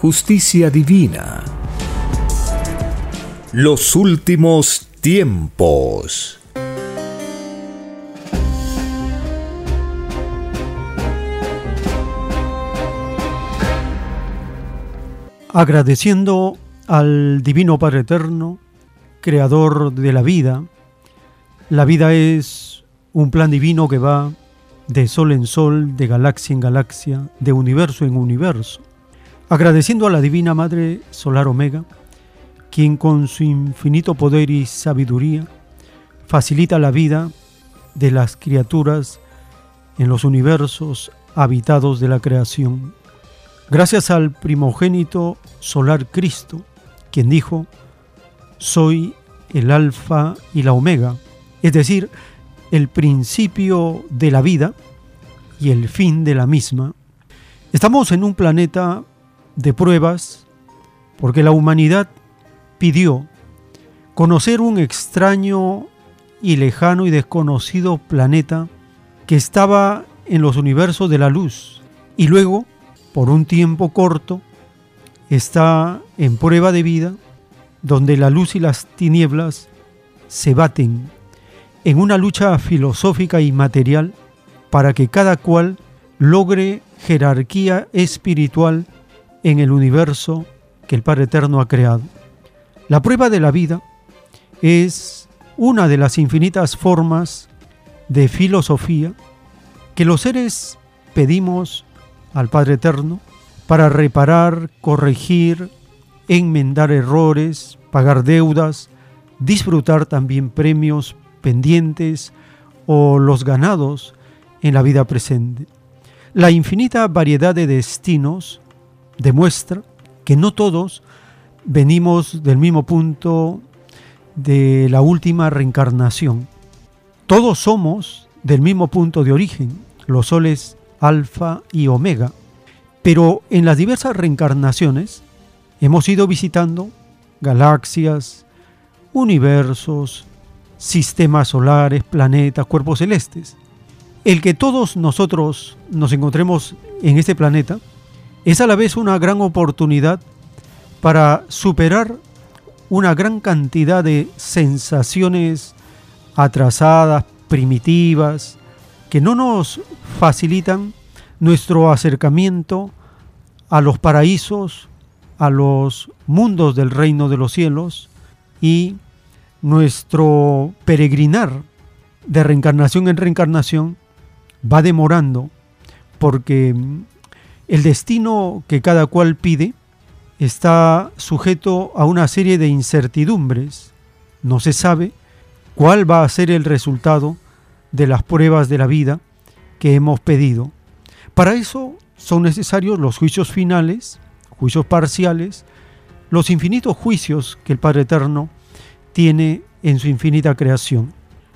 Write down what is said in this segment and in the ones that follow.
justicia divina. Los últimos tiempos. Agradeciendo al Divino Padre Eterno, Creador de la vida, la vida es un plan divino que va de sol en sol, de galaxia en galaxia, de universo en universo agradeciendo a la Divina Madre Solar Omega, quien con su infinito poder y sabiduría facilita la vida de las criaturas en los universos habitados de la creación. Gracias al primogénito solar Cristo, quien dijo, soy el alfa y la omega, es decir, el principio de la vida y el fin de la misma. Estamos en un planeta de pruebas, porque la humanidad pidió conocer un extraño y lejano y desconocido planeta que estaba en los universos de la luz y luego, por un tiempo corto, está en prueba de vida donde la luz y las tinieblas se baten en una lucha filosófica y material para que cada cual logre jerarquía espiritual en el universo que el Padre Eterno ha creado. La prueba de la vida es una de las infinitas formas de filosofía que los seres pedimos al Padre Eterno para reparar, corregir, enmendar errores, pagar deudas, disfrutar también premios pendientes o los ganados en la vida presente. La infinita variedad de destinos demuestra que no todos venimos del mismo punto de la última reencarnación. Todos somos del mismo punto de origen, los soles alfa y omega, pero en las diversas reencarnaciones hemos ido visitando galaxias, universos, sistemas solares, planetas, cuerpos celestes. El que todos nosotros nos encontremos en este planeta es a la vez una gran oportunidad para superar una gran cantidad de sensaciones atrasadas, primitivas, que no nos facilitan nuestro acercamiento a los paraísos, a los mundos del reino de los cielos y nuestro peregrinar de reencarnación en reencarnación va demorando porque el destino que cada cual pide está sujeto a una serie de incertidumbres. No se sabe cuál va a ser el resultado de las pruebas de la vida que hemos pedido. Para eso son necesarios los juicios finales, juicios parciales, los infinitos juicios que el Padre Eterno tiene en su infinita creación.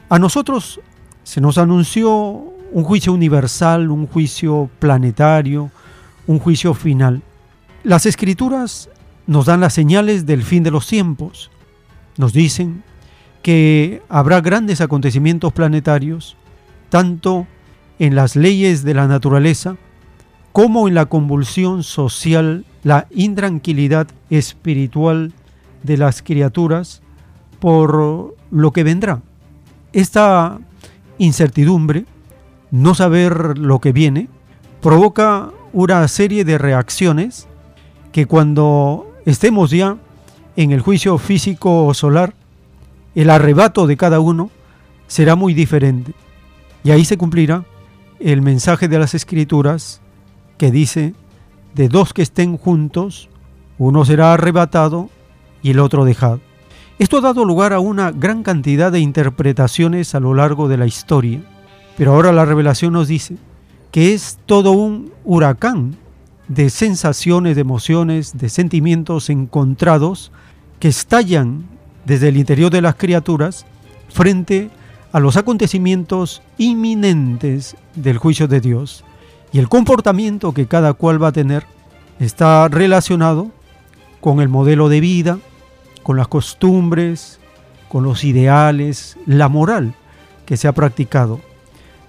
A nosotros se nos anunció un juicio universal, un juicio planetario, un juicio final. Las escrituras nos dan las señales del fin de los tiempos. Nos dicen que habrá grandes acontecimientos planetarios, tanto en las leyes de la naturaleza como en la convulsión social, la intranquilidad espiritual de las criaturas por lo que vendrá. Esta incertidumbre, no saber lo que viene, provoca una serie de reacciones que cuando estemos ya en el juicio físico solar, el arrebato de cada uno será muy diferente. Y ahí se cumplirá el mensaje de las escrituras que dice, de dos que estén juntos, uno será arrebatado y el otro dejado. Esto ha dado lugar a una gran cantidad de interpretaciones a lo largo de la historia, pero ahora la revelación nos dice que es todo un huracán de sensaciones, de emociones, de sentimientos encontrados que estallan desde el interior de las criaturas frente a los acontecimientos inminentes del juicio de Dios. Y el comportamiento que cada cual va a tener está relacionado con el modelo de vida, con las costumbres, con los ideales, la moral que se ha practicado.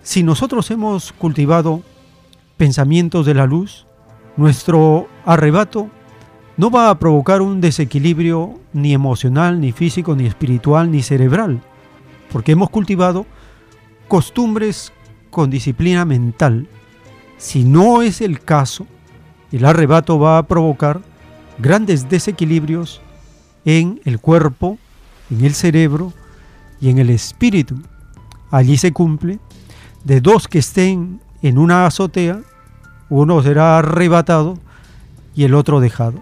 Si nosotros hemos cultivado pensamientos de la luz, nuestro arrebato no va a provocar un desequilibrio ni emocional, ni físico, ni espiritual, ni cerebral, porque hemos cultivado costumbres con disciplina mental. Si no es el caso, el arrebato va a provocar grandes desequilibrios en el cuerpo, en el cerebro y en el espíritu. Allí se cumple de dos que estén en una azotea, uno será arrebatado y el otro dejado.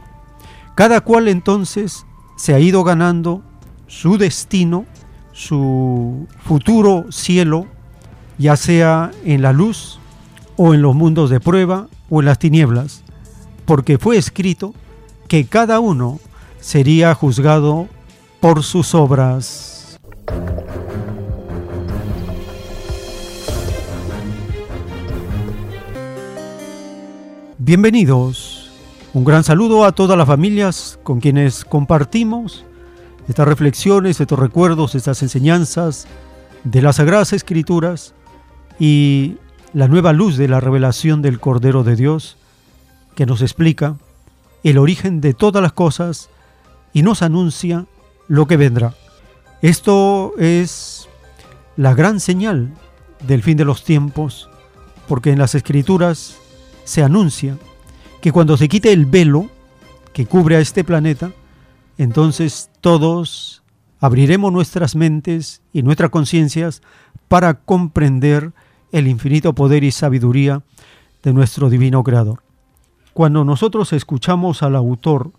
Cada cual entonces se ha ido ganando su destino, su futuro cielo, ya sea en la luz o en los mundos de prueba o en las tinieblas, porque fue escrito que cada uno sería juzgado por sus obras. Bienvenidos. Un gran saludo a todas las familias con quienes compartimos estas reflexiones, estos recuerdos, estas enseñanzas de las Sagradas Escrituras y la nueva luz de la revelación del Cordero de Dios que nos explica el origen de todas las cosas y nos anuncia lo que vendrá. Esto es la gran señal del fin de los tiempos, porque en las escrituras se anuncia que cuando se quite el velo que cubre a este planeta, entonces todos abriremos nuestras mentes y nuestras conciencias para comprender el infinito poder y sabiduría de nuestro divino Creador. Cuando nosotros escuchamos al autor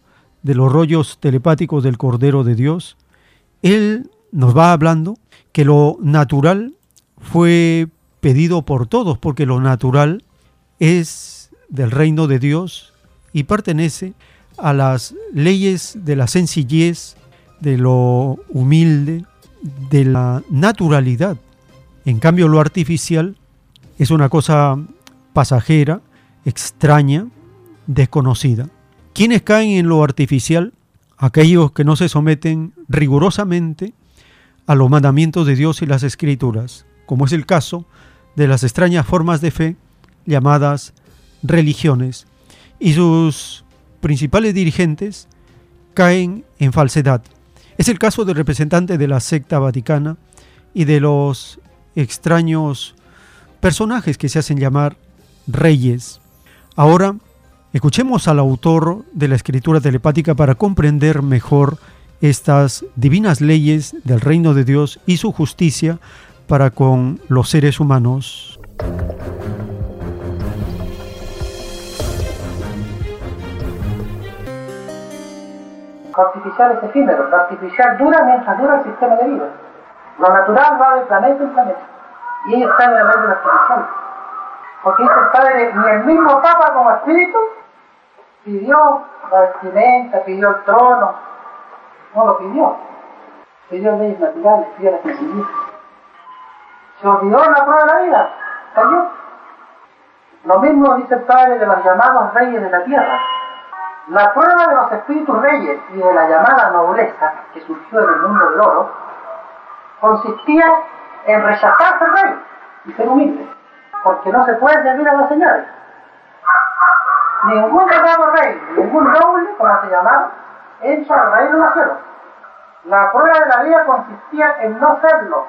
de los rollos telepáticos del Cordero de Dios, Él nos va hablando que lo natural fue pedido por todos, porque lo natural es del reino de Dios y pertenece a las leyes de la sencillez, de lo humilde, de la naturalidad. En cambio, lo artificial es una cosa pasajera, extraña, desconocida. ¿Quiénes caen en lo artificial? Aquellos que no se someten rigurosamente a los mandamientos de Dios y las escrituras, como es el caso de las extrañas formas de fe llamadas religiones, y sus principales dirigentes caen en falsedad. Es el caso del representante de la secta vaticana y de los extraños personajes que se hacen llamar reyes. Ahora Escuchemos al autor de la escritura telepática para comprender mejor estas divinas leyes del reino de Dios y su justicia para con los seres humanos. Artificial es efímero, lo artificial dura mientras dura el sistema de vida. Lo natural va de planeta en planeta. Y ellos están en la ley de la artificial. Porque dice el Padre, ni el mismo Papa como Espíritu pidió la vestimenta, pidió el trono, no lo pidió, pidió leyes naturales, pidió la sencillez. Se olvidó la prueba de la vida, cayó. Lo mismo dice el Padre de los llamados reyes de la tierra. La prueba de los espíritus reyes y de la llamada nobleza que surgió del mundo del oro consistía en rechazar ser rey y ser humilde, porque no se puede servir a las señales ningún llamado rey, ningún noble, como se llamaba, entra al reino de los cielos. La prueba de la vida consistía en no serlo,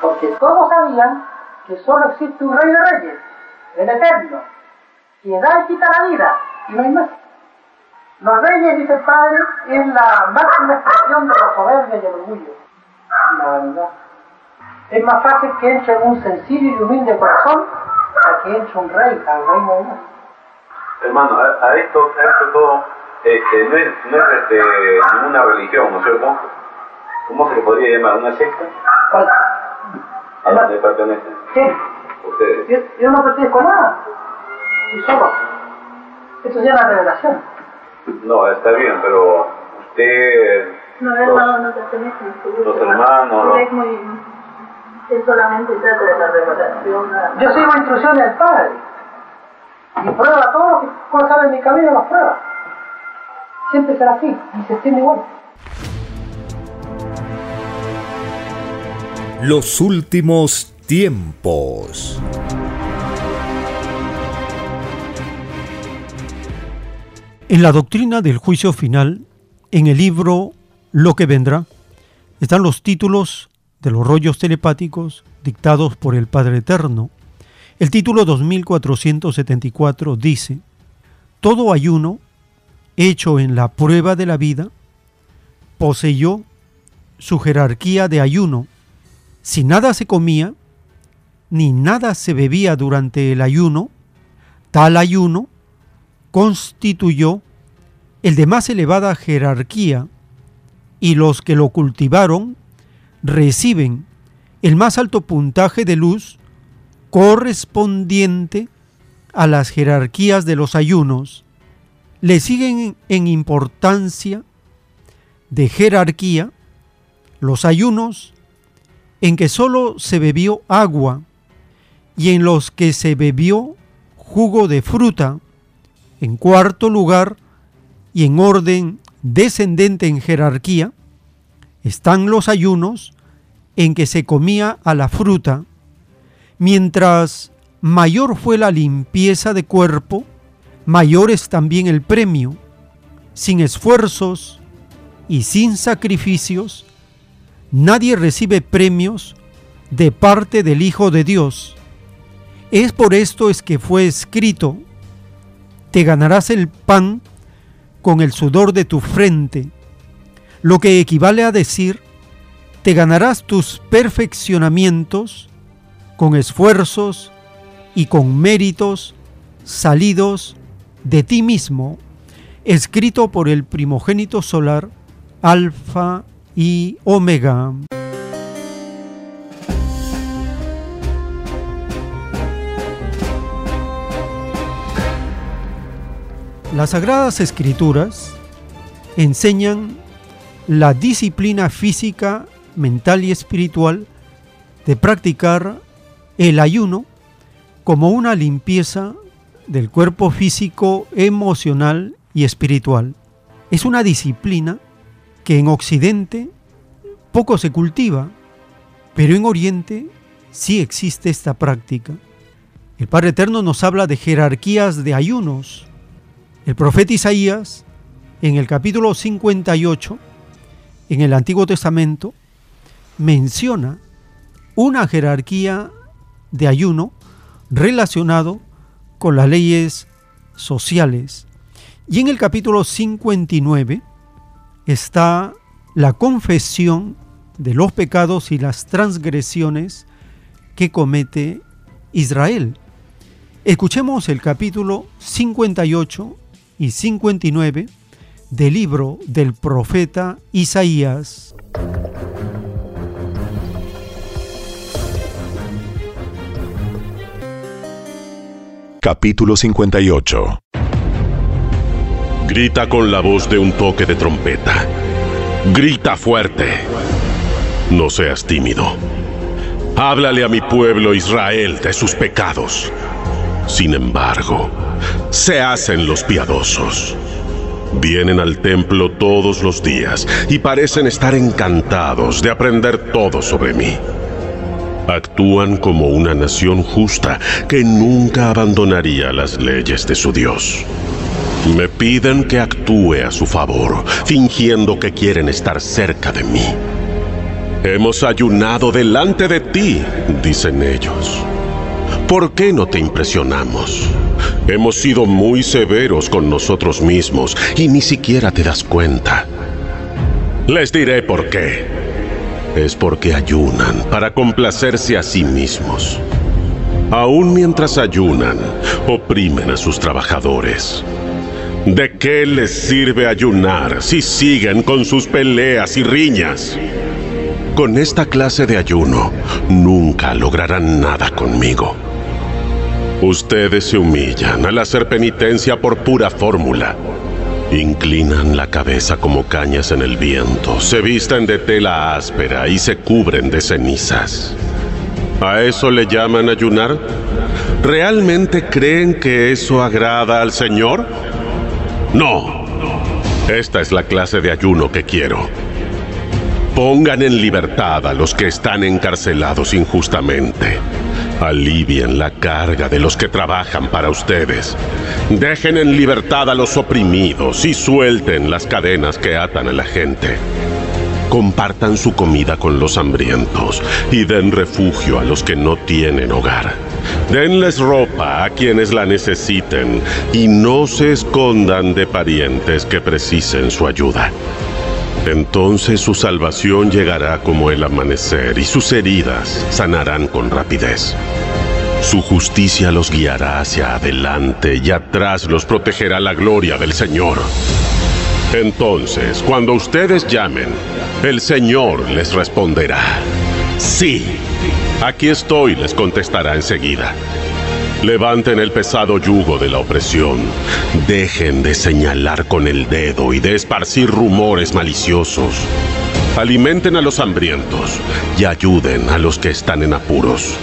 porque todos sabían que solo existe un rey de reyes, el eterno, que da y quita la vida, y no hay más. Los reyes, dice el padre, es la máxima expresión de la soberbia y el orgullo, la vanidad. Es más fácil que entre un sencillo y humilde corazón a que entre un rey al reino de Dios. Hermano, a, esto, a esto todo este, no es, no es este, ninguna religión, ¿no es cierto? ¿Cómo se le podría llamar? ¿Una secta? ¿Cuál? ¿A dónde pertenecen? ¿Qué? Ustedes. Yo, yo no pertenezco a nada. Yo solo. Esto se llama revelación. No, está bien, pero usted... No, hermano, no pertenece. Los hermanos... Él es muy... Él solamente trata de la revelación. Yo sigo instrucciones del Padre. Y prueba todo lo que pueda saber en mi camino, las prueba. Siempre será así, y se extiende igual. Los últimos tiempos. En la doctrina del juicio final, en el libro Lo que vendrá, están los títulos de los rollos telepáticos dictados por el Padre Eterno. El título 2474 dice, Todo ayuno hecho en la prueba de la vida poseyó su jerarquía de ayuno. Si nada se comía, ni nada se bebía durante el ayuno, tal ayuno constituyó el de más elevada jerarquía y los que lo cultivaron reciben el más alto puntaje de luz correspondiente a las jerarquías de los ayunos. Le siguen en importancia de jerarquía los ayunos en que sólo se bebió agua y en los que se bebió jugo de fruta. En cuarto lugar, y en orden descendente en jerarquía, están los ayunos en que se comía a la fruta, mientras mayor fue la limpieza de cuerpo, mayor es también el premio. Sin esfuerzos y sin sacrificios, nadie recibe premios de parte del Hijo de Dios. Es por esto es que fue escrito, te ganarás el pan con el sudor de tu frente, lo que equivale a decir, te ganarás tus perfeccionamientos con esfuerzos y con méritos salidos de ti mismo, escrito por el primogénito solar, Alfa y Omega. Las Sagradas Escrituras enseñan la disciplina física, mental y espiritual de practicar el ayuno como una limpieza del cuerpo físico, emocional y espiritual. Es una disciplina que en Occidente poco se cultiva, pero en Oriente sí existe esta práctica. El Padre Eterno nos habla de jerarquías de ayunos, el profeta Isaías, en el capítulo 58, en el Antiguo Testamento, menciona una jerarquía de ayuno relacionado con las leyes sociales. Y en el capítulo 59 está la confesión de los pecados y las transgresiones que comete Israel. Escuchemos el capítulo 58 y 59 del libro del profeta Isaías. Capítulo 58 Grita con la voz de un toque de trompeta. Grita fuerte. No seas tímido. Háblale a mi pueblo Israel de sus pecados. Sin embargo, se hacen los piadosos. Vienen al templo todos los días y parecen estar encantados de aprender todo sobre mí. Actúan como una nación justa que nunca abandonaría las leyes de su Dios. Me piden que actúe a su favor, fingiendo que quieren estar cerca de mí. Hemos ayunado delante de ti, dicen ellos. ¿Por qué no te impresionamos? Hemos sido muy severos con nosotros mismos y ni siquiera te das cuenta. Les diré por qué. Es porque ayunan para complacerse a sí mismos. Aún mientras ayunan, oprimen a sus trabajadores. ¿De qué les sirve ayunar si siguen con sus peleas y riñas? Con esta clase de ayuno, nunca lograrán nada conmigo. Ustedes se humillan al hacer penitencia por pura fórmula. Inclinan la cabeza como cañas en el viento, se visten de tela áspera y se cubren de cenizas. ¿A eso le llaman ayunar? ¿Realmente creen que eso agrada al Señor? No. Esta es la clase de ayuno que quiero. Pongan en libertad a los que están encarcelados injustamente. Alivien la carga de los que trabajan para ustedes. Dejen en libertad a los oprimidos y suelten las cadenas que atan a la gente. Compartan su comida con los hambrientos y den refugio a los que no tienen hogar. Denles ropa a quienes la necesiten y no se escondan de parientes que precisen su ayuda. Entonces su salvación llegará como el amanecer y sus heridas sanarán con rapidez. Su justicia los guiará hacia adelante y atrás los protegerá la gloria del Señor. Entonces, cuando ustedes llamen, el Señor les responderá. Sí, aquí estoy, les contestará enseguida. Levanten el pesado yugo de la opresión. Dejen de señalar con el dedo y de esparcir rumores maliciosos. Alimenten a los hambrientos y ayuden a los que están en apuros.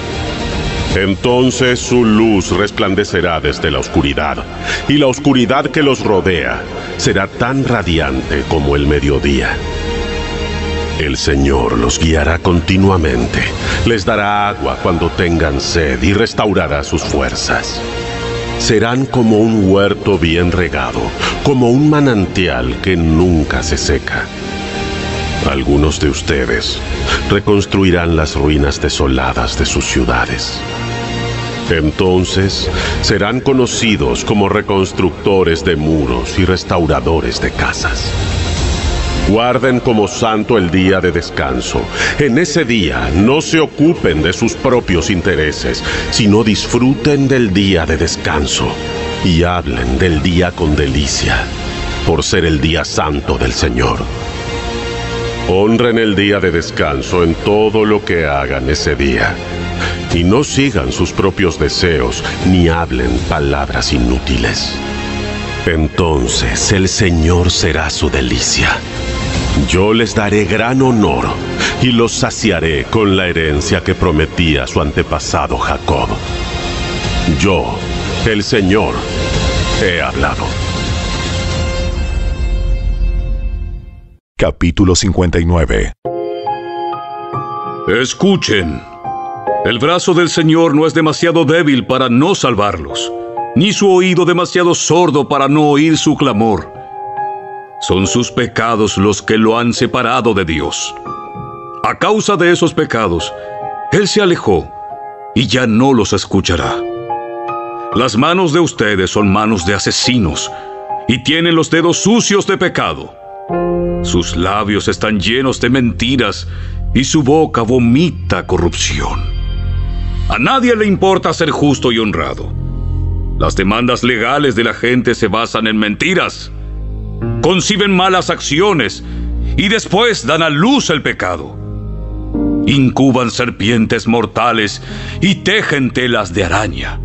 Entonces su luz resplandecerá desde la oscuridad, y la oscuridad que los rodea será tan radiante como el mediodía. El Señor los guiará continuamente, les dará agua cuando tengan sed y restaurará sus fuerzas. Serán como un huerto bien regado, como un manantial que nunca se seca. Algunos de ustedes reconstruirán las ruinas desoladas de sus ciudades. Entonces serán conocidos como reconstructores de muros y restauradores de casas. Guarden como santo el día de descanso. En ese día no se ocupen de sus propios intereses, sino disfruten del día de descanso y hablen del día con delicia, por ser el día santo del Señor. Honren el día de descanso en todo lo que hagan ese día. Y no sigan sus propios deseos ni hablen palabras inútiles. Entonces el Señor será su delicia yo les daré gran honor y los saciaré con la herencia que prometía su antepasado Jacob. Yo, el Señor, he hablado. Capítulo 59 Escuchen. El brazo del Señor no es demasiado débil para no salvarlos, ni su oído demasiado sordo para no oír su clamor. Son sus pecados los que lo han separado de Dios. A causa de esos pecados, Él se alejó y ya no los escuchará. Las manos de ustedes son manos de asesinos y tienen los dedos sucios de pecado. Sus labios están llenos de mentiras y su boca vomita corrupción. A nadie le importa ser justo y honrado. Las demandas legales de la gente se basan en mentiras conciben malas acciones y después dan a luz el pecado. Incuban serpientes mortales y tejen telas de araña.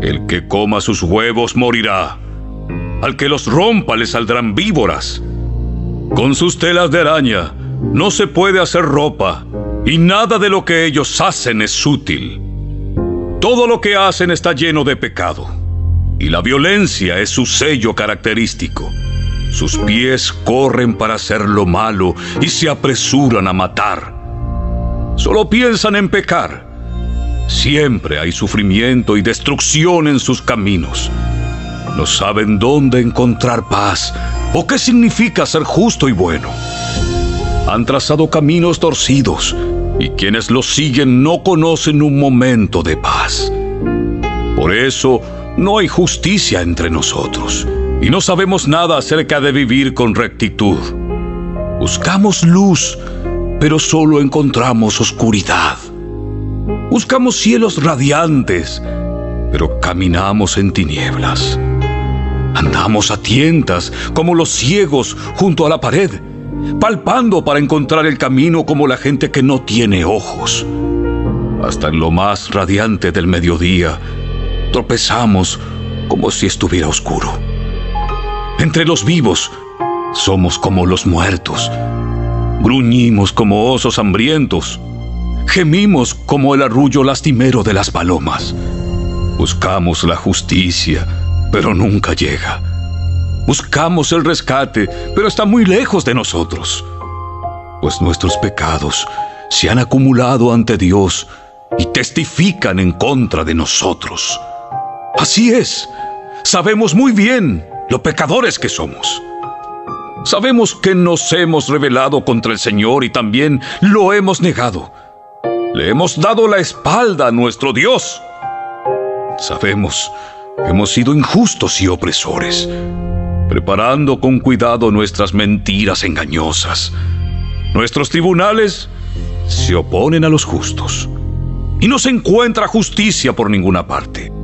El que coma sus huevos morirá. Al que los rompa le saldrán víboras. Con sus telas de araña no se puede hacer ropa y nada de lo que ellos hacen es útil. Todo lo que hacen está lleno de pecado y la violencia es su sello característico. Sus pies corren para hacer lo malo y se apresuran a matar. Solo piensan en pecar. Siempre hay sufrimiento y destrucción en sus caminos. No saben dónde encontrar paz o qué significa ser justo y bueno. Han trazado caminos torcidos y quienes los siguen no conocen un momento de paz. Por eso no hay justicia entre nosotros y no sabemos nada acerca de vivir con rectitud. Buscamos luz, pero solo encontramos oscuridad. Buscamos cielos radiantes, pero caminamos en tinieblas. Andamos a tientas como los ciegos junto a la pared, palpando para encontrar el camino como la gente que no tiene ojos. Hasta en lo más radiante del mediodía, tropezamos como si estuviera oscuro. Entre los vivos somos como los muertos. Gruñimos como osos hambrientos. Gemimos como el arrullo lastimero de las palomas. Buscamos la justicia, pero nunca llega. Buscamos el rescate, pero está muy lejos de nosotros. Pues nuestros pecados se han acumulado ante Dios y testifican en contra de nosotros. Así es, sabemos muy bien lo pecadores que somos. Sabemos que nos hemos rebelado contra el Señor y también lo hemos negado. Le hemos dado la espalda a nuestro Dios. Sabemos que hemos sido injustos y opresores, preparando con cuidado nuestras mentiras engañosas. Nuestros tribunales se oponen a los justos y no se encuentra justicia por ninguna parte.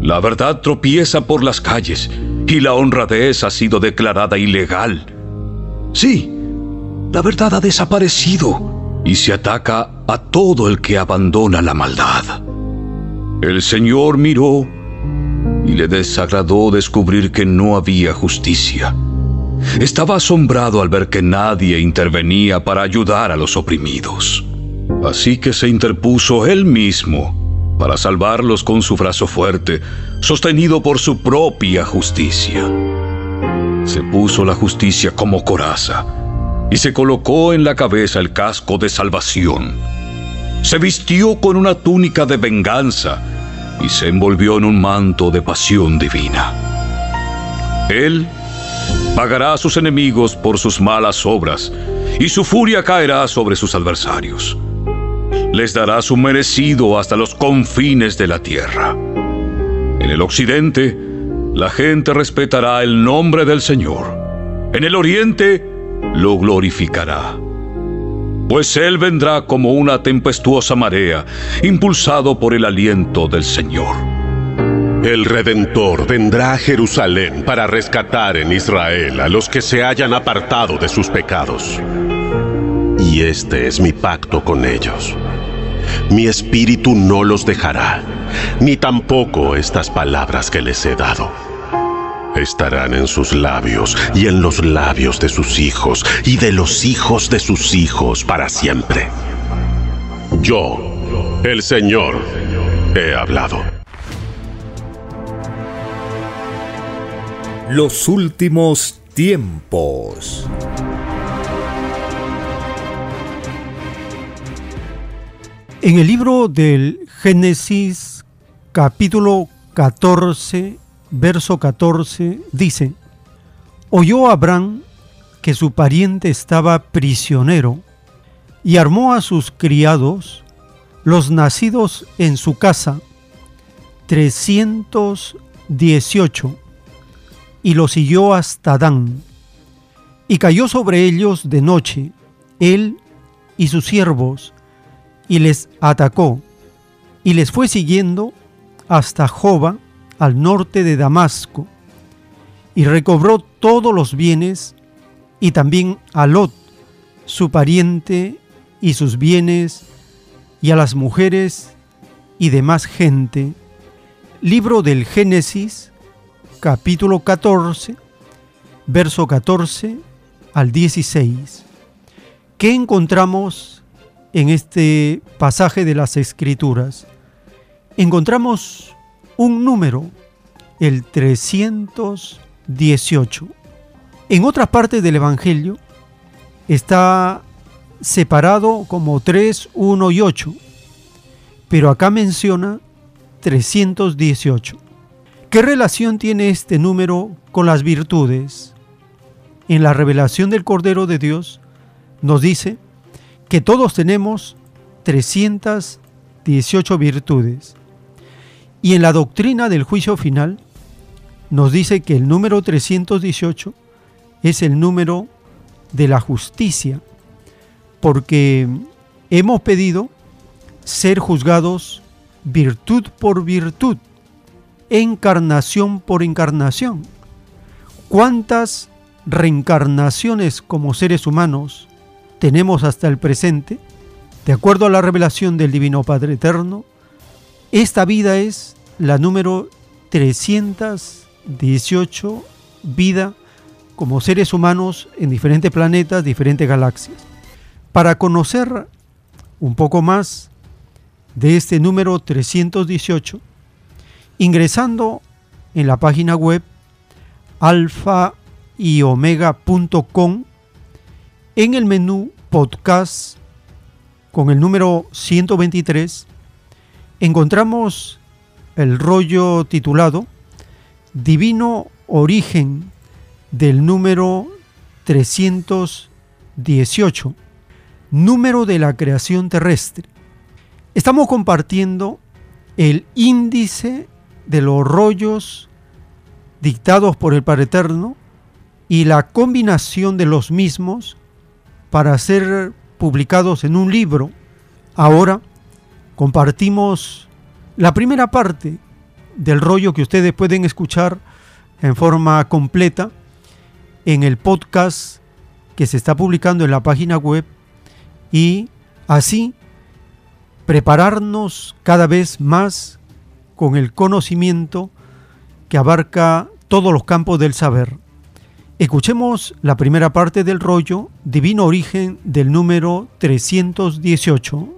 La verdad tropieza por las calles y la honradez ha sido declarada ilegal. Sí, la verdad ha desaparecido y se ataca a todo el que abandona la maldad. El Señor miró y le desagradó descubrir que no había justicia. Estaba asombrado al ver que nadie intervenía para ayudar a los oprimidos. Así que se interpuso él mismo para salvarlos con su brazo fuerte, sostenido por su propia justicia. Se puso la justicia como coraza y se colocó en la cabeza el casco de salvación. Se vistió con una túnica de venganza y se envolvió en un manto de pasión divina. Él pagará a sus enemigos por sus malas obras y su furia caerá sobre sus adversarios les dará su merecido hasta los confines de la tierra. En el occidente, la gente respetará el nombre del Señor. En el oriente, lo glorificará. Pues Él vendrá como una tempestuosa marea, impulsado por el aliento del Señor. El Redentor vendrá a Jerusalén para rescatar en Israel a los que se hayan apartado de sus pecados. Y este es mi pacto con ellos mi espíritu no los dejará, ni tampoco estas palabras que les he dado. Estarán en sus labios y en los labios de sus hijos y de los hijos de sus hijos para siempre. Yo, el Señor, he hablado. Los últimos tiempos. En el libro del Génesis capítulo 14, verso 14, dice, oyó Abraham que su pariente estaba prisionero y armó a sus criados, los nacidos en su casa, 318, y los siguió hasta Dan, y cayó sobre ellos de noche, él y sus siervos, y les atacó, y les fue siguiendo hasta Joba, al norte de Damasco, y recobró todos los bienes, y también a Lot, su pariente, y sus bienes, y a las mujeres y demás gente. Libro del Génesis, capítulo 14, verso 14 al 16. ¿Qué encontramos en este pasaje de las Escrituras, encontramos un número, el 318. En otra parte del Evangelio está separado como 3, 1 y 8, pero acá menciona 318. ¿Qué relación tiene este número con las virtudes? En la revelación del Cordero de Dios nos dice que todos tenemos 318 virtudes Y en la doctrina del juicio final nos dice que el número 318 es el número de la justicia, porque hemos pedido ser juzgados virtud por virtud, encarnación por encarnación. ¿Cuántas reencarnaciones como seres humanos tenemos hasta el presente? De acuerdo a la revelación del Divino Padre Eterno, esta vida es la número 318 vida como seres humanos en diferentes planetas, diferentes galaxias. Para conocer un poco más de este número 318, ingresando en la página web alfa y omega.com en el menú podcast con el número 123 encontramos el rollo titulado Divino Origen del número 318, número de la creación terrestre. Estamos compartiendo el índice de los rollos dictados por el Padre Eterno y la combinación de los mismos para ser publicados en un libro. Ahora compartimos la primera parte del rollo que ustedes pueden escuchar en forma completa en el podcast que se está publicando en la página web y así prepararnos cada vez más con el conocimiento que abarca todos los campos del saber. Escuchemos la primera parte del rollo Divino Origen del número 318.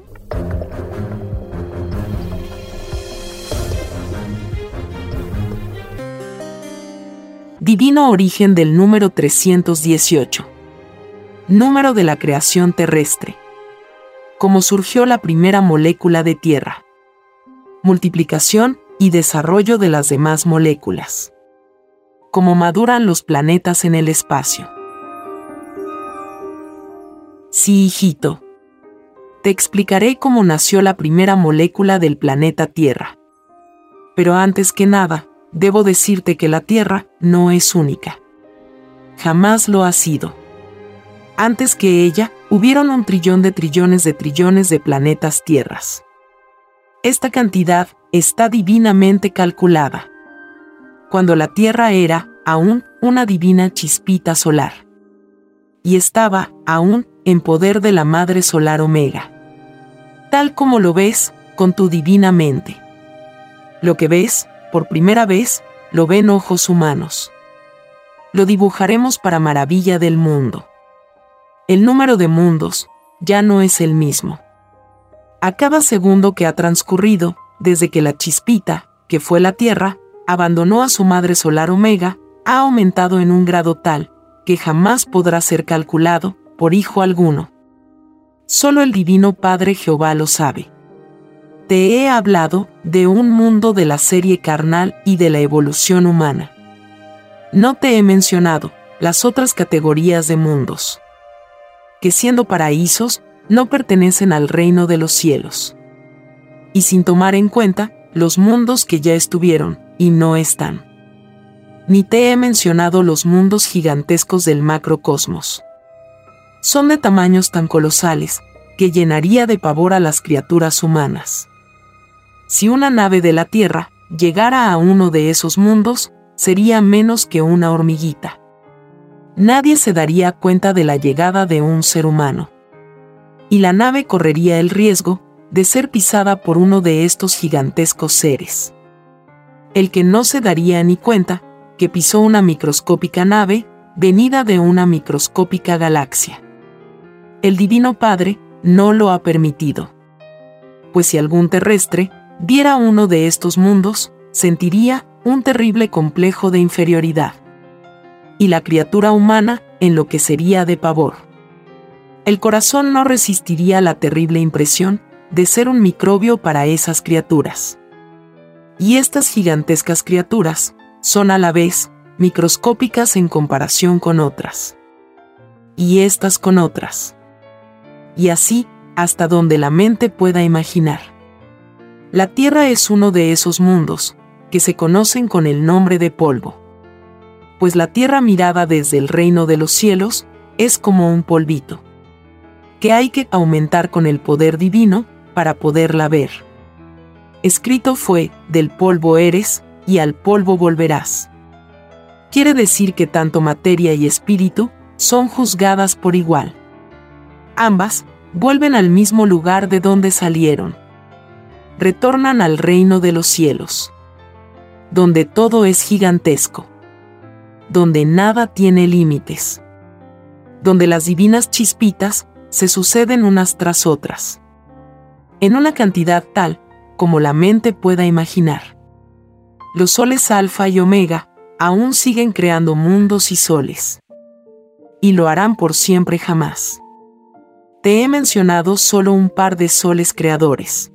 Divino Origen del número 318. Número de la creación terrestre cómo surgió la primera molécula de tierra. Multiplicación y desarrollo de las demás moléculas. Cómo maduran los planetas en el espacio. Sí, hijito. Te explicaré cómo nació la primera molécula del planeta Tierra. Pero antes que nada, debo decirte que la Tierra no es única. Jamás lo ha sido. Antes que ella, hubieron un trillón de trillones de trillones de planetas tierras. Esta cantidad está divinamente calculada. Cuando la Tierra era, aún, una divina chispita solar. Y estaba, aún, en poder de la Madre Solar Omega. Tal como lo ves, con tu divina mente. Lo que ves, por primera vez, lo ven ojos humanos. Lo dibujaremos para maravilla del mundo el número de mundos ya no es el mismo. A cada segundo que ha transcurrido, desde que la chispita, que fue la Tierra, abandonó a su madre solar Omega, ha aumentado en un grado tal que jamás podrá ser calculado por hijo alguno. Solo el Divino Padre Jehová lo sabe. Te he hablado de un mundo de la serie carnal y de la evolución humana. No te he mencionado las otras categorías de mundos que siendo paraísos, no pertenecen al reino de los cielos. Y sin tomar en cuenta los mundos que ya estuvieron y no están. Ni te he mencionado los mundos gigantescos del macrocosmos. Son de tamaños tan colosales que llenaría de pavor a las criaturas humanas. Si una nave de la Tierra llegara a uno de esos mundos, sería menos que una hormiguita nadie se daría cuenta de la llegada de un ser humano. Y la nave correría el riesgo de ser pisada por uno de estos gigantescos seres. El que no se daría ni cuenta que pisó una microscópica nave venida de una microscópica galaxia. El Divino Padre no lo ha permitido. Pues si algún terrestre viera uno de estos mundos, sentiría un terrible complejo de inferioridad y la criatura humana enloquecería de pavor. El corazón no resistiría la terrible impresión de ser un microbio para esas criaturas. Y estas gigantescas criaturas son a la vez microscópicas en comparación con otras. Y estas con otras. Y así hasta donde la mente pueda imaginar. La Tierra es uno de esos mundos, que se conocen con el nombre de polvo. Pues la Tierra mirada desde el reino de los cielos, es como un polvito, que hay que aumentar con el poder divino, para poderla ver. Escrito fue, del polvo eres, y al polvo volverás. Quiere decir que tanto materia y espíritu son juzgadas por igual. Ambas vuelven al mismo lugar de donde salieron. Retornan al reino de los cielos, donde todo es gigantesco, donde nada tiene límites, donde las divinas chispitas se suceden unas tras otras en una cantidad tal como la mente pueda imaginar. Los soles alfa y omega aún siguen creando mundos y soles. Y lo harán por siempre jamás. Te he mencionado solo un par de soles creadores.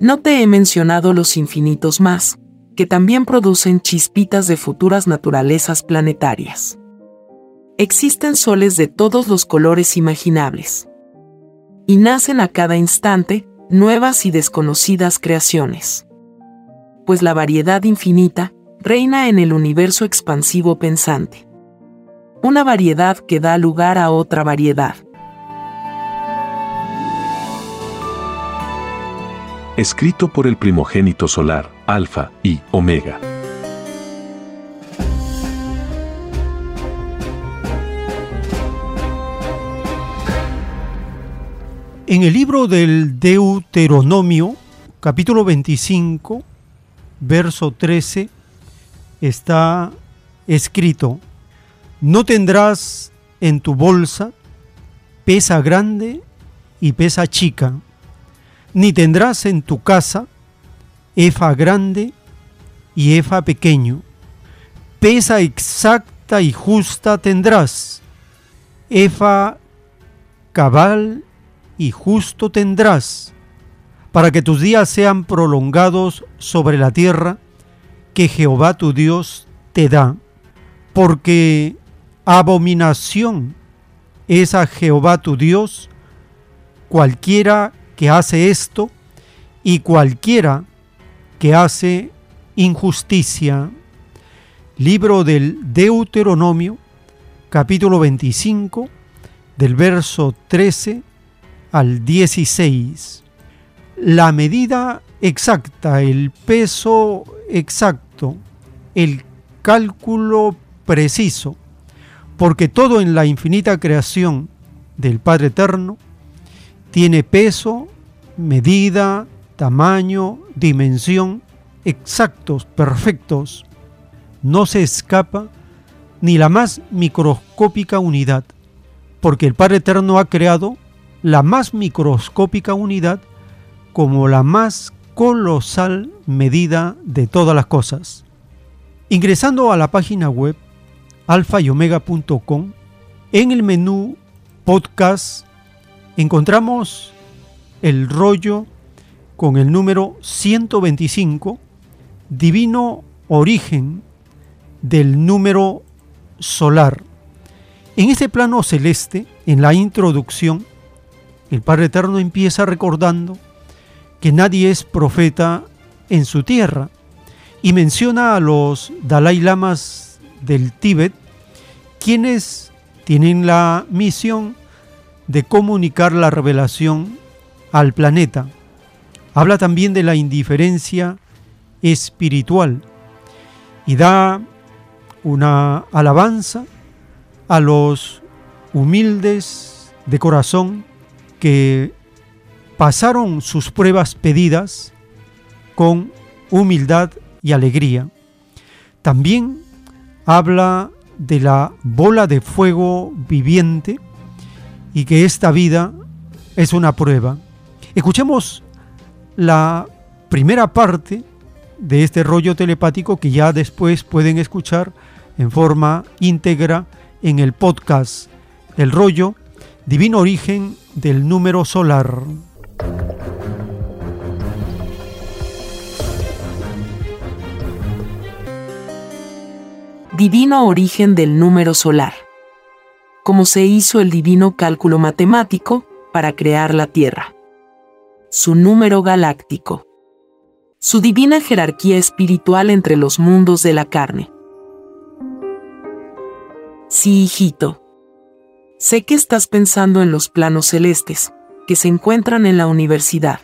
No te he mencionado los infinitos más, que también producen chispitas de futuras naturalezas planetarias. Existen soles de todos los colores imaginables y nacen a cada instante nuevas y desconocidas creaciones. Pues la variedad infinita reina en el universo expansivo pensante. Una variedad que da lugar a otra variedad. Escrito por el primogénito solar, Alfa y Omega. En el libro del Deuteronomio, capítulo 25, verso 13, está escrito, no tendrás en tu bolsa pesa grande y pesa chica, ni tendrás en tu casa efa grande y efa pequeño. Pesa exacta y justa tendrás, efa cabal y justo tendrás, para que tus días sean prolongados sobre la tierra que Jehová tu Dios te da, porque abominación es a Jehová tu Dios cualquiera que hace esto y cualquiera que hace injusticia. Libro del Deuteronomio, capítulo 25, del verso 13 al 16. La medida exacta, el peso exacto, el cálculo preciso, porque todo en la infinita creación del Padre Eterno tiene peso, medida, tamaño, dimensión exactos, perfectos. No se escapa ni la más microscópica unidad, porque el Padre Eterno ha creado la más microscópica unidad como la más colosal medida de todas las cosas. Ingresando a la página web alfayomega.com, en el menú podcast encontramos el rollo con el número 125, divino origen del número solar. En este plano celeste, en la introducción, el Padre Eterno empieza recordando que nadie es profeta en su tierra y menciona a los Dalai Lamas del Tíbet, quienes tienen la misión de comunicar la revelación al planeta. Habla también de la indiferencia espiritual y da una alabanza a los humildes de corazón que pasaron sus pruebas pedidas con humildad y alegría. También habla de la bola de fuego viviente y que esta vida es una prueba. Escuchemos la primera parte de este rollo telepático que ya después pueden escuchar en forma íntegra en el podcast El rollo Divino origen del número solar. Divino origen del número solar. Como se hizo el divino cálculo matemático para crear la Tierra. Su número galáctico. su divina jerarquía espiritual entre los mundos de la carne. Sí, hijito. Sé que estás pensando en los planos celestes, que se encuentran en la universidad.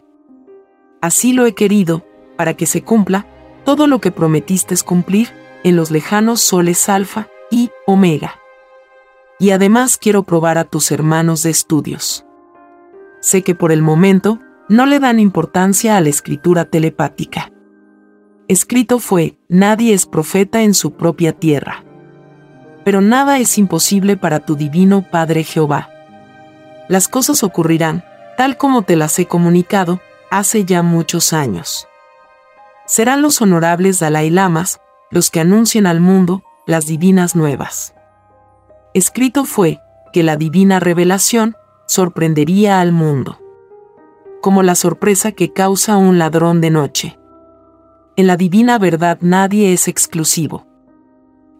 Así lo he querido, para que se cumpla todo lo que prometiste cumplir en los lejanos soles alfa y omega. Y además quiero probar a tus hermanos de estudios. Sé que por el momento no le dan importancia a la escritura telepática. Escrito fue, nadie es profeta en su propia tierra. Pero nada es imposible para tu divino Padre Jehová. Las cosas ocurrirán, tal como te las he comunicado, hace ya muchos años. Serán los honorables Dalai Lamas los que anuncien al mundo las divinas nuevas. Escrito fue que la divina revelación sorprendería al mundo. Como la sorpresa que causa un ladrón de noche. En la divina verdad nadie es exclusivo.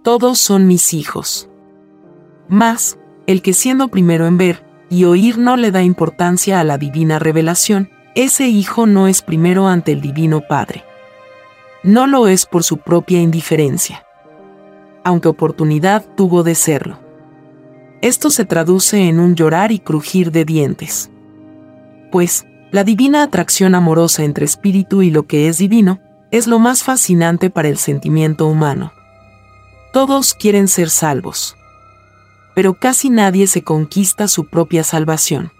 Todos son mis hijos. Mas, el que siendo primero en ver y oír no le da importancia a la divina revelación, ese hijo no es primero ante el Divino Padre. No lo es por su propia indiferencia, aunque oportunidad tuvo de serlo. Esto se traduce en un llorar y crujir de dientes. Pues, la divina atracción amorosa entre espíritu y lo que es divino, es lo más fascinante para el sentimiento humano. Todos quieren ser salvos. Pero casi nadie se conquista su propia salvación.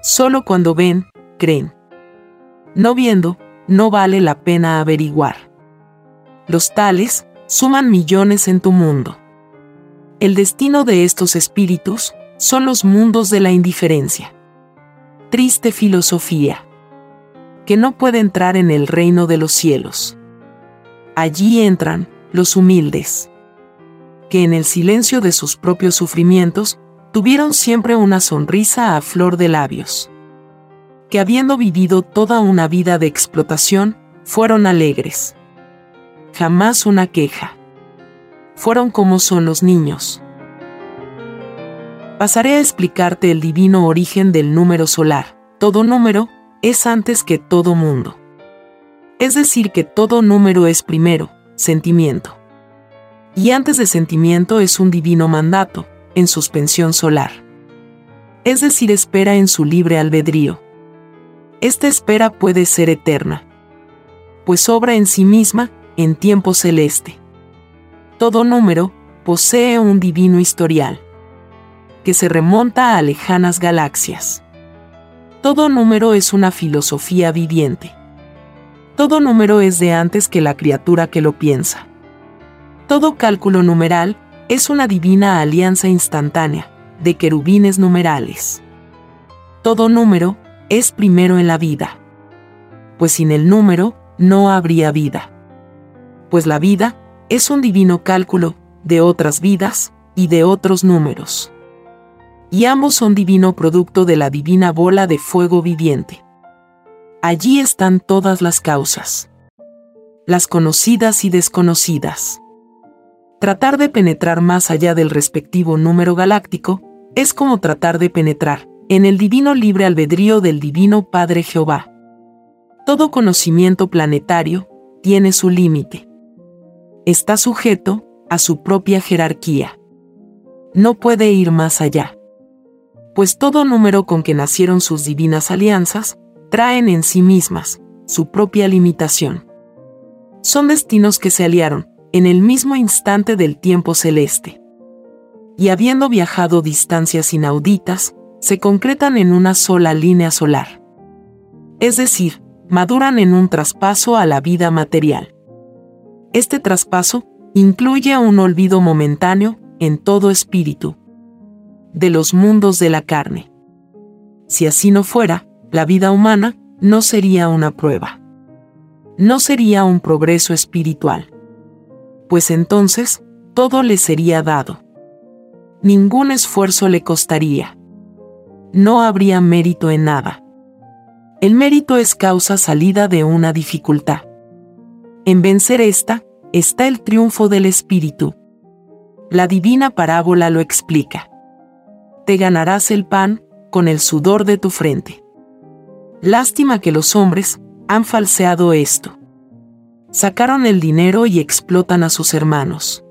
Solo cuando ven, creen. No viendo, no vale la pena averiguar. Los tales suman millones en tu mundo. El destino de estos espíritus son los mundos de la indiferencia. Triste filosofía. Que no puede entrar en el reino de los cielos. Allí entran los humildes. Que en el silencio de sus propios sufrimientos tuvieron siempre una sonrisa a flor de labios que habiendo vivido toda una vida de explotación, fueron alegres. Jamás una queja. Fueron como son los niños. Pasaré a explicarte el divino origen del número solar. Todo número es antes que todo mundo. Es decir, que todo número es primero, sentimiento. Y antes de sentimiento es un divino mandato, en suspensión solar. Es decir, espera en su libre albedrío esta espera puede ser eterna, pues obra en sí misma en tiempo celeste. Todo número posee un divino historial, que se remonta a lejanas galaxias. Todo número es una filosofía viviente. Todo número es de antes que la criatura que lo piensa. Todo cálculo numeral es una divina alianza instantánea de querubines numerales. Todo número es primero en la vida. Pues sin el número no habría vida. Pues la vida es un divino cálculo de otras vidas y de otros números. Y ambos son divino producto de la divina bola de fuego viviente. Allí están todas las causas. Las conocidas y desconocidas. Tratar de penetrar más allá del respectivo número galáctico es como tratar de penetrar en el divino libre albedrío del divino Padre Jehová. Todo conocimiento planetario tiene su límite. Está sujeto a su propia jerarquía. No puede ir más allá. Pues todo número con que nacieron sus divinas alianzas traen en sí mismas su propia limitación. Son destinos que se aliaron en el mismo instante del tiempo celeste. Y habiendo viajado distancias inauditas, se concretan en una sola línea solar. Es decir, maduran en un traspaso a la vida material. Este traspaso incluye un olvido momentáneo en todo espíritu de los mundos de la carne. Si así no fuera, la vida humana no sería una prueba. No sería un progreso espiritual. Pues entonces, todo le sería dado. Ningún esfuerzo le costaría no habría mérito en nada. El mérito es causa salida de una dificultad. En vencer esta, está el triunfo del espíritu. La divina parábola lo explica. Te ganarás el pan con el sudor de tu frente. Lástima que los hombres han falseado esto. Sacaron el dinero y explotan a sus hermanos.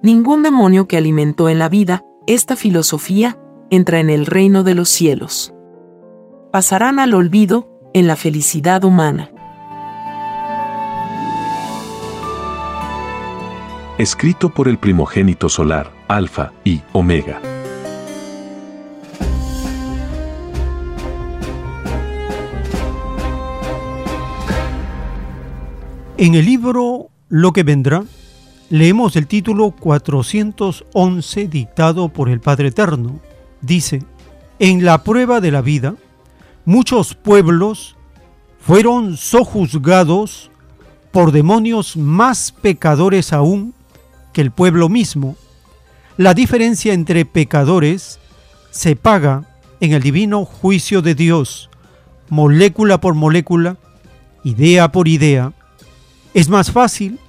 Ningún demonio que alimentó en la vida esta filosofía entra en el reino de los cielos. Pasarán al olvido en la felicidad humana. Escrito por el primogénito solar, Alfa y Omega. En el libro Lo que vendrá, leemos el título 411 dictado por el Padre Eterno. Dice, en la prueba de la vida, muchos pueblos fueron sojuzgados por demonios más pecadores aún que el pueblo mismo. La diferencia entre pecadores se paga en el divino juicio de Dios, molécula por molécula, idea por idea. Es más fácil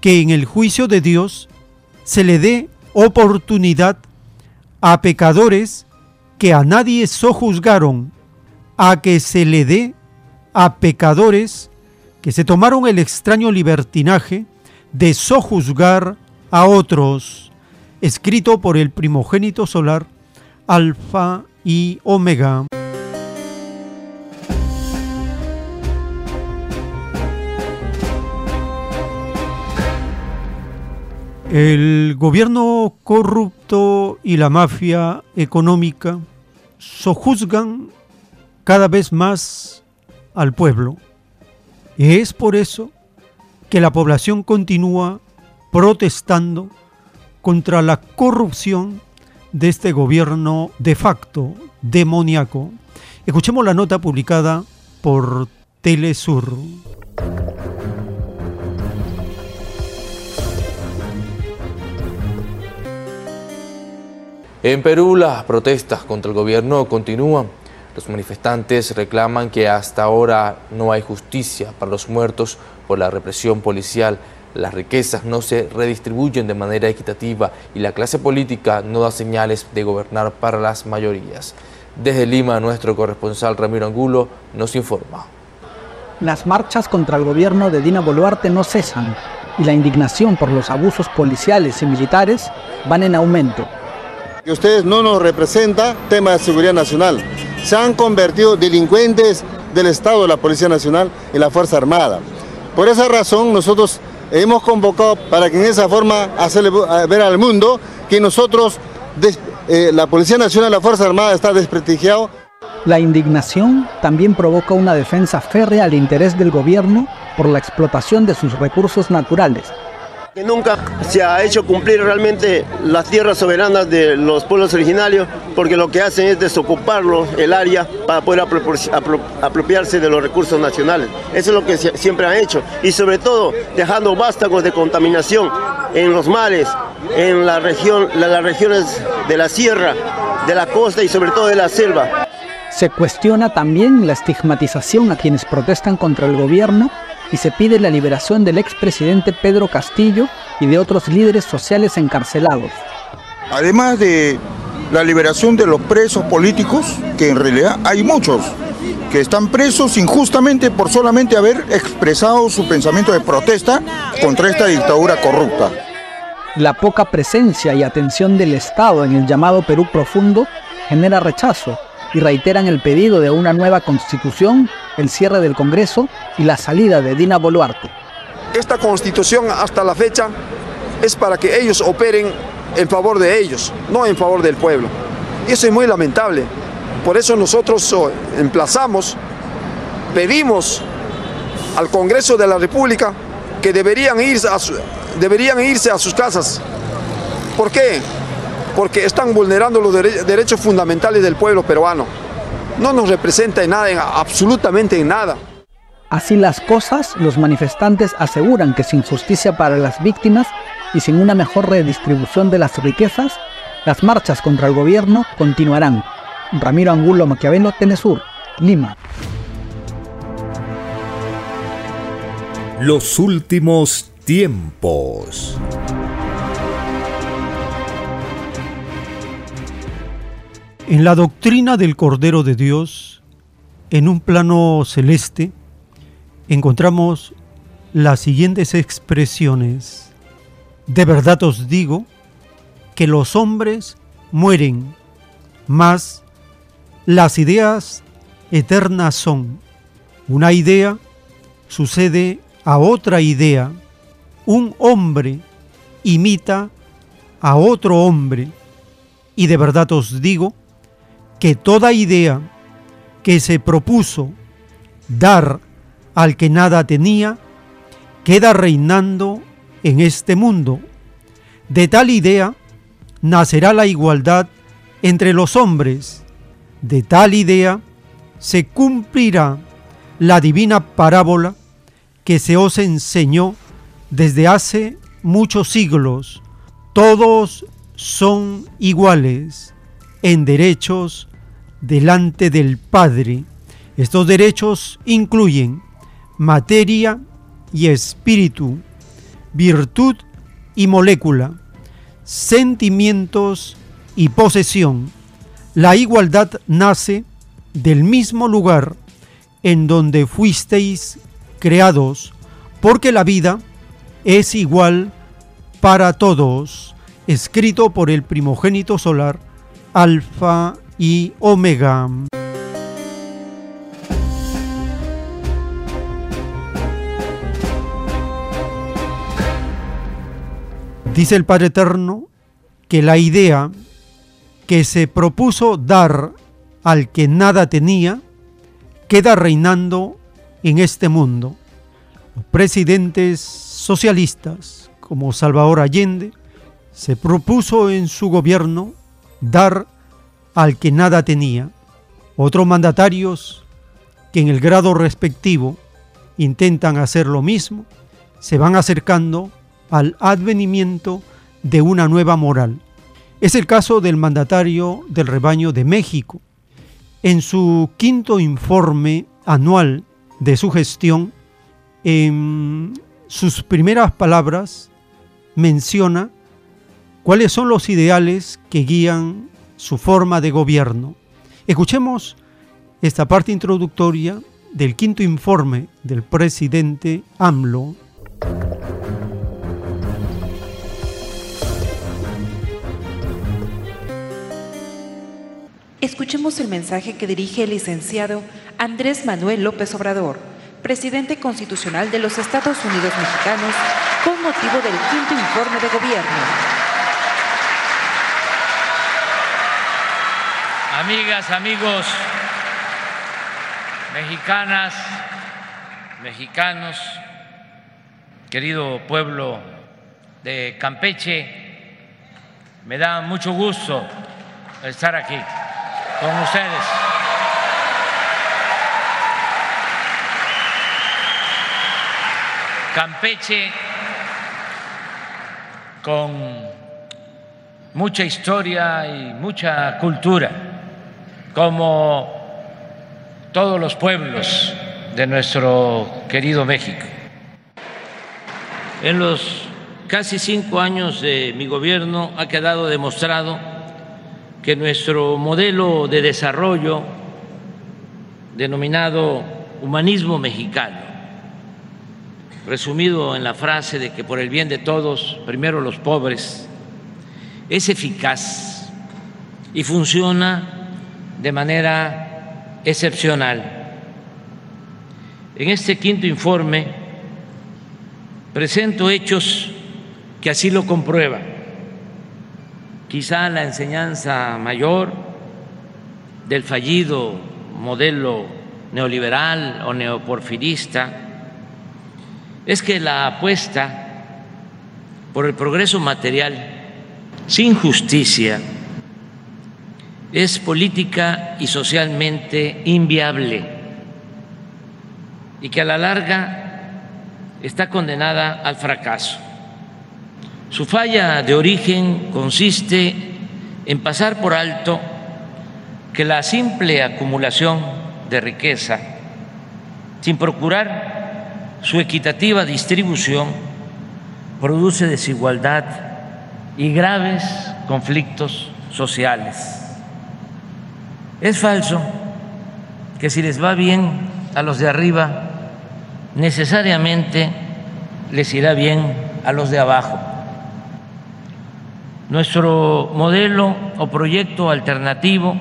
que en el juicio de Dios se le dé oportunidad a pecadores que a nadie sojuzgaron, a que se le dé a pecadores que se tomaron el extraño libertinaje de sojuzgar a otros, escrito por el primogénito solar, Alfa y Omega. El gobierno corrupto y la mafia económica sojuzgan cada vez más al pueblo. Y es por eso que la población continúa protestando contra la corrupción de este gobierno de facto demoníaco. Escuchemos la nota publicada por Telesur. En Perú las protestas contra el gobierno continúan. Los manifestantes reclaman que hasta ahora no hay justicia para los muertos por la represión policial. Las riquezas no se redistribuyen de manera equitativa y la clase política no da señales de gobernar para las mayorías. Desde Lima, nuestro corresponsal Ramiro Angulo nos informa. Las marchas contra el gobierno de Dina Boluarte no cesan y la indignación por los abusos policiales y militares van en aumento que ustedes no nos representan tema de seguridad nacional. Se han convertido delincuentes del Estado, de la Policía Nacional y la Fuerza Armada. Por esa razón nosotros hemos convocado para que en esa forma hacerle ver al mundo que nosotros, eh, la Policía Nacional y la Fuerza Armada está desprestigiado. La indignación también provoca una defensa férrea al interés del gobierno por la explotación de sus recursos naturales, que nunca se ha hecho cumplir realmente las tierras soberanas de los pueblos originarios, porque lo que hacen es desocuparlo, el área, para poder apropiarse de los recursos nacionales. Eso es lo que siempre han hecho. Y sobre todo, dejando vástagos de contaminación en los mares, en la región, las regiones de la sierra, de la costa y sobre todo de la selva. Se cuestiona también la estigmatización a quienes protestan contra el gobierno y se pide la liberación del expresidente Pedro Castillo y de otros líderes sociales encarcelados. Además de la liberación de los presos políticos, que en realidad hay muchos, que están presos injustamente por solamente haber expresado su pensamiento de protesta contra esta dictadura corrupta. La poca presencia y atención del Estado en el llamado Perú profundo genera rechazo y reiteran el pedido de una nueva constitución, el cierre del Congreso y la salida de Dina Boluarte. Esta constitución hasta la fecha es para que ellos operen en favor de ellos, no en favor del pueblo. Y eso es muy lamentable. Por eso nosotros oh, emplazamos, pedimos al Congreso de la República que deberían irse a, deberían irse a sus casas. ¿Por qué? porque están vulnerando los derechos fundamentales del pueblo peruano. No nos representa en nada, absolutamente en nada. Así las cosas, los manifestantes aseguran que sin justicia para las víctimas y sin una mejor redistribución de las riquezas, las marchas contra el gobierno continuarán. Ramiro Angulo Maquiavelo, Tenesur, Lima. Los últimos tiempos. En la doctrina del Cordero de Dios, en un plano celeste, encontramos las siguientes expresiones. De verdad os digo que los hombres mueren, mas las ideas eternas son. Una idea sucede a otra idea. Un hombre imita a otro hombre. Y de verdad os digo que toda idea que se propuso dar al que nada tenía, queda reinando en este mundo. De tal idea nacerá la igualdad entre los hombres. De tal idea se cumplirá la divina parábola que se os enseñó desde hace muchos siglos. Todos son iguales en derechos delante del Padre. Estos derechos incluyen materia y espíritu, virtud y molécula, sentimientos y posesión. La igualdad nace del mismo lugar en donde fuisteis creados, porque la vida es igual para todos, escrito por el primogénito solar, Alfa y Omega. Dice el Padre Eterno que la idea que se propuso dar al que nada tenía queda reinando en este mundo. Los presidentes socialistas como Salvador Allende se propuso en su gobierno dar al que nada tenía. Otros mandatarios que en el grado respectivo intentan hacer lo mismo, se van acercando al advenimiento de una nueva moral. Es el caso del mandatario del rebaño de México. En su quinto informe anual de su gestión, en sus primeras palabras menciona cuáles son los ideales que guían su forma de gobierno. Escuchemos esta parte introductoria del quinto informe del presidente AMLO. Escuchemos el mensaje que dirige el licenciado Andrés Manuel López Obrador, presidente constitucional de los Estados Unidos mexicanos, con motivo del quinto informe de gobierno. Amigas, amigos, mexicanas, mexicanos, querido pueblo de Campeche, me da mucho gusto estar aquí con ustedes. Campeche con mucha historia y mucha cultura como todos los pueblos de nuestro querido México. En los casi cinco años de mi gobierno ha quedado demostrado que nuestro modelo de desarrollo denominado humanismo mexicano, resumido en la frase de que por el bien de todos, primero los pobres, es eficaz y funciona de manera excepcional. En este quinto informe presento hechos que así lo comprueban. Quizá la enseñanza mayor del fallido modelo neoliberal o neoporfirista es que la apuesta por el progreso material sin justicia es política y socialmente inviable y que a la larga está condenada al fracaso. Su falla de origen consiste en pasar por alto que la simple acumulación de riqueza, sin procurar su equitativa distribución, produce desigualdad y graves conflictos sociales. Es falso que si les va bien a los de arriba, necesariamente les irá bien a los de abajo. Nuestro modelo o proyecto alternativo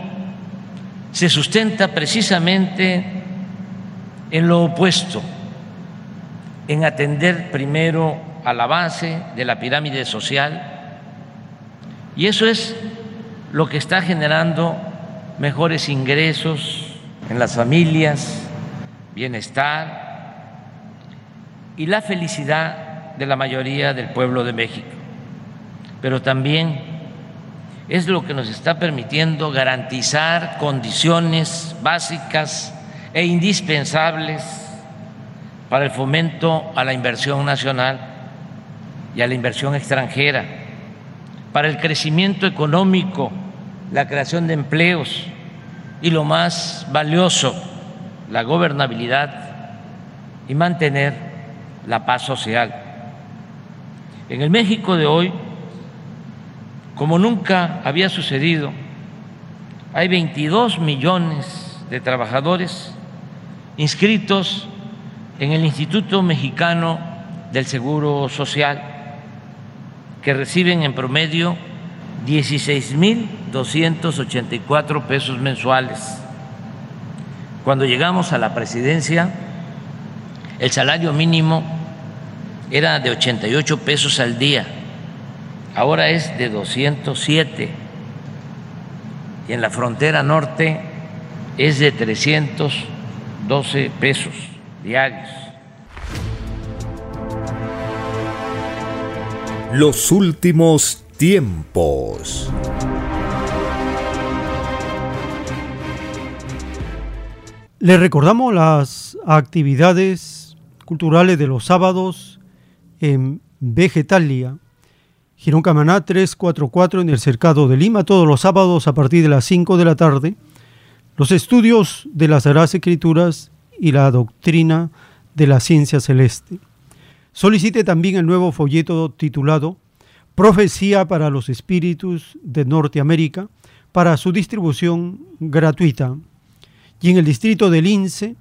se sustenta precisamente en lo opuesto, en atender primero a la base de la pirámide social, y eso es lo que está generando mejores ingresos en las familias, bienestar y la felicidad de la mayoría del pueblo de México. Pero también es lo que nos está permitiendo garantizar condiciones básicas e indispensables para el fomento a la inversión nacional y a la inversión extranjera, para el crecimiento económico, la creación de empleos y lo más valioso, la gobernabilidad y mantener la paz social. En el México de hoy, como nunca había sucedido, hay 22 millones de trabajadores inscritos en el Instituto Mexicano del Seguro Social, que reciben en promedio 16.284 pesos mensuales cuando llegamos a la presidencia, el salario mínimo era de 88 pesos al día, ahora es de 207 y en la frontera norte es de 312 pesos diarios. Los últimos tiempos. Le recordamos las actividades culturales de los sábados en Vegetalia, Girón Camaná 344 en el Cercado de Lima, todos los sábados a partir de las 5 de la tarde. Los estudios de las Sagradas Escrituras y la doctrina de la ciencia celeste. Solicite también el nuevo folleto titulado Profecía para los Espíritus de Norteamérica para su distribución gratuita y en el distrito del Lince,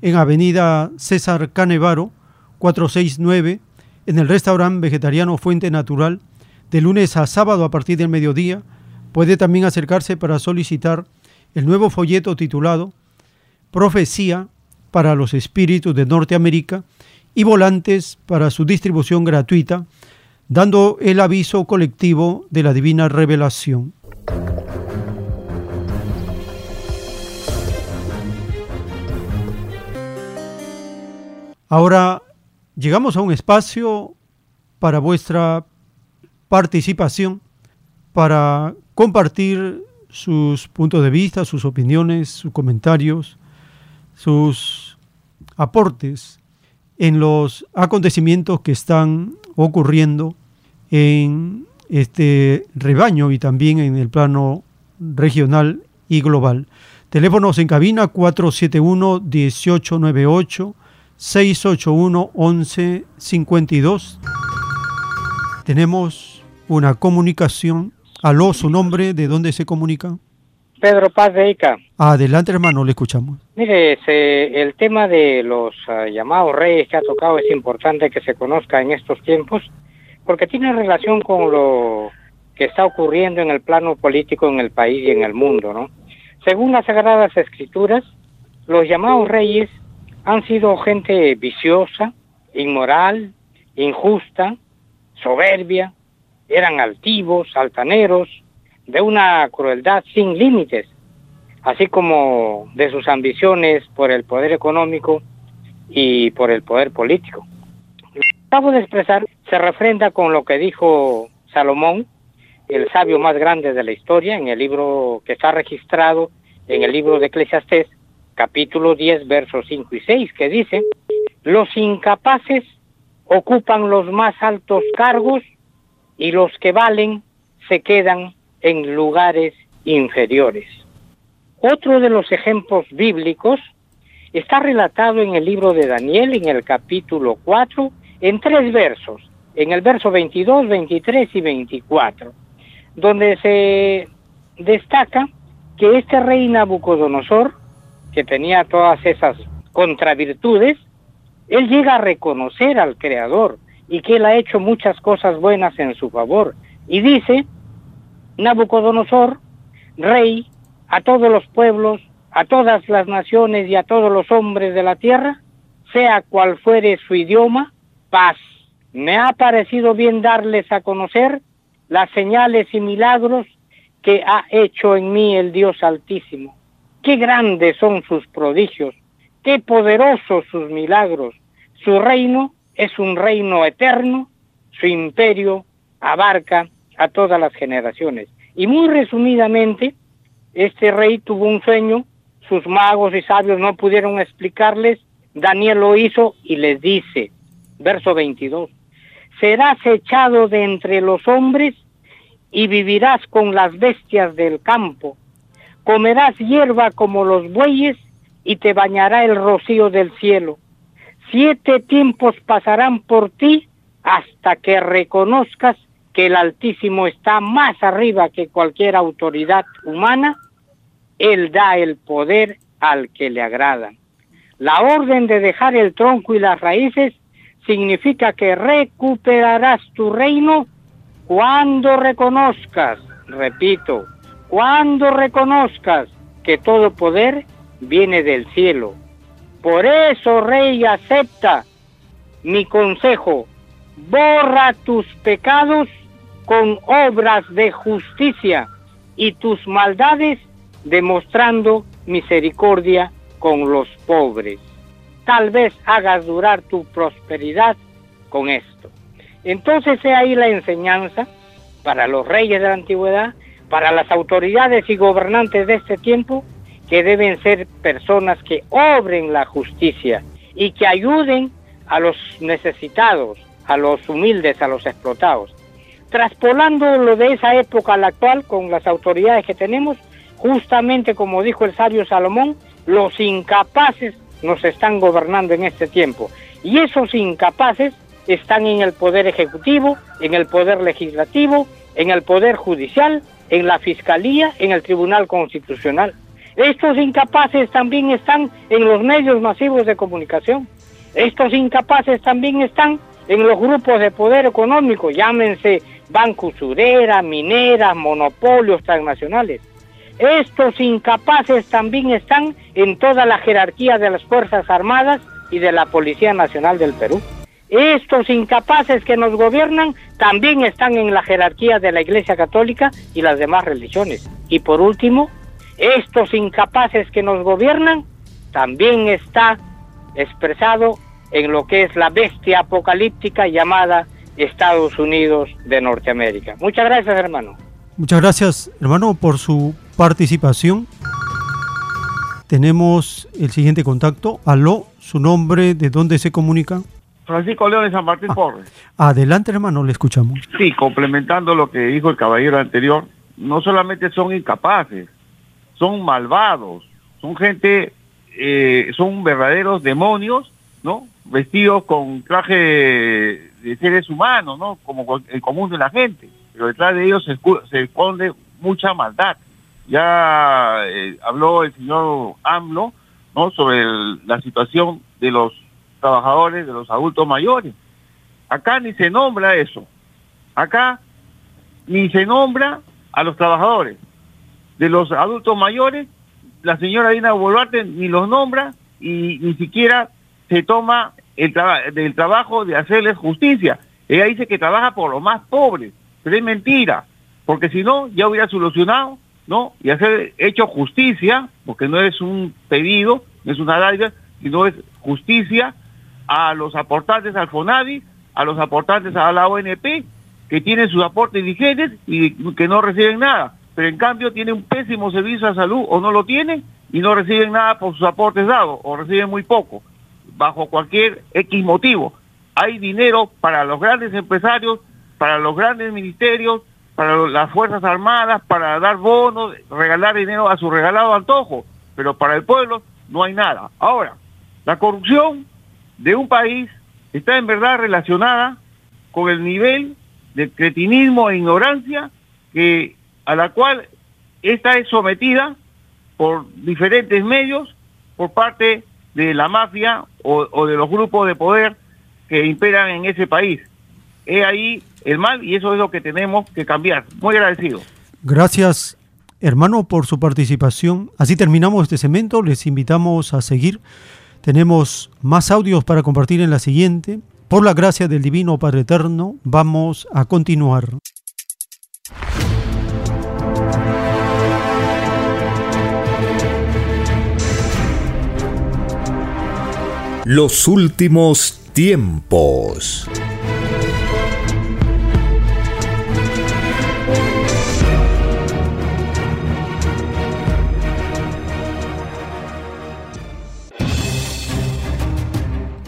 en Avenida César Canevaro, 469, en el restaurante vegetariano Fuente Natural, de lunes a sábado a partir del mediodía. Puede también acercarse para solicitar el nuevo folleto titulado Profecía para los Espíritus de Norteamérica y volantes para su distribución gratuita, dando el aviso colectivo de la Divina Revelación. Ahora llegamos a un espacio para vuestra participación, para compartir sus puntos de vista, sus opiniones, sus comentarios, sus aportes en los acontecimientos que están ocurriendo en este rebaño y también en el plano regional y global. Teléfonos en cabina 471 1898 681-1152. Tenemos una comunicación. Aló, su nombre, ¿de dónde se comunica? Pedro Paz de Ica. Adelante, hermano, le escuchamos. Mire, el tema de los ah, llamados reyes que ha tocado es importante que se conozca en estos tiempos, porque tiene relación con lo que está ocurriendo en el plano político en el país y en el mundo, ¿no? Según las Sagradas Escrituras, los llamados reyes han sido gente viciosa, inmoral, injusta, soberbia, eran altivos, altaneros, de una crueldad sin límites, así como de sus ambiciones por el poder económico y por el poder político. Acabo de expresar se refrenda con lo que dijo Salomón, el sabio más grande de la historia, en el libro que está registrado en el libro de Eclesiastés, capítulo 10, versos 5 y 6, que dice, los incapaces ocupan los más altos cargos y los que valen se quedan en lugares inferiores. Otro de los ejemplos bíblicos está relatado en el libro de Daniel, en el capítulo 4, en tres versos, en el verso 22, 23 y 24, donde se destaca que este rey Nabucodonosor que tenía todas esas contravirtudes, él llega a reconocer al Creador y que él ha hecho muchas cosas buenas en su favor. Y dice, Nabucodonosor, rey, a todos los pueblos, a todas las naciones y a todos los hombres de la tierra, sea cual fuere su idioma, paz. Me ha parecido bien darles a conocer las señales y milagros que ha hecho en mí el Dios Altísimo. Qué grandes son sus prodigios, qué poderosos sus milagros. Su reino es un reino eterno, su imperio abarca a todas las generaciones. Y muy resumidamente, este rey tuvo un sueño, sus magos y sabios no pudieron explicarles, Daniel lo hizo y les dice, verso 22, serás echado de entre los hombres y vivirás con las bestias del campo, comerás hierba como los bueyes y te bañará el rocío del cielo. Siete tiempos pasarán por ti hasta que reconozcas que el Altísimo está más arriba que cualquier autoridad humana, Él da el poder al que le agrada. La orden de dejar el tronco y las raíces significa que recuperarás tu reino cuando reconozcas, repito, cuando reconozcas que todo poder viene del cielo. Por eso, Rey, acepta mi consejo, borra tus pecados con obras de justicia y tus maldades demostrando misericordia con los pobres. Tal vez hagas durar tu prosperidad con esto. Entonces he ahí la enseñanza para los reyes de la antigüedad, para las autoridades y gobernantes de este tiempo, que deben ser personas que obren la justicia y que ayuden a los necesitados, a los humildes, a los explotados traspolando lo de esa época a la actual con las autoridades que tenemos, justamente como dijo el sabio Salomón, los incapaces nos están gobernando en este tiempo. Y esos incapaces están en el poder ejecutivo, en el poder legislativo, en el poder judicial, en la fiscalía, en el tribunal constitucional. Estos incapaces también están en los medios masivos de comunicación. Estos incapaces también están en los grupos de poder económico, llámense Banco usurera, mineras, monopolios transnacionales. Estos incapaces también están en toda la jerarquía de las Fuerzas Armadas y de la Policía Nacional del Perú. Estos incapaces que nos gobiernan también están en la jerarquía de la Iglesia Católica y las demás religiones. Y por último, estos incapaces que nos gobiernan también está expresado en lo que es la bestia apocalíptica llamada Estados Unidos de Norteamérica. Muchas gracias, hermano. Muchas gracias, hermano, por su participación. Tenemos el siguiente contacto. Aló, su nombre, ¿de dónde se comunica? Francisco León de San Martín ah, Porres. Adelante, hermano, le escuchamos. Sí, complementando lo que dijo el caballero anterior, no solamente son incapaces, son malvados, son gente, eh, son verdaderos demonios, ¿no? Vestidos con traje de seres humanos, ¿no? Como el común de la gente. Pero detrás de ellos se, esconde mucha maldad. Ya eh, habló el señor AMLO, ¿no? Sobre la situación de los trabajadores, de los adultos mayores. Acá ni se nombra eso. Acá ni se nombra a los trabajadores. De los adultos mayores, la señora Dina Boluarte ni los nombra y ni siquiera se toma el del trabajo de hacerles justicia. Ella dice que trabaja por los más pobres, pero es mentira, porque si no, ya hubiera solucionado, ¿no? Y hacer hecho justicia, porque no es un pedido, no es una dádiva, sino es justicia a los aportantes al FONAVI, a los aportantes a la ONP, que tienen sus aportes vigentes y que no reciben nada, pero en cambio tienen un pésimo servicio de salud o no lo tienen y no reciben nada por sus aportes dados o reciben muy poco bajo cualquier X motivo. Hay dinero para los grandes empresarios, para los grandes ministerios, para las Fuerzas Armadas, para dar bonos, regalar dinero a su regalado antojo, pero para el pueblo no hay nada. Ahora, la corrupción de un país está en verdad relacionada con el nivel de cretinismo e ignorancia que a la cual esta es sometida por diferentes medios por parte de la mafia o, de los grupos de poder que imperan en ese país. es ahí el mal y eso es lo que tenemos que cambiar. Muy agradecido. Gracias, hermano, por su participación. Así terminamos este segmento. Les invitamos a seguir. Tenemos más audios para compartir en la siguiente. Por la gracia del Divino Padre Eterno, vamos a continuar. Los últimos tiempos.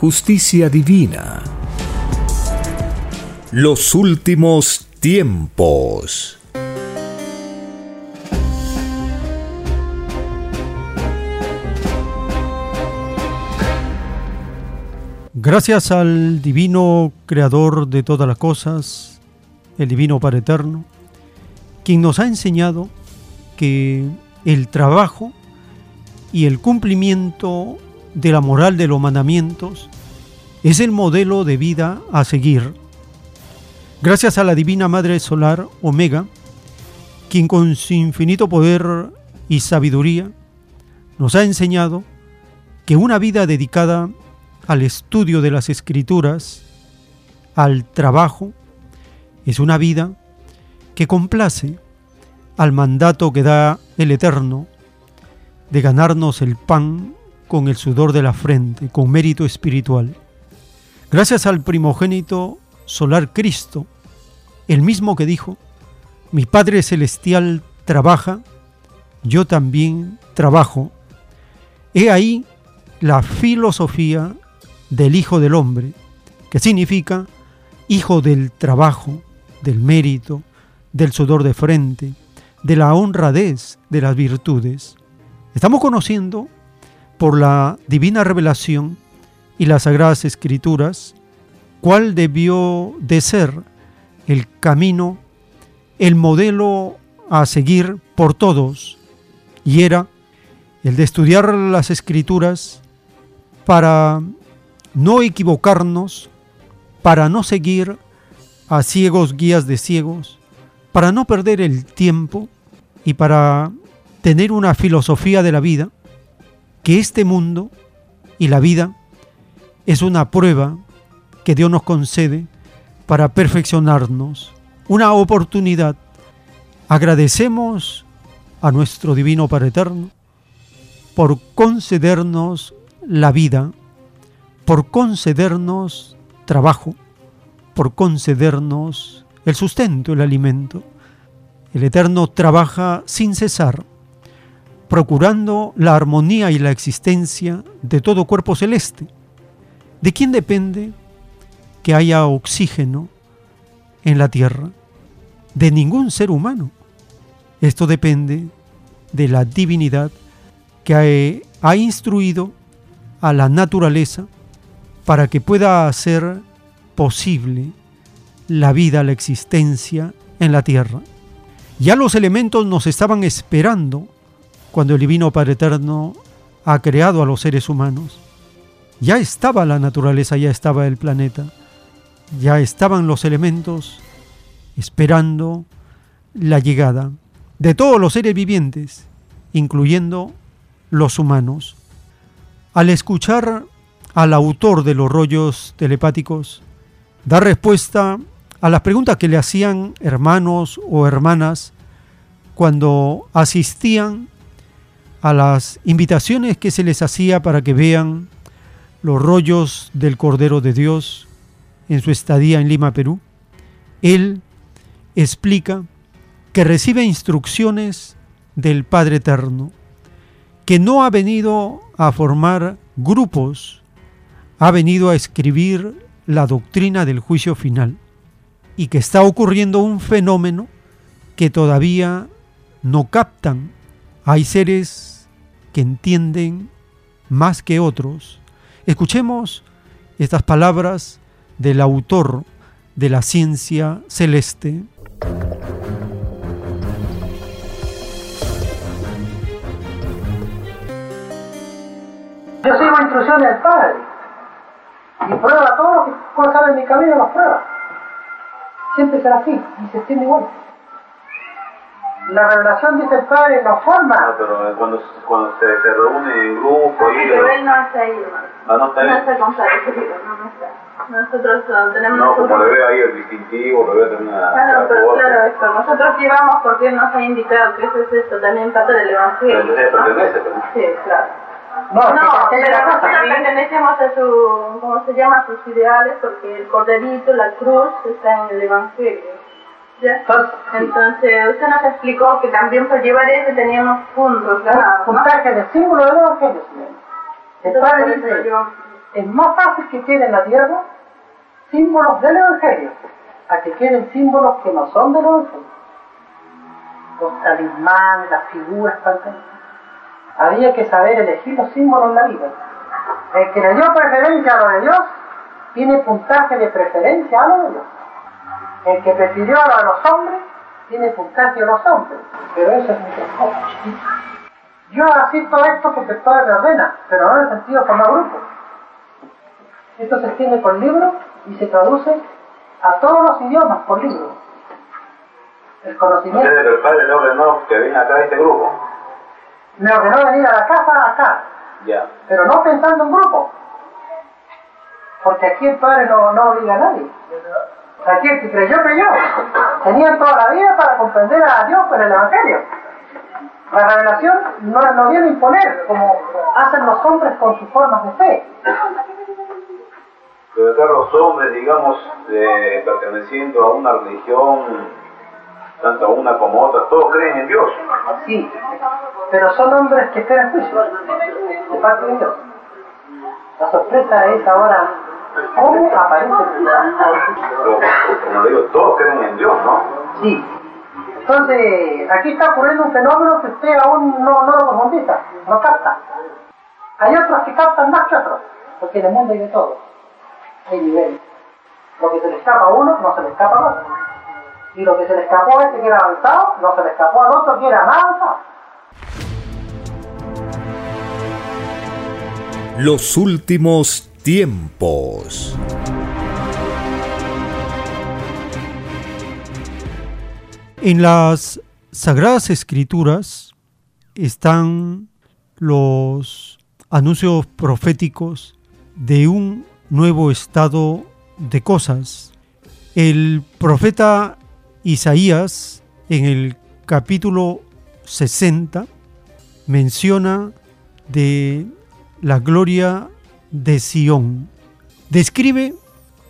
justicia divina. Los últimos tiempos. Gracias al divino creador de todas las cosas, el divino Padre Eterno, quien nos ha enseñado que el trabajo y el cumplimiento de la moral de los mandamientos es el modelo de vida a seguir. Gracias a la Divina Madre Solar Omega, quien con su infinito poder y sabiduría nos ha enseñado que una vida dedicada al estudio de las escrituras, al trabajo, es una vida que complace al mandato que da el Eterno de ganarnos el pan con el sudor de la frente, con mérito espiritual. Gracias al primogénito solar Cristo, el mismo que dijo, mi Padre Celestial trabaja, yo también trabajo. He ahí la filosofía del Hijo del Hombre, que significa Hijo del trabajo, del mérito, del sudor de frente, de la honradez de las virtudes. Estamos conociendo por la divina revelación y las sagradas escrituras cuál debió de ser el camino, el modelo a seguir por todos, y era el de estudiar las escrituras para no equivocarnos, para no seguir a ciegos guías de ciegos, para no perder el tiempo y para tener una filosofía de la vida, que este mundo y la vida es una prueba que Dios nos concede para perfeccionarnos, una oportunidad. Agradecemos a nuestro Divino Padre Eterno por concedernos la vida, por concedernos trabajo, por concedernos el sustento, el alimento. El Eterno trabaja sin cesar, procurando la armonía y la existencia de todo cuerpo celeste. ¿De quién depende que haya oxígeno en la tierra? De ningún ser humano. Esto depende de la divinidad que ha instruido a la naturaleza para que pueda hacer posible la vida, la existencia en la tierra. Ya los elementos nos estaban esperando cuando el Divino Padre Eterno ha creado a los seres humanos. Ya estaba la naturaleza, ya estaba el planeta, ya estaban los elementos esperando la llegada de todos los seres vivientes, incluyendo los humanos. Al escuchar al autor de los rollos telepáticos, dar respuesta a las preguntas que le hacían hermanos o hermanas cuando asistían a las invitaciones que se les hacía para que vean los rollos del Cordero de Dios en su estadía en Lima, Perú, él explica que recibe instrucciones del Padre Eterno, que no ha venido a formar grupos, ha venido a escribir la doctrina del juicio final y que está ocurriendo un fenómeno que todavía no captan. Hay seres que entienden más que otros. Escuchemos estas palabras del autor de la ciencia celeste. Yo sigo instrucciones del Padre y prueba todo lo que cosas en mi camino, las prueba. Siempre será así y se entiende igual. La revelación, dice el Padre, nos forma. No, pero cuando, cuando se, se reúne en grupo y... Pero él no está ahí, hermano. Ah, no está ahí. No está comparecido, no, no está. Nosotros uh, tenemos... No, como le veo ahí el distintivo, le veo también una... Claro, pero claro, esto. Nosotros llevamos porque él nos ha indicado que eso es esto, también parte del Evangelio. Pero usted ¿no? pertenece, pero- Sí, claro. No, No, pero nosotros pertenecemos a su, ¿cómo se llama? A sus ideales porque el corderito, la cruz, está en el Evangelio. ¿Ya? Entonces, usted nos explicó que también por llevar eso teníamos puntos ganados. Puntaje de símbolo del Evangelio, señor. El Padre dice, es más fácil que queden en la tierra símbolos del Evangelio a que queden símbolos que no son del Evangelio. Los talismanes, las figuras, tantas. Había que saber elegir los símbolos en la vida. El que le dio preferencia a lo de Dios, tiene puntaje de preferencia a lo de Dios. El que prefirió a los hombres, tiene puntaje a los hombres. Pero eso es muchas chiquito. Yo asisto a esto porque el Padre me ordena, pero no en el sentido formar grupo. Esto se extiende por libro y se traduce a todos los idiomas por libro. El conocimiento Ustedes, pero el padre le ordenó que venga acá a este grupo. me ordenó venir a la casa acá Pero no pensando en grupo. Porque aquí el Padre no, no obliga a nadie. Aquí el que creyó, creyó. Tenían toda la vida para comprender a Dios con el Evangelio. La revelación no, no viene a imponer, como hacen los hombres con sus formas de fe. Pero acá los hombres, digamos, eh, perteneciendo a una religión, tanto una como otra, todos creen en Dios. Sí, pero son hombres que esperan juicio de parte de Dios. La sorpresa es ahora cómo aparece Pero, como le digo, todos creen en Dios, ¿no? Sí. Entonces, aquí está ocurriendo un fenómeno que usted aún no, no lo profundiza, no capta. Hay otros que captan más que otros, porque en el mundo hay de todo. Hay niveles. Lo que se le escapa a uno no se le escapa al otro. Y lo que se le escapó a este que era avanzado, no se le escapó al otro que era más avanzado. Los últimos tiempos. En las Sagradas Escrituras están los anuncios proféticos de un nuevo estado de cosas. El profeta Isaías en el capítulo 60 menciona de la gloria de Sión. Describe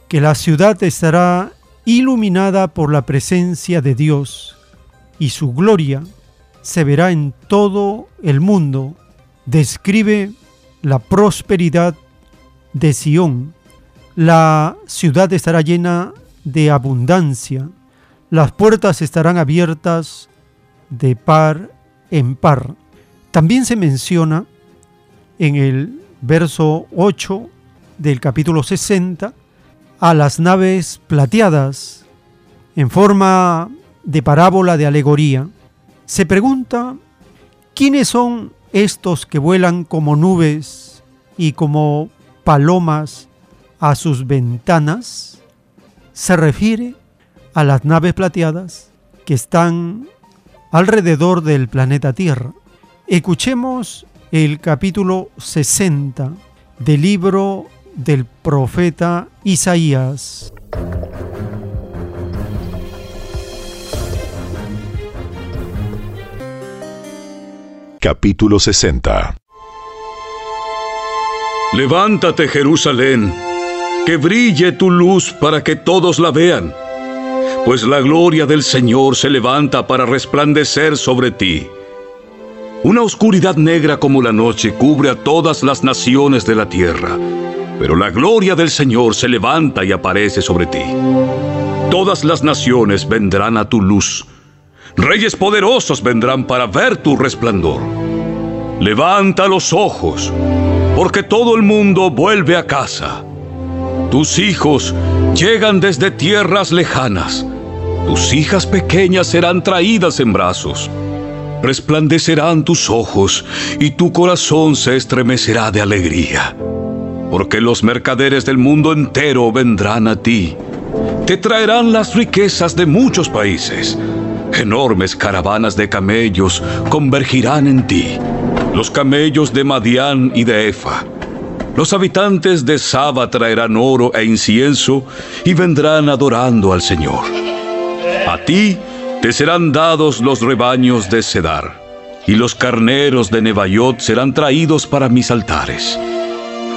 que la ciudad estará iluminada por la presencia de Dios y su gloria se verá en todo el mundo. Describe la prosperidad de Sión. La ciudad estará llena de abundancia. Las puertas estarán abiertas de par en par. También se menciona en el verso 8 del capítulo 60 a las naves plateadas en forma de parábola de alegoría. Se pregunta, ¿quiénes son estos que vuelan como nubes y como palomas a sus ventanas? Se refiere a las naves plateadas que están alrededor del planeta Tierra. Escuchemos el capítulo 60 del libro del profeta Isaías. Capítulo 60 Levántate Jerusalén, que brille tu luz para que todos la vean, pues la gloria del Señor se levanta para resplandecer sobre ti. Una oscuridad negra como la noche cubre a todas las naciones de la tierra, pero la gloria del Señor se levanta y aparece sobre ti. Todas las naciones vendrán a tu luz, reyes poderosos vendrán para ver tu resplandor. Levanta los ojos, porque todo el mundo vuelve a casa. Tus hijos llegan desde tierras lejanas. Tus hijas pequeñas serán traídas en brazos. Resplandecerán tus ojos y tu corazón se estremecerá de alegría. Porque los mercaderes del mundo entero vendrán a ti. Te traerán las riquezas de muchos países. Enormes caravanas de camellos convergirán en ti los camellos de Madián y de Efa. Los habitantes de Saba traerán oro e incienso y vendrán adorando al Señor. A ti te serán dados los rebaños de Cedar, y los carneros de Nebaiot serán traídos para mis altares.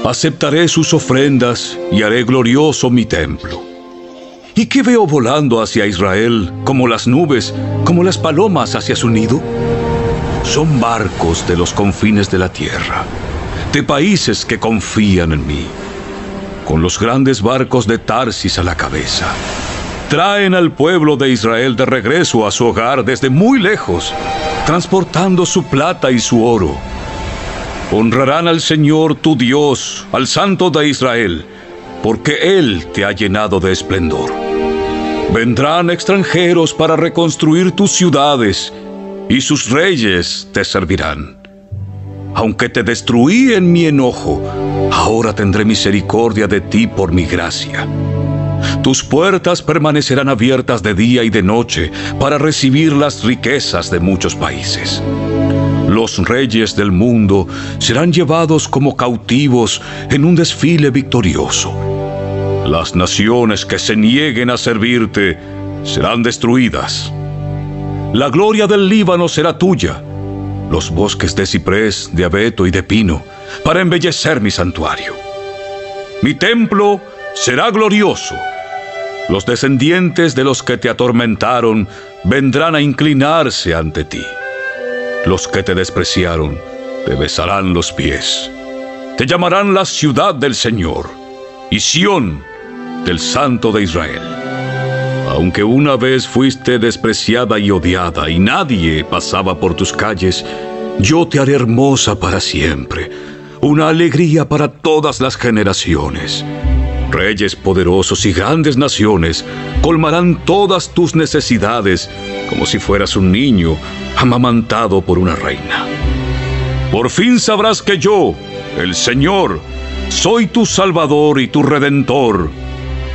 Aceptaré sus ofrendas y haré glorioso mi templo. ¿Y qué veo volando hacia Israel como las nubes, como las palomas hacia su nido? son barcos de los confines de la tierra, de países que confían en mí, con los grandes barcos de Tarsis a la cabeza. Traen al pueblo de Israel de regreso a su hogar desde muy lejos, transportando su plata y su oro. Honrarán al Señor tu Dios, al Santo de Israel, porque Él te ha llenado de esplendor. Vendrán extranjeros para reconstruir tus ciudades y sus reyes te servirán. Aunque te destruí en mi enojo, ahora tendré misericordia de ti por mi gracia. Tus puertas permanecerán abiertas de día y de noche para recibir las riquezas de muchos países. Los reyes del mundo serán llevados como cautivos en un desfile victorioso. Las naciones que se nieguen a servirte serán destruidas. La gloria del Líbano será tuya, los bosques de ciprés, de abeto y de pino, para embellecer mi santuario. Mi templo será glorioso. Los descendientes de los que te atormentaron vendrán a inclinarse ante ti. Los que te despreciaron te besarán los pies. Te llamarán la ciudad del Señor y Sión del Santo de Israel. Aunque una vez fuiste despreciada y odiada y nadie pasaba por tus calles, yo te haré hermosa para siempre, una alegría para todas las generaciones. Reyes poderosos y grandes naciones colmarán todas tus necesidades como si fueras un niño amamantado por una reina. Por fin sabrás que yo, el Señor, soy tu Salvador y tu Redentor,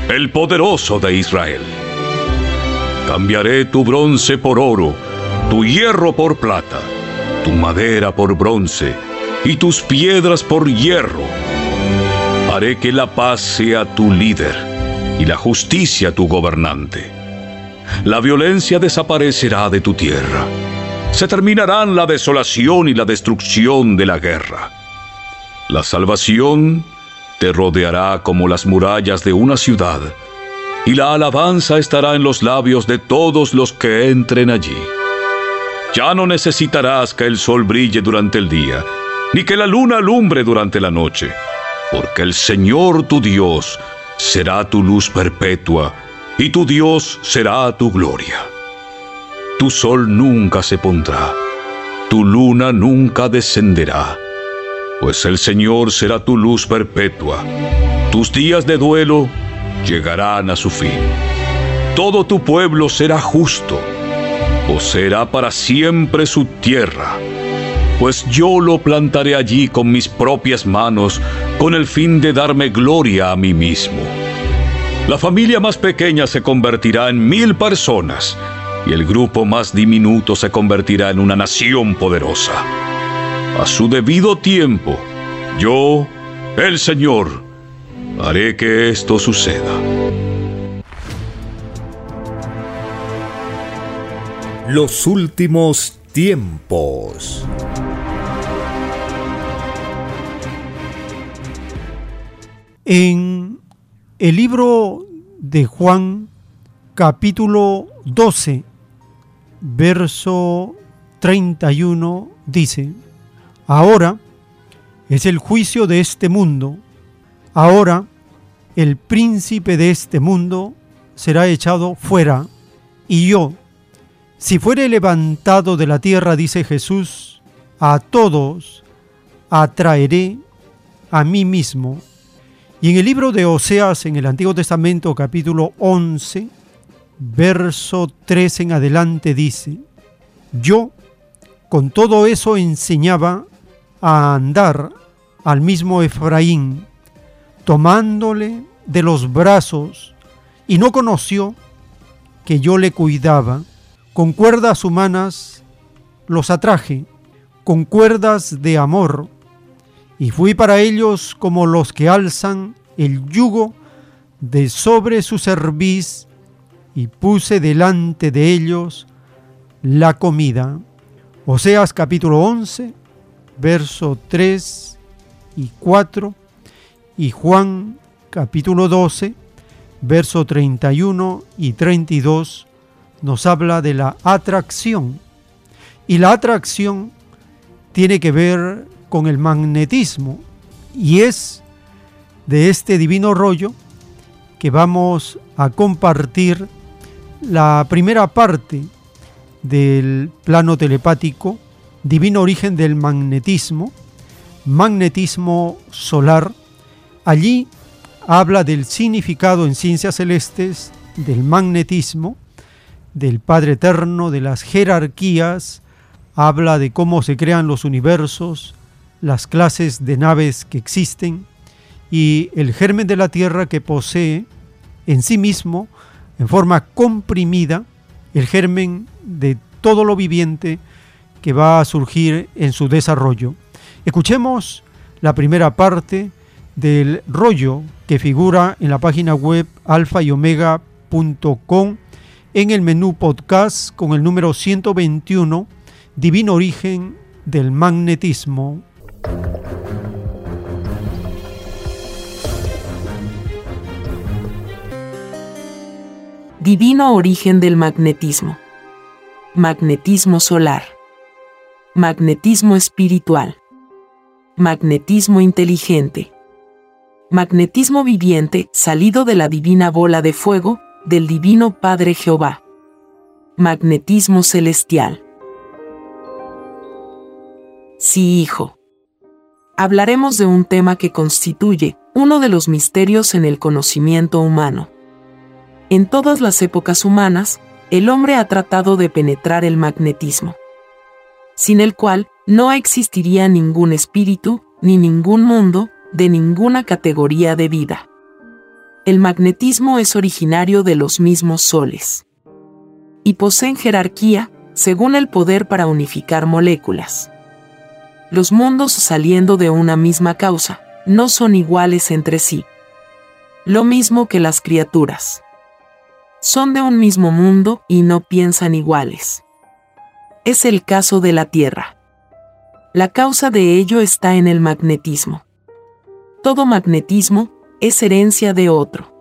el poderoso de Israel. Cambiaré tu bronce por oro, tu hierro por plata, tu madera por bronce y tus piedras por hierro. Haré que la paz sea tu líder y la justicia tu gobernante. La violencia desaparecerá de tu tierra. Se terminarán la desolación y la destrucción de la guerra. La salvación te rodeará como las murallas de una ciudad, y la alabanza estará en los labios de todos los que entren allí. Ya no necesitarás que el sol brille durante el día, ni que la luna alumbre durante la noche, porque el Señor tu Dios será tu luz perpetua, y tu Dios será tu gloria. Tu sol nunca se pondrá, tu luna nunca descenderá pues el Señor será tu luz perpetua. Tus días de duelo llegarán a su fin. Todo tu pueblo será justo, será para siempre su tierra, pues yo lo plantaré allí con mis propias manos, con el fin de darme gloria a mí mismo. La familia más pequeña se convertirá en mil personas, y el grupo más diminuto se convertirá en una nación poderosa a su debido tiempo, yo, el Señor, haré que esto suceda. Los últimos tiempos. En el libro de Juan, capítulo 12, verso 31, dice, Ahora es el juicio de este mundo. Ahora el príncipe de este mundo será echado fuera. Y yo, si fuere levantado de la tierra, dice Jesús, a todos atraeré a mí mismo. Y en el libro de Oseas, en el Antiguo Testamento, capítulo 11, verso 3 en adelante, dice, yo con todo eso enseñaba a andar al mismo Efraín, tomándole de los brazos, y no conoció que yo le cuidaba. Con cuerdas humanas los atraje, con cuerdas de amor, y fui para ellos como los que alzan el yugo de sobre su cerviz, y puse delante de ellos la comida. Oseas capítulo 11, verso 3 y 4, y Juan capítulo 12, verso 31 y 32, nos habla de la atracción. Y la atracción tiene que ver con el magnetismo y es de este divino rollo que vamos a compartir la primera parte del plano telepático divino origen del magnetismo, magnetismo solar. Allí habla del significado en ciencias celestes del magnetismo, del Padre Eterno, de las jerarquías, habla de cómo se crean los universos, las clases de naves que existen y el germen de la Tierra que posee en sí mismo, en forma comprimida, el germen de todo lo viviente, que va a surgir en su desarrollo. Escuchemos la primera parte del rollo que figura en la página web alfa y omega.com en el menú podcast con el número 121, Divino Origen del Magnetismo. Divino origen del magnetismo. Magnetismo solar. Magnetismo espiritual. Magnetismo inteligente. Magnetismo viviente salido de la divina bola de fuego del divino Padre Jehová. Magnetismo celestial. Sí, hijo. Hablaremos de un tema que constituye uno de los misterios en el conocimiento humano en todas las épocas humanas, el hombre ha tratado de penetrar el magnetismo, sin el cual no existiría ningún espíritu ni ningún mundo de ninguna categoría de vida. El magnetismo es originario de los mismos soles y poseen jerarquía según el poder para unificar moléculas. Los mundos saliendo de una misma causa no son iguales entre sí. Lo mismo que las criaturas son de un mismo mundo y no piensan iguales. Es el caso de la Tierra. La causa de ello está en el magnetismo. Todo magnetismo es herencia de otro.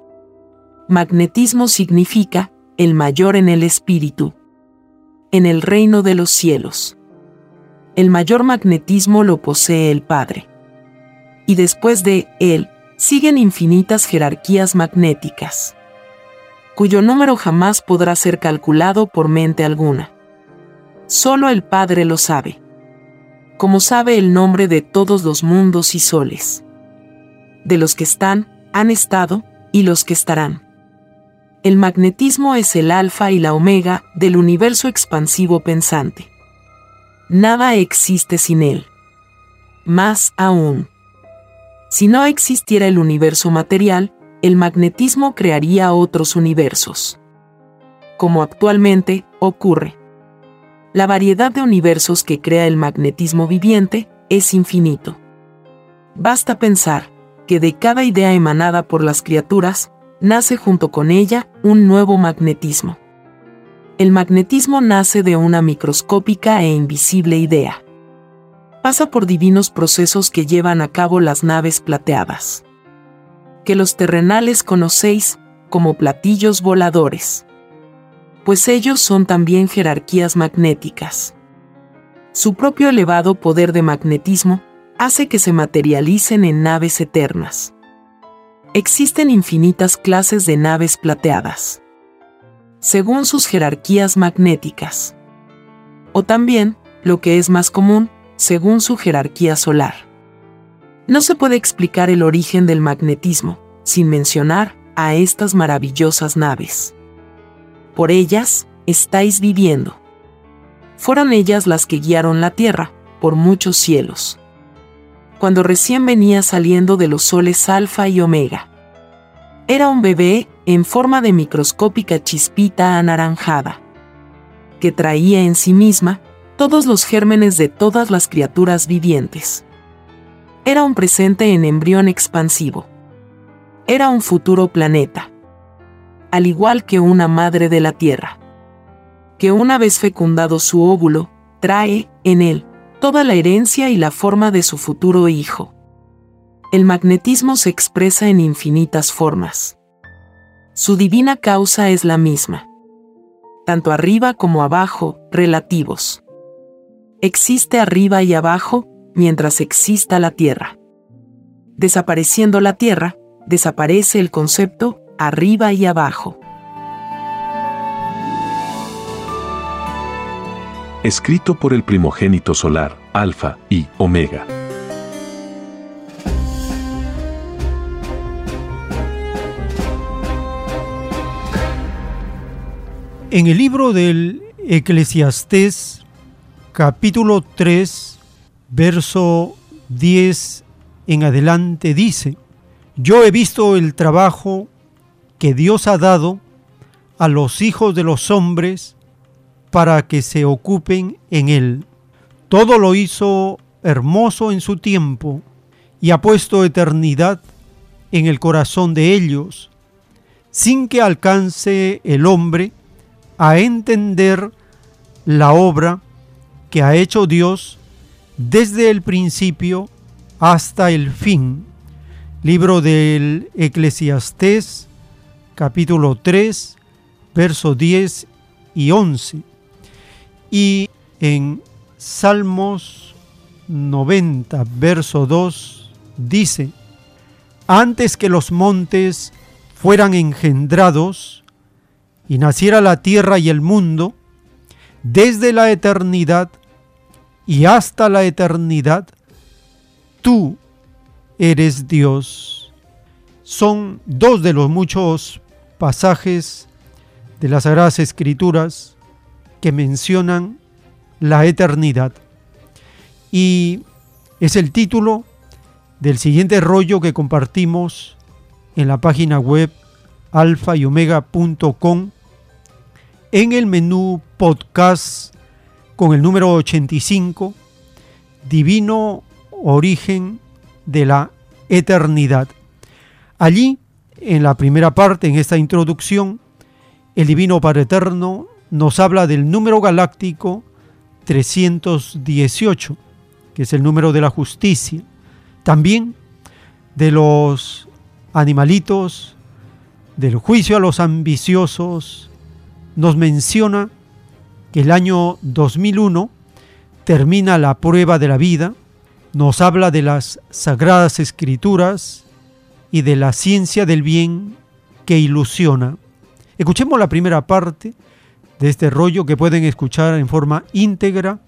Magnetismo significa el mayor en el espíritu, en el reino de los cielos. El mayor magnetismo lo posee el Padre. Y después de él siguen infinitas jerarquías magnéticas cuyo número jamás podrá ser calculado por mente alguna. Solo el Padre lo sabe. Como sabe el nombre de todos los mundos y soles. De los que están, han estado, y los que estarán. El magnetismo es el alfa y la omega del universo expansivo pensante. Nada existe sin él. Más aún. Si no existiera el universo material, el magnetismo crearía otros universos. Como actualmente ocurre. La variedad de universos que crea el magnetismo viviente es infinito. Basta pensar que de cada idea emanada por las criaturas, nace junto con ella un nuevo magnetismo. El magnetismo nace de una microscópica e invisible idea. Pasa por divinos procesos que llevan a cabo las naves plateadas que los terrenales conocéis como platillos voladores, pues ellos son también jerarquías magnéticas. Su propio elevado poder de magnetismo hace que se materialicen en naves eternas. Existen infinitas clases de naves plateadas, según sus jerarquías magnéticas, o también, lo que es más común, según su jerarquía solar. No se puede explicar el origen del magnetismo, sin mencionar a estas maravillosas naves. Por ellas estáis viviendo. Fueron ellas las que guiaron la Tierra por muchos cielos. Cuando recién venía saliendo de los soles Alfa y Omega. Era un bebé en forma de microscópica chispita anaranjada, que traía en sí misma todos los gérmenes de todas las criaturas vivientes era un presente en embrión expansivo. Era un futuro planeta. Al igual que una madre de la Tierra. Que una vez fecundado su óvulo, trae, en él, toda la herencia y la forma de su futuro hijo. El magnetismo se expresa en infinitas formas. Su divina causa es la misma. Tanto arriba como abajo, relativos. Existe arriba y abajo, mientras exista la Tierra. Desapareciendo la Tierra, desaparece el concepto arriba y abajo. Escrito por el primogénito solar, Alfa y Omega. En el libro del Eclesiastés, capítulo 3, verso 10 en adelante dice, yo he visto el trabajo que Dios ha dado a los hijos de los hombres para que se ocupen en él. Todo lo hizo hermoso en su tiempo y ha puesto eternidad en el corazón de ellos, sin que alcance el hombre a entender la obra que ha hecho Dios desde el principio hasta el fin. Libro del Eclesiastés, capítulo 3, versos 10 y 11. Y en Salmos 90, verso 2, dice, antes que los montes fueran engendrados y naciera la tierra y el mundo, desde la eternidad y hasta la eternidad, tú eres Dios. Son dos de los muchos pasajes de las Sagradas Escrituras que mencionan la eternidad. Y es el título del siguiente rollo que compartimos en la página web alfa y omega.com en el menú podcast con el número 85, Divino Origen de la Eternidad. Allí, en la primera parte, en esta introducción, el Divino Padre Eterno nos habla del número galáctico 318, que es el número de la justicia. También de los animalitos, del juicio a los ambiciosos, nos menciona que el año 2001 termina la prueba de la vida, nos habla de las sagradas escrituras y de la ciencia del bien que ilusiona. Escuchemos la primera parte de este rollo que pueden escuchar en forma íntegra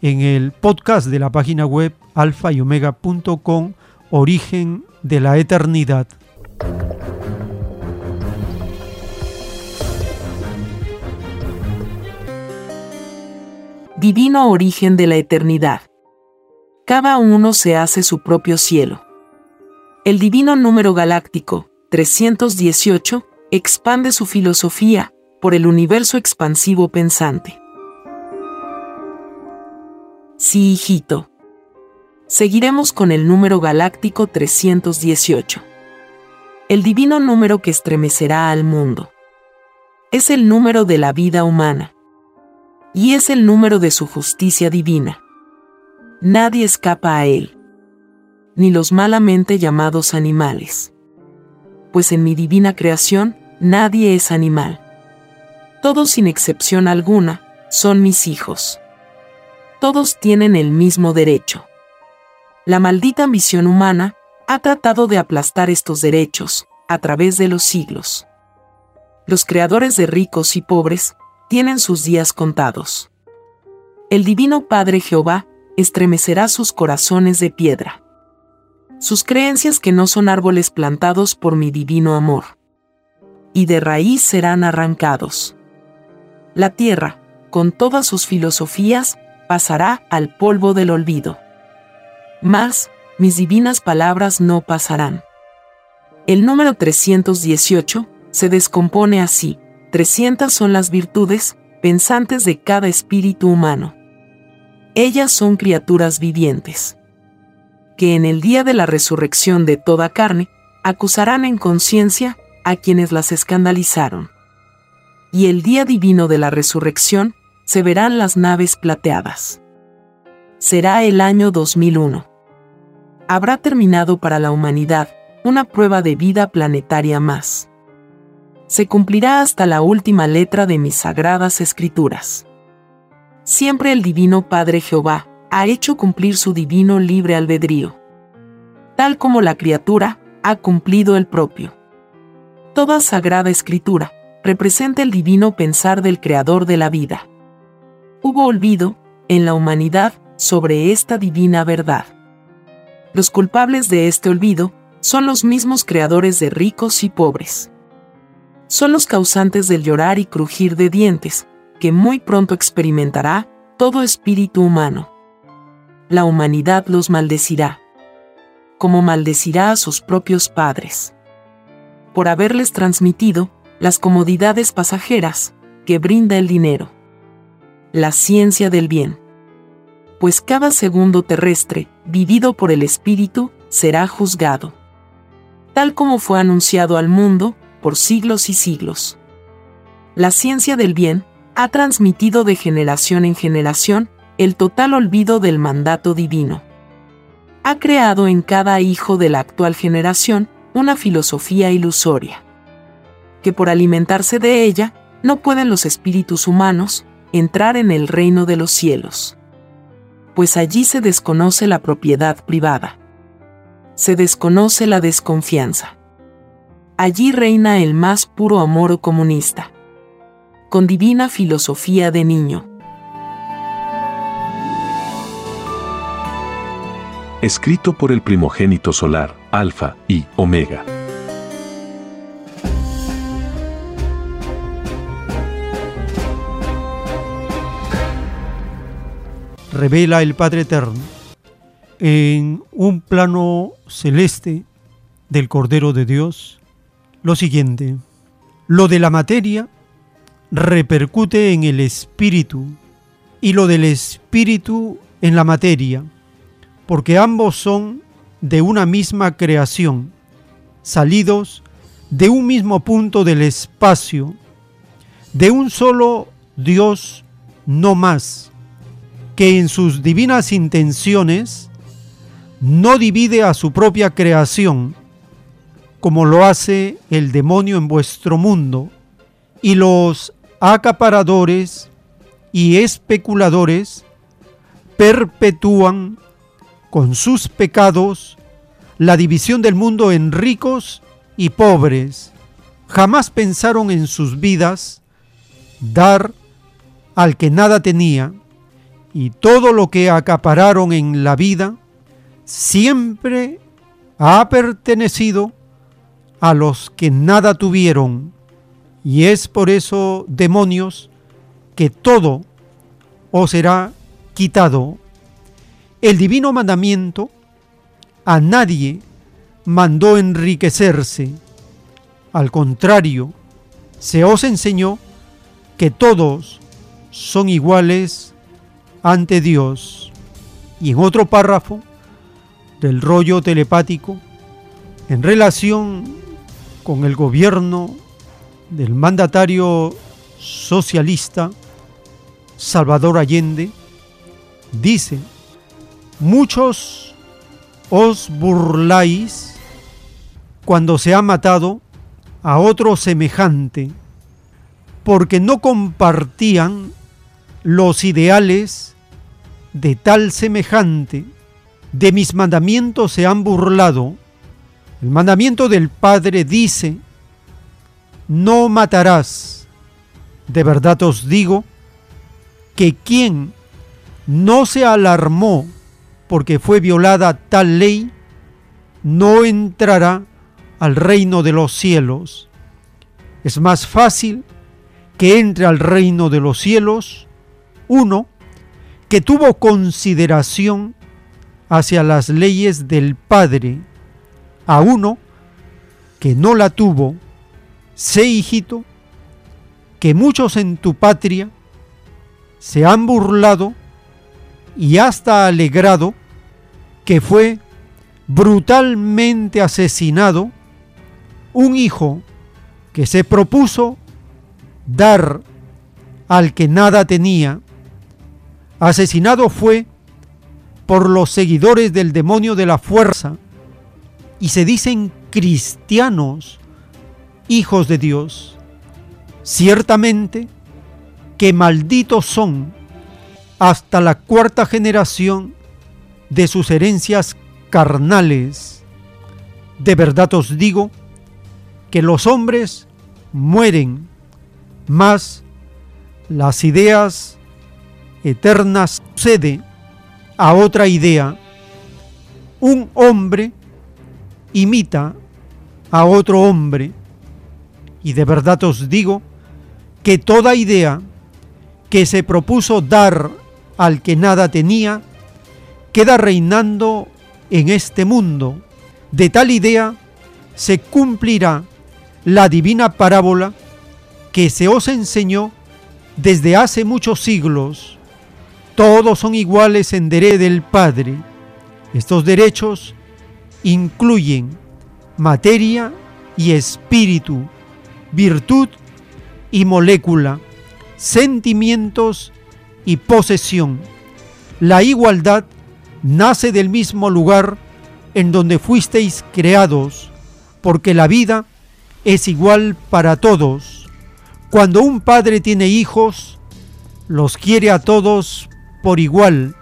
en el podcast de la página web alfa y omega.com, Origen de la Eternidad. Divino origen de la eternidad. Cada uno se hace su propio cielo. El divino número galáctico, 318, expande su filosofía por el universo expansivo pensante. Sí, hijito. Seguiremos con el número galáctico 318. El divino número que estremecerá al mundo. Es el número de la vida humana. Y es el número de su justicia divina. Nadie escapa a él. Ni los malamente llamados animales. Pues en mi divina creación, nadie es animal. Todos sin excepción alguna, son mis hijos. Todos tienen el mismo derecho. La maldita ambición humana ha tratado de aplastar estos derechos a través de los siglos. Los creadores de ricos y pobres tienen sus días contados. El Divino Padre Jehová estremecerá sus corazones de piedra. Sus creencias que no son árboles plantados por mi divino amor. Y de raíz serán arrancados. La tierra, con todas sus filosofías, pasará al polvo del olvido. Mas, mis divinas palabras no pasarán. El número 318 se descompone así. 300 son las virtudes pensantes de cada espíritu humano. Ellas son criaturas vivientes, que en el día de la resurrección de toda carne, acusarán en conciencia a quienes las escandalizaron. Y el día divino de la resurrección, se verán las naves plateadas. Será el año 2001. Habrá terminado para la humanidad una prueba de vida planetaria más se cumplirá hasta la última letra de mis sagradas escrituras. Siempre el Divino Padre Jehová ha hecho cumplir su divino libre albedrío, tal como la criatura ha cumplido el propio. Toda sagrada escritura representa el divino pensar del Creador de la vida. Hubo olvido, en la humanidad, sobre esta divina verdad. Los culpables de este olvido son los mismos creadores de ricos y pobres son los causantes del llorar y crujir de dientes, que muy pronto experimentará todo espíritu humano. La humanidad los maldecirá, como maldecirá a sus propios padres, por haberles transmitido las comodidades pasajeras que brinda el dinero, la ciencia del bien, pues cada segundo terrestre, vivido por el Espíritu, será juzgado. Tal como fue anunciado al mundo, por siglos y siglos. La ciencia del bien ha transmitido de generación en generación el total olvido del mandato divino. Ha creado en cada hijo de la actual generación una filosofía ilusoria, que por alimentarse de ella no pueden los espíritus humanos entrar en el reino de los cielos. Pues allí se desconoce la propiedad privada. Se desconoce la desconfianza. Allí reina el más puro amor comunista. Con divina filosofía de niño. Escrito por el primogénito solar, Alfa y Omega. Revela el Padre Eterno en un plano celeste del Cordero de Dios lo siguiente. Lo de la materia repercute en el espíritu y lo del espíritu en la materia, porque ambos son de una misma creación, salidos de un mismo punto del espacio, de un solo Dios no más que en sus divinas intenciones no divide a su propia creación, como lo hace el demonio en vuestro mundo, y los acaparadores y especuladores perpetúan con sus pecados la división del mundo en ricos y pobres. Jamás pensaron en sus vidas dar al que nada tenía y todo lo que acapararon en la vida siempre ha pertenecido a los que nada tuvieron. Y es por eso, demonios, que todo os será quitado. El divino mandamiento a nadie mandó enriquecerse. Al contrario, se os enseñó que todos son iguales ante Dios. Y en otro párrafo del rollo telepático, en relación con el gobierno del mandatario socialista Salvador Allende, dice, muchos os burláis cuando se ha matado a otro semejante, porque no compartían los ideales de tal semejante, de mis mandamientos se han burlado. El mandamiento del Padre dice, no matarás. De verdad os digo que quien no se alarmó porque fue violada tal ley, no entrará al reino de los cielos. Es más fácil que entre al reino de los cielos uno que tuvo consideración hacia las leyes del Padre, a uno que no la tuvo, sé hijito, que muchos en tu patria se han burlado y hasta alegrado que fue brutalmente asesinado un hijo que se propuso dar al que nada tenía Asesinado fue por los seguidores del demonio de la fuerza y se dicen cristianos, hijos de Dios. Ciertamente que malditos son hasta la cuarta generación de sus herencias carnales. De verdad os digo que los hombres mueren, mas las ideas eterna sucede a otra idea. Un hombre imita a otro hombre y de verdad os digo que toda idea que se propuso dar al que nada tenía queda reinando en este mundo. De tal idea se cumplirá la divina parábola que se os enseñó desde hace muchos siglos todos son iguales en derecho del Padre. Estos derechos incluyen materia y espíritu, virtud y molécula, sentimientos y posesión. La igualdad nace del mismo lugar en donde fuisteis creados, porque la vida es igual para todos. Cuando un padre tiene hijos, los quiere a todos por igual,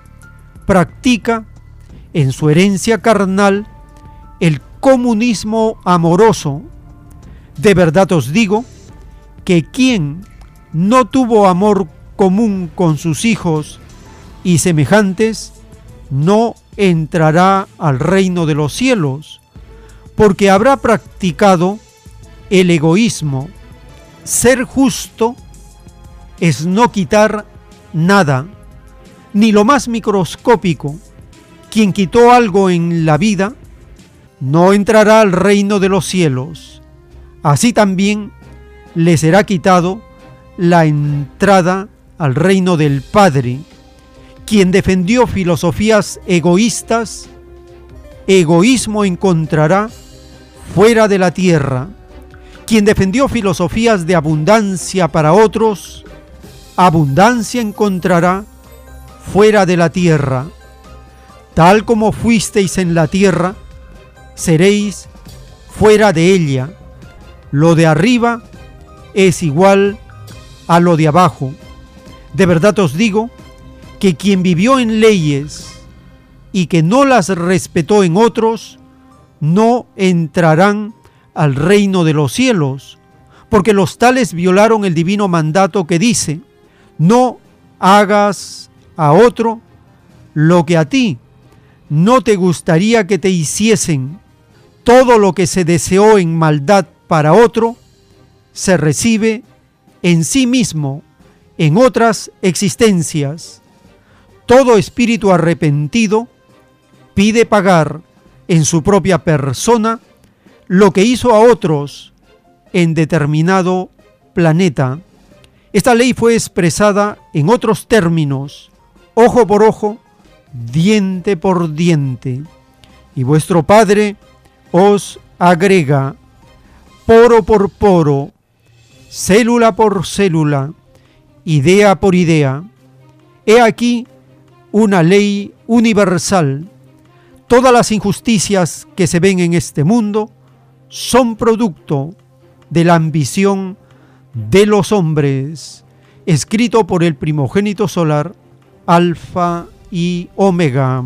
practica en su herencia carnal el comunismo amoroso. De verdad os digo que quien no tuvo amor común con sus hijos y semejantes, no entrará al reino de los cielos, porque habrá practicado el egoísmo. Ser justo es no quitar nada, ni lo más microscópico. Quien quitó algo en la vida no entrará al reino de los cielos. Así también le será quitado la entrada al reino del Padre. Quien defendió filosofías egoístas, egoísmo encontrará fuera de la tierra. Quien defendió filosofías de abundancia para otros, abundancia encontrará fuera de la tierra. Tal como fuisteis en la tierra, seréis fuera de ella. Lo de arriba es igual a lo de abajo. De verdad os digo que quien vivió en leyes y que no las respetó en otros, no entrarán al reino de los cielos, porque los tales violaron el divino mandato que dice, no hagas a otro lo que a ti no te gustaría que te hiciesen. Todo lo que se deseó en maldad para otro, se recibe en sí mismo en otras existencias. Todo espíritu arrepentido pide pagar en su propia persona lo que hizo a otros en determinado planeta. Esta ley fue expresada en otros términos, ojo por ojo, diente por diente. Y vuestro Padre os agrega poro por poro, célula por célula, idea por idea. He aquí una ley universal. Todas las injusticias que se ven en este mundo son producto de la ambición de los hombres, escrito por el primogénito solar, Alfa y Omega.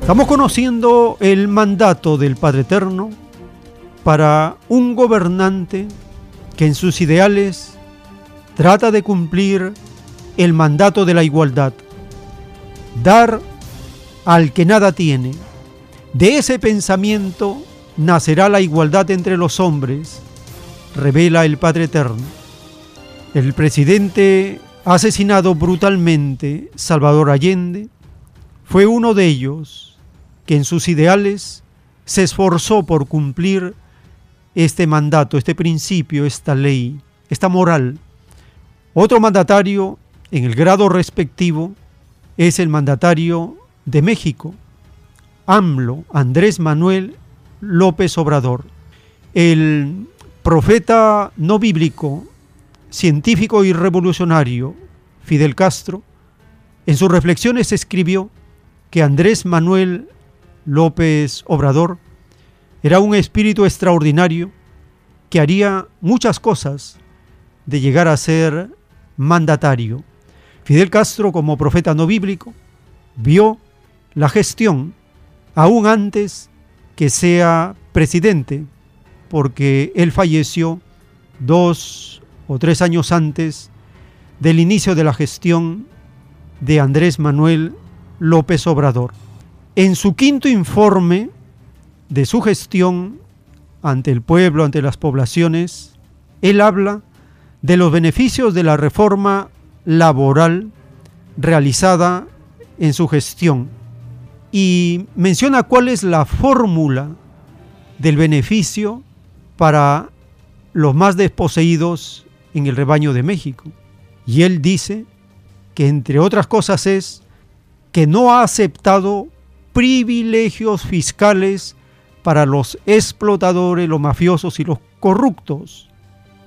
Estamos conociendo el mandato del Padre Eterno para un gobernante que en sus ideales trata de cumplir el mandato de la igualdad, dar al que nada tiene. De ese pensamiento nacerá la igualdad entre los hombres, revela el Padre Eterno. El presidente asesinado brutalmente, Salvador Allende, fue uno de ellos que en sus ideales se esforzó por cumplir este mandato, este principio, esta ley, esta moral. Otro mandatario en el grado respectivo es el mandatario de México, AMLO, Andrés Manuel López Obrador. El profeta no bíblico, científico y revolucionario Fidel Castro, en sus reflexiones escribió que Andrés Manuel López Obrador era un espíritu extraordinario que haría muchas cosas de llegar a ser mandatario. Fidel Castro, como profeta no bíblico, vio la gestión aún antes que sea presidente, porque él falleció dos o tres años antes del inicio de la gestión de Andrés Manuel López Obrador. En su quinto informe de su gestión ante el pueblo, ante las poblaciones, él habla de los beneficios de la reforma laboral realizada en su gestión y menciona cuál es la fórmula del beneficio para los más desposeídos en el rebaño de México. Y él dice que entre otras cosas es que no ha aceptado privilegios fiscales para los explotadores, los mafiosos y los corruptos.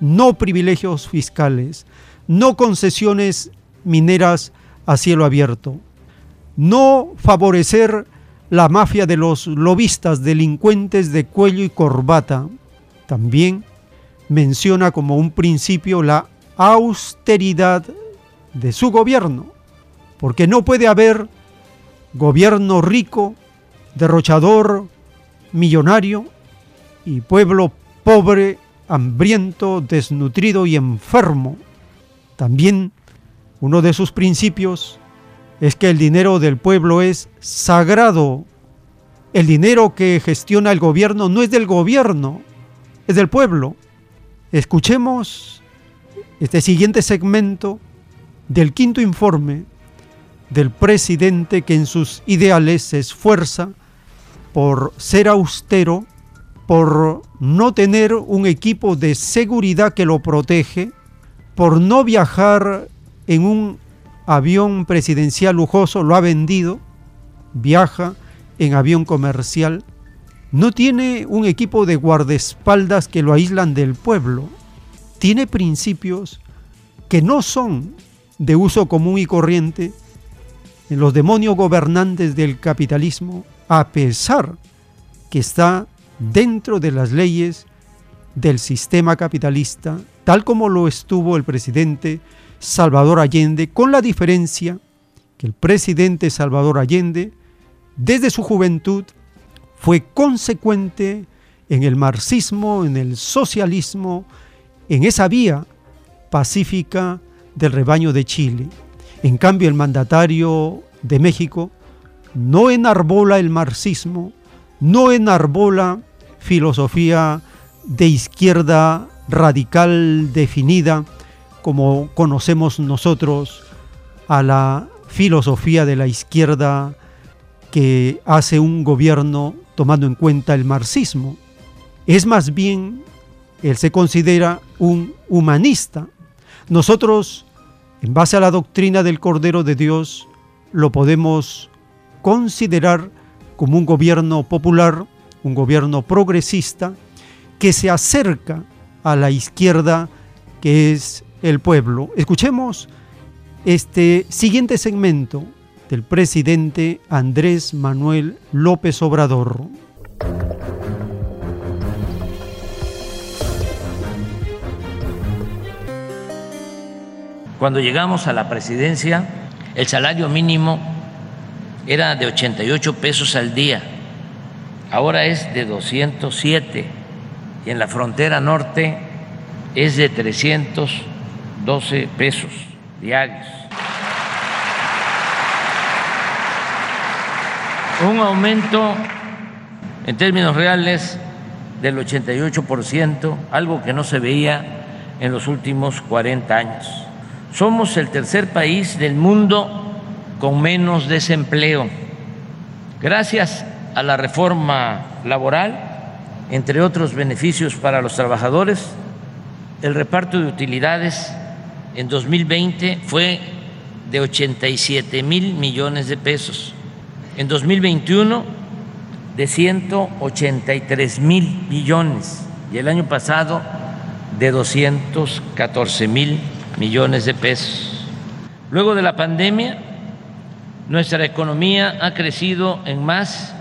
No privilegios fiscales, no concesiones mineras a cielo abierto, no favorecer la mafia de los lobistas delincuentes de cuello y corbata. También menciona como un principio la austeridad de su gobierno, porque no puede haber gobierno rico, derrochador, millonario y pueblo pobre, hambriento, desnutrido y enfermo. También uno de sus principios es que el dinero del pueblo es sagrado. El dinero que gestiona el gobierno no es del gobierno, es del pueblo. Escuchemos este siguiente segmento del quinto informe del presidente que en sus ideales se esfuerza por ser austero, por no tener un equipo de seguridad que lo protege, por no viajar en un avión presidencial lujoso, lo ha vendido, viaja en avión comercial, no tiene un equipo de guardaespaldas que lo aíslan del pueblo, tiene principios que no son de uso común y corriente en los demonios gobernantes del capitalismo, a pesar que está dentro de las leyes del sistema capitalista, tal como lo estuvo el presidente Salvador Allende, con la diferencia que el presidente Salvador Allende, desde su juventud, fue consecuente en el marxismo, en el socialismo, en esa vía pacífica del rebaño de Chile. En cambio, el mandatario de México no enarbola el marxismo, no enarbola filosofía de izquierda radical definida como conocemos nosotros a la filosofía de la izquierda que hace un gobierno tomando en cuenta el marxismo. Es más bien, él se considera un humanista. Nosotros, en base a la doctrina del Cordero de Dios, lo podemos considerar como un gobierno popular, un gobierno progresista, que se acerca a la izquierda que es el pueblo. Escuchemos este siguiente segmento del presidente Andrés Manuel López Obrador. Cuando llegamos a la presidencia, el salario mínimo era de 88 pesos al día, ahora es de 207 y en la frontera norte es de 312 pesos diarios. Un aumento en términos reales del 88%, algo que no se veía en los últimos 40 años. Somos el tercer país del mundo con menos desempleo. Gracias a la reforma laboral, entre otros beneficios para los trabajadores, el reparto de utilidades en 2020 fue de 87 mil millones de pesos. En 2021 de 183 mil millones y el año pasado de 214 mil millones de pesos. Luego de la pandemia, nuestra economía ha crecido en más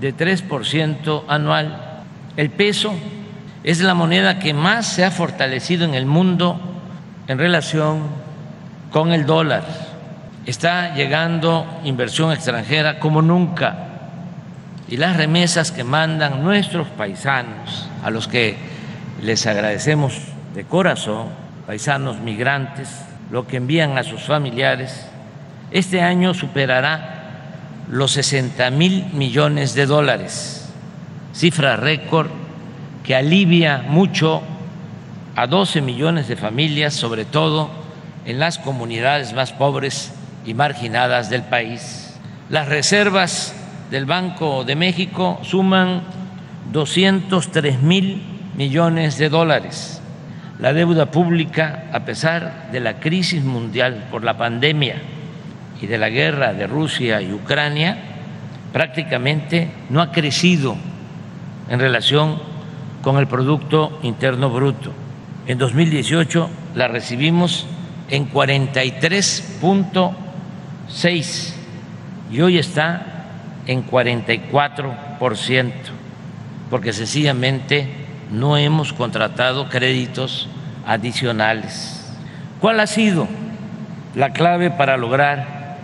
de 3% anual. El peso es la moneda que más se ha fortalecido en el mundo en relación con el dólar. Está llegando inversión extranjera como nunca. Y las remesas que mandan nuestros paisanos, a los que les agradecemos de corazón, paisanos migrantes, lo que envían a sus familiares, este año superará los 60 mil millones de dólares, cifra récord que alivia mucho a 12 millones de familias, sobre todo en las comunidades más pobres y marginadas del país. Las reservas del Banco de México suman 203 mil millones de dólares. La deuda pública, a pesar de la crisis mundial por la pandemia y de la guerra de Rusia y Ucrania, prácticamente no ha crecido en relación con el Producto Interno Bruto. En 2018 la recibimos en 43.6 y hoy está en 44%, porque sencillamente no hemos contratado créditos adicionales. ¿Cuál ha sido la clave para lograr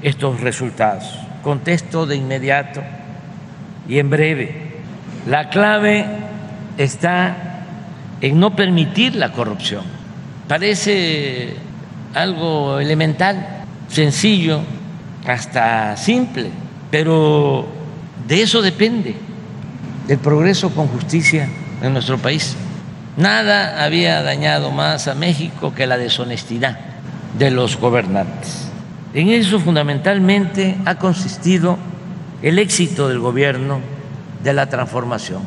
estos resultados? Contesto de inmediato y en breve. La clave está en no permitir la corrupción. Parece algo elemental, sencillo, hasta simple, pero de eso depende el progreso con justicia en nuestro país. Nada había dañado más a México que la deshonestidad de los gobernantes. En eso fundamentalmente ha consistido el éxito del gobierno de la transformación.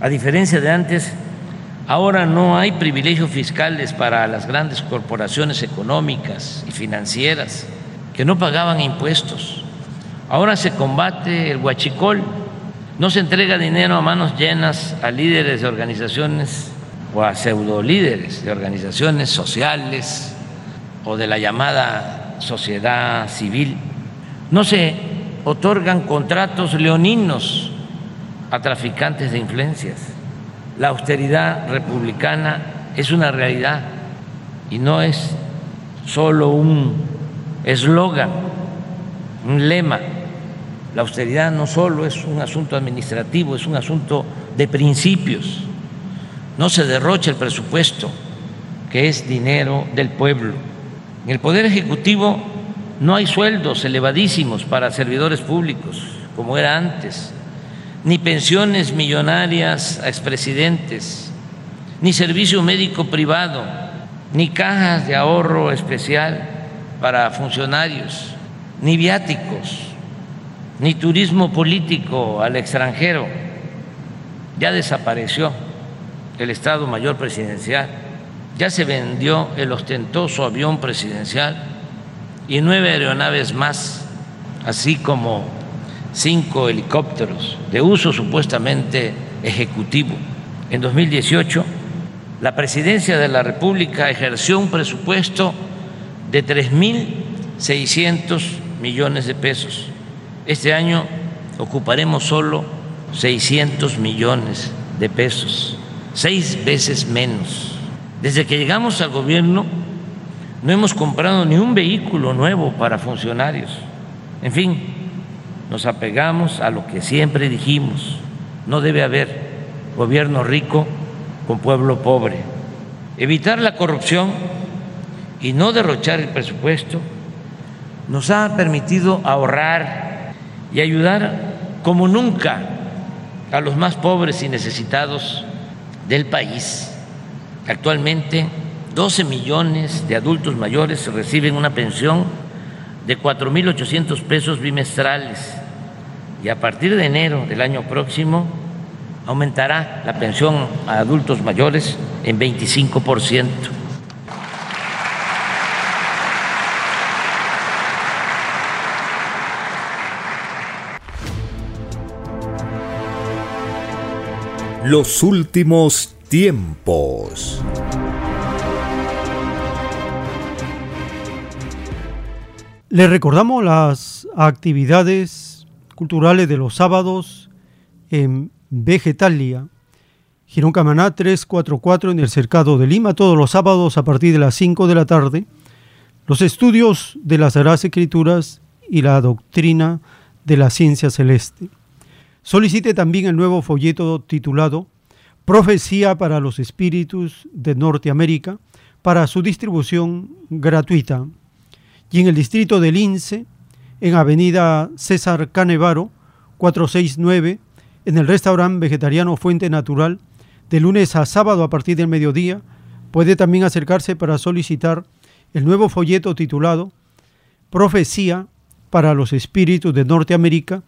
A diferencia de antes, ahora no hay privilegios fiscales para las grandes corporaciones económicas y financieras que no pagaban impuestos. Ahora se combate el huachicol, no se entrega dinero a manos llenas a líderes de organizaciones o a pseudo líderes de organizaciones sociales o de la llamada sociedad civil. No se otorgan contratos leoninos a traficantes de influencias. La austeridad republicana es una realidad y no es solo un eslogan, un lema. La austeridad no solo es un asunto administrativo, es un asunto de principios. No se derrocha el presupuesto, que es dinero del pueblo. En el Poder Ejecutivo no hay sueldos elevadísimos para servidores públicos, como era antes ni pensiones millonarias a expresidentes, ni servicio médico privado, ni cajas de ahorro especial para funcionarios, ni viáticos, ni turismo político al extranjero. Ya desapareció el Estado Mayor Presidencial, ya se vendió el ostentoso avión presidencial y nueve aeronaves más, así como cinco helicópteros de uso supuestamente ejecutivo. En 2018, la presidencia de la República ejerció un presupuesto de 3.600 millones de pesos. Este año ocuparemos solo 600 millones de pesos, seis veces menos. Desde que llegamos al gobierno no hemos comprado ni un vehículo nuevo para funcionarios. En fin, nos apegamos a lo que siempre dijimos, no debe haber gobierno rico con pueblo pobre. Evitar la corrupción y no derrochar el presupuesto nos ha permitido ahorrar y ayudar como nunca a los más pobres y necesitados del país. Actualmente, 12 millones de adultos mayores reciben una pensión de 4.800 pesos bimestrales y a partir de enero del año próximo aumentará la pensión a adultos mayores en 25%. Los últimos tiempos. Le recordamos las actividades culturales de los sábados en Vegetalia, Girón Camaná 344 en el Cercado de Lima, todos los sábados a partir de las 5 de la tarde. Los estudios de las Sagradas Escrituras y la doctrina de la ciencia celeste. Solicite también el nuevo folleto titulado Profecía para los Espíritus de Norteamérica para su distribución gratuita y en el distrito de Lince, en Avenida César Canevaro, 469, en el restaurante vegetariano Fuente Natural, de lunes a sábado a partir del mediodía. Puede también acercarse para solicitar el nuevo folleto titulado Profecía para los Espíritus de Norteamérica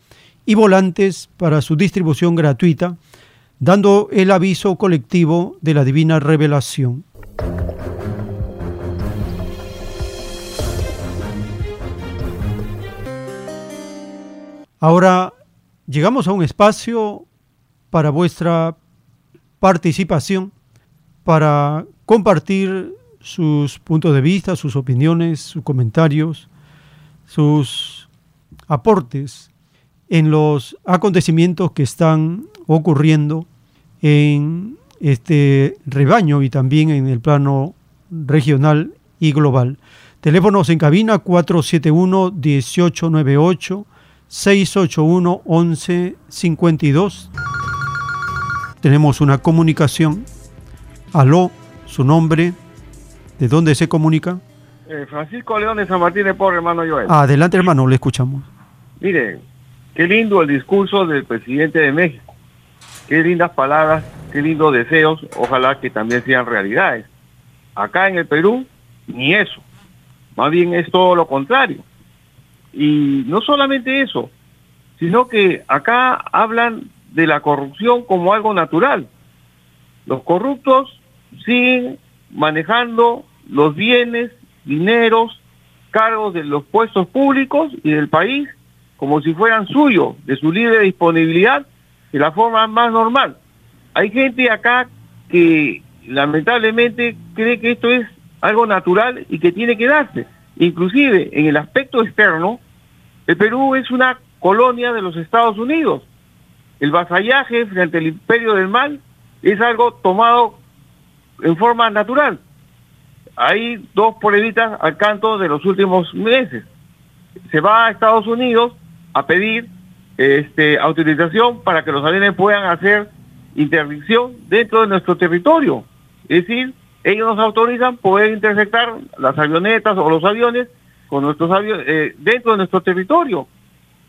y volantes para su distribución gratuita dando el aviso colectivo de la divina revelación. Ahora llegamos a un espacio para vuestra participación, para compartir sus puntos de vista, sus opiniones, sus comentarios, sus aportes en los acontecimientos que están ocurriendo en este rebaño y también en el plano regional y global. Teléfonos en cabina 471-1898, 681-1152. Tenemos una comunicación. Aló, su nombre, ¿de dónde se comunica? Eh, Francisco León de San Martín de Porres, hermano Joel. Adelante, hermano, le escuchamos. Mire, qué lindo el discurso del presidente de México. Qué lindas palabras, qué lindos deseos. Ojalá que también sean realidades. Acá en el Perú, ni eso. Más bien es todo lo contrario. Y no solamente eso, sino que acá hablan de la corrupción como algo natural. Los corruptos siguen manejando los bienes, dineros, cargos de los puestos públicos y del país como si fueran suyos, de su libre disponibilidad, de la forma más normal. Hay gente acá que lamentablemente cree que esto es algo natural y que tiene que darse. Inclusive en el aspecto externo, el Perú es una colonia de los Estados Unidos. El vasallaje frente al imperio del mal es algo tomado en forma natural. Hay dos polemitas al canto de los últimos meses. Se va a Estados Unidos a pedir este, autorización para que los aviones puedan hacer interdicción dentro de nuestro territorio. Es decir, ellos nos autorizan poder interceptar las avionetas o los aviones con nuestros aviones eh, dentro de nuestro territorio.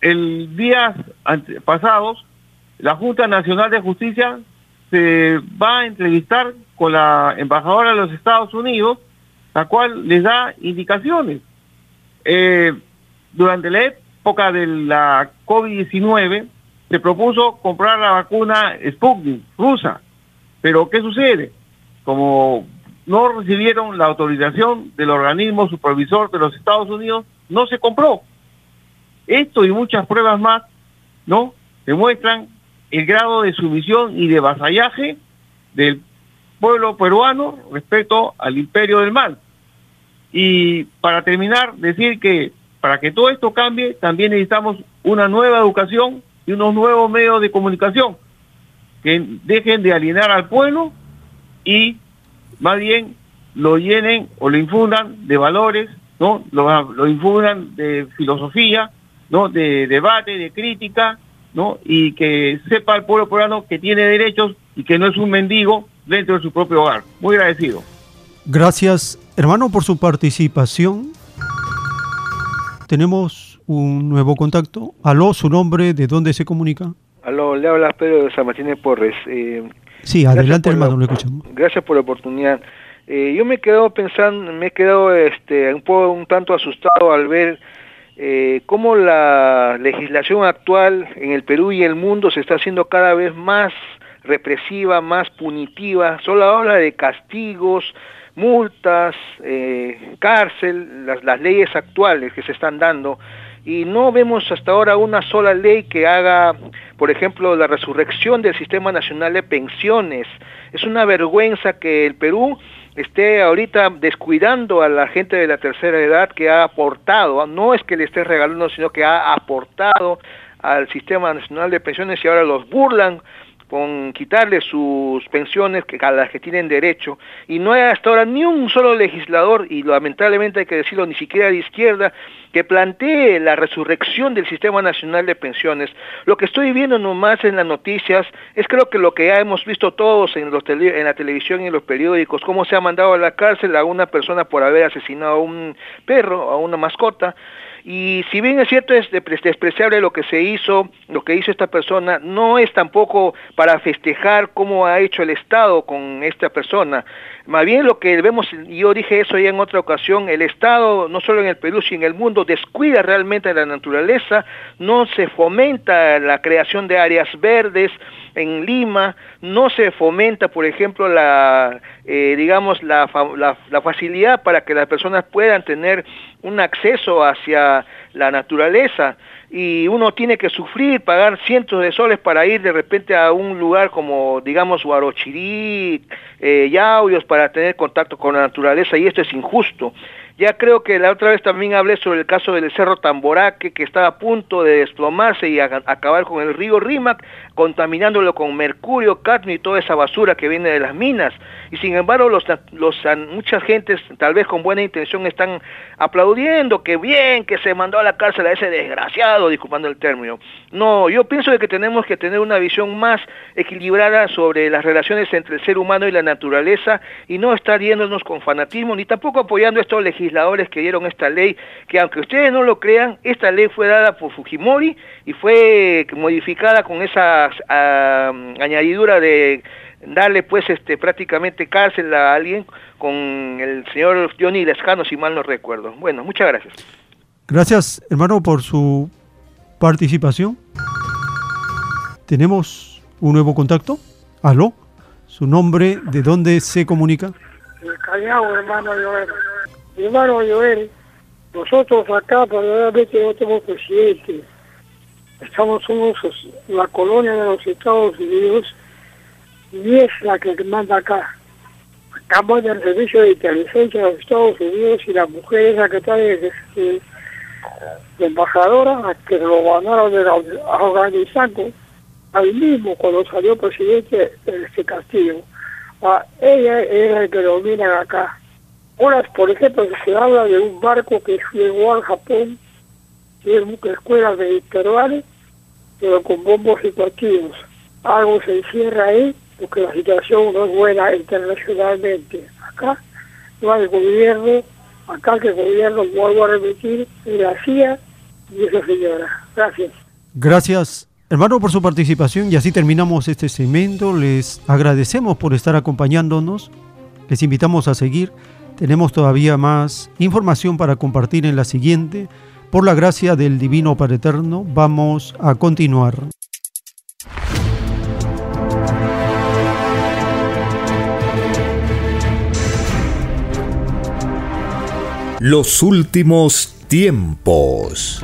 El día pasados, la Junta Nacional de Justicia se va a entrevistar con la embajadora de los Estados Unidos, la cual les da indicaciones. Eh, durante la época de la COVID-19 se propuso comprar la vacuna Sputnik rusa, pero ¿qué sucede? Como no recibieron la autorización del organismo supervisor de los Estados Unidos, no se compró. Esto y muchas pruebas más, ¿no? Demuestran el grado de sumisión y de vasallaje del pueblo peruano respecto al imperio del mal. Y para terminar, decir que para que todo esto cambie, también necesitamos una nueva educación y unos nuevos medios de comunicación que dejen de alienar al pueblo y más bien lo llenen o lo infundan de valores, ¿no? Lo, infundan de filosofía, ¿no? De debate, de crítica, ¿no? Y que sepa el pueblo peruano que tiene derechos y que no es un mendigo dentro de su propio hogar. Muy agradecido. Gracias, hermano, por su participación. Tenemos un nuevo contacto. Aló, su nombre, ¿de dónde se comunica? Aló, le habla Pedro de San Martín de Porres. Eh, sí, adelante, hermano, lo escuchamos. Gracias por la oportunidad. Eh, yo me he quedado pensando, me he quedado este, un poco, un tanto asustado al ver eh, cómo la legislación actual en el Perú y el mundo se está haciendo cada vez más represiva, más punitiva, solo habla de castigos, multas, cárcel, las, las leyes actuales que se están dando, y no vemos hasta ahora una sola ley que haga, por ejemplo, la resurrección del Sistema Nacional de Pensiones. Es una vergüenza que el Perú esté ahorita descuidando a la gente de la tercera edad que ha aportado, no es que le esté regalando, sino que ha aportado al Sistema Nacional de Pensiones y ahora los burlan con quitarle sus pensiones a las que tienen derecho y no hay hasta ahora ni un solo legislador y lamentablemente hay que decirlo ni siquiera de izquierda que plantee la resurrección del Sistema Nacional de Pensiones. Lo que estoy viendo nomás en las noticias es creo que lo que ya hemos visto todos en, en la televisión y en los periódicos, cómo se ha mandado a la cárcel a una persona por haber asesinado a un perro, a una mascota, y si bien es cierto, es despreciable lo que se hizo, lo que hizo esta persona, no es tampoco para festejar cómo ha hecho el Estado con esta persona. Más bien lo que vemos, y yo dije eso ya en otra ocasión, el Estado, no solo en el Perú, sino en el mundo, descuida realmente la naturaleza, no se fomenta la creación de áreas verdes en Lima, no se fomenta, por ejemplo, la, eh, digamos, la facilidad para que las personas puedan tener un acceso hacia la naturaleza y uno tiene que sufrir, pagar cientos de soles para ir de repente a un lugar como, digamos, Huarochirí, eh, para tener contacto con la naturaleza, y esto es injusto. Ya creo que la otra vez también hablé sobre el caso del Cerro Tamboraque, que estaba a punto de desplomarse y acabar con el río Rímac, contaminándolo con mercurio, cadmio y toda esa basura que viene de las minas. Y sin embargo, los, los, muchas gentes, tal vez con buena intención, están aplaudiendo que bien que se mandó a la cárcel a ese desgraciado, disculpando el término. No, yo pienso que tenemos que tener una visión más equilibrada sobre las relaciones entre el ser humano y la naturaleza y no estar yéndonos con fanatismo, ni tampoco apoyando estos legisladores que dieron esta ley, que aunque ustedes no lo crean, esta ley fue dada por Fujimori y fue modificada con esa añadidura de darle pues este prácticamente cárcel a alguien con el señor Johnny Lescano si mal no recuerdo. Bueno, muchas gracias. Gracias hermano por su participación. Tenemos un nuevo contacto. Aló, su nombre, de dónde se comunica. El Callao, hermano Joel. Hermano Joel, nosotros acá verdaderamente no tenemos presidente estamos somos la colonia de los Estados Unidos y es la que manda acá. Estamos en el servicio de inteligencia de los Estados Unidos y la mujer es la que está de, embajadora que lo ganaron de Afganistán al mismo cuando salió presidente de este castillo. Ah, ella es la que domina acá. Ahora, por ejemplo, se habla de un barco que llegó al Japón que escuelas mediterráneas, pero con bombos y platillos. Algo se encierra ahí porque la situación no es buena internacionalmente. Acá no hay gobierno, acá que el gobierno, vuelvo a repetir, es la CIA y esa señora. Gracias. Gracias, hermano, por su participación y así terminamos este segmento. Les agradecemos por estar acompañándonos. Les invitamos a seguir. Tenemos todavía más información para compartir en la siguiente. Por la gracia del Divino Padre Eterno, vamos a continuar. Los últimos tiempos.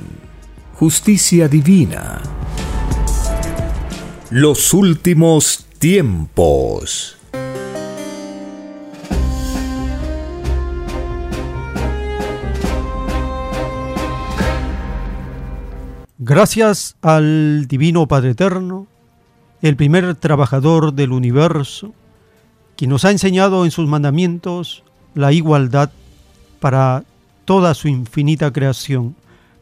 justicia divina. Los últimos tiempos. Gracias al Divino Padre Eterno, el primer trabajador del universo, quien nos ha enseñado en sus mandamientos la igualdad para toda su infinita creación,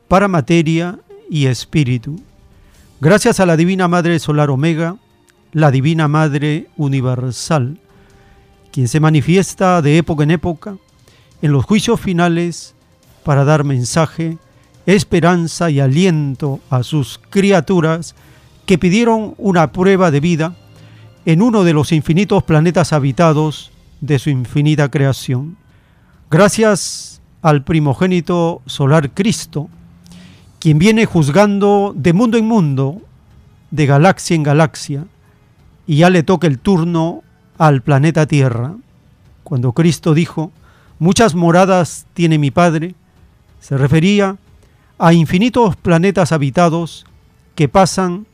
para materia y espíritu. Gracias a la Divina Madre Solar Omega, la Divina Madre Universal, quien se manifiesta de época en época en los juicios finales para dar mensaje, esperanza y aliento a sus criaturas que pidieron una prueba de vida en uno de los infinitos planetas habitados de su infinita creación. Gracias al primogénito solar Cristo, quien viene juzgando de mundo en mundo, de galaxia en galaxia, y ya le toca el turno al planeta Tierra. Cuando Cristo dijo, muchas moradas tiene mi Padre, se refería a infinitos planetas habitados que pasan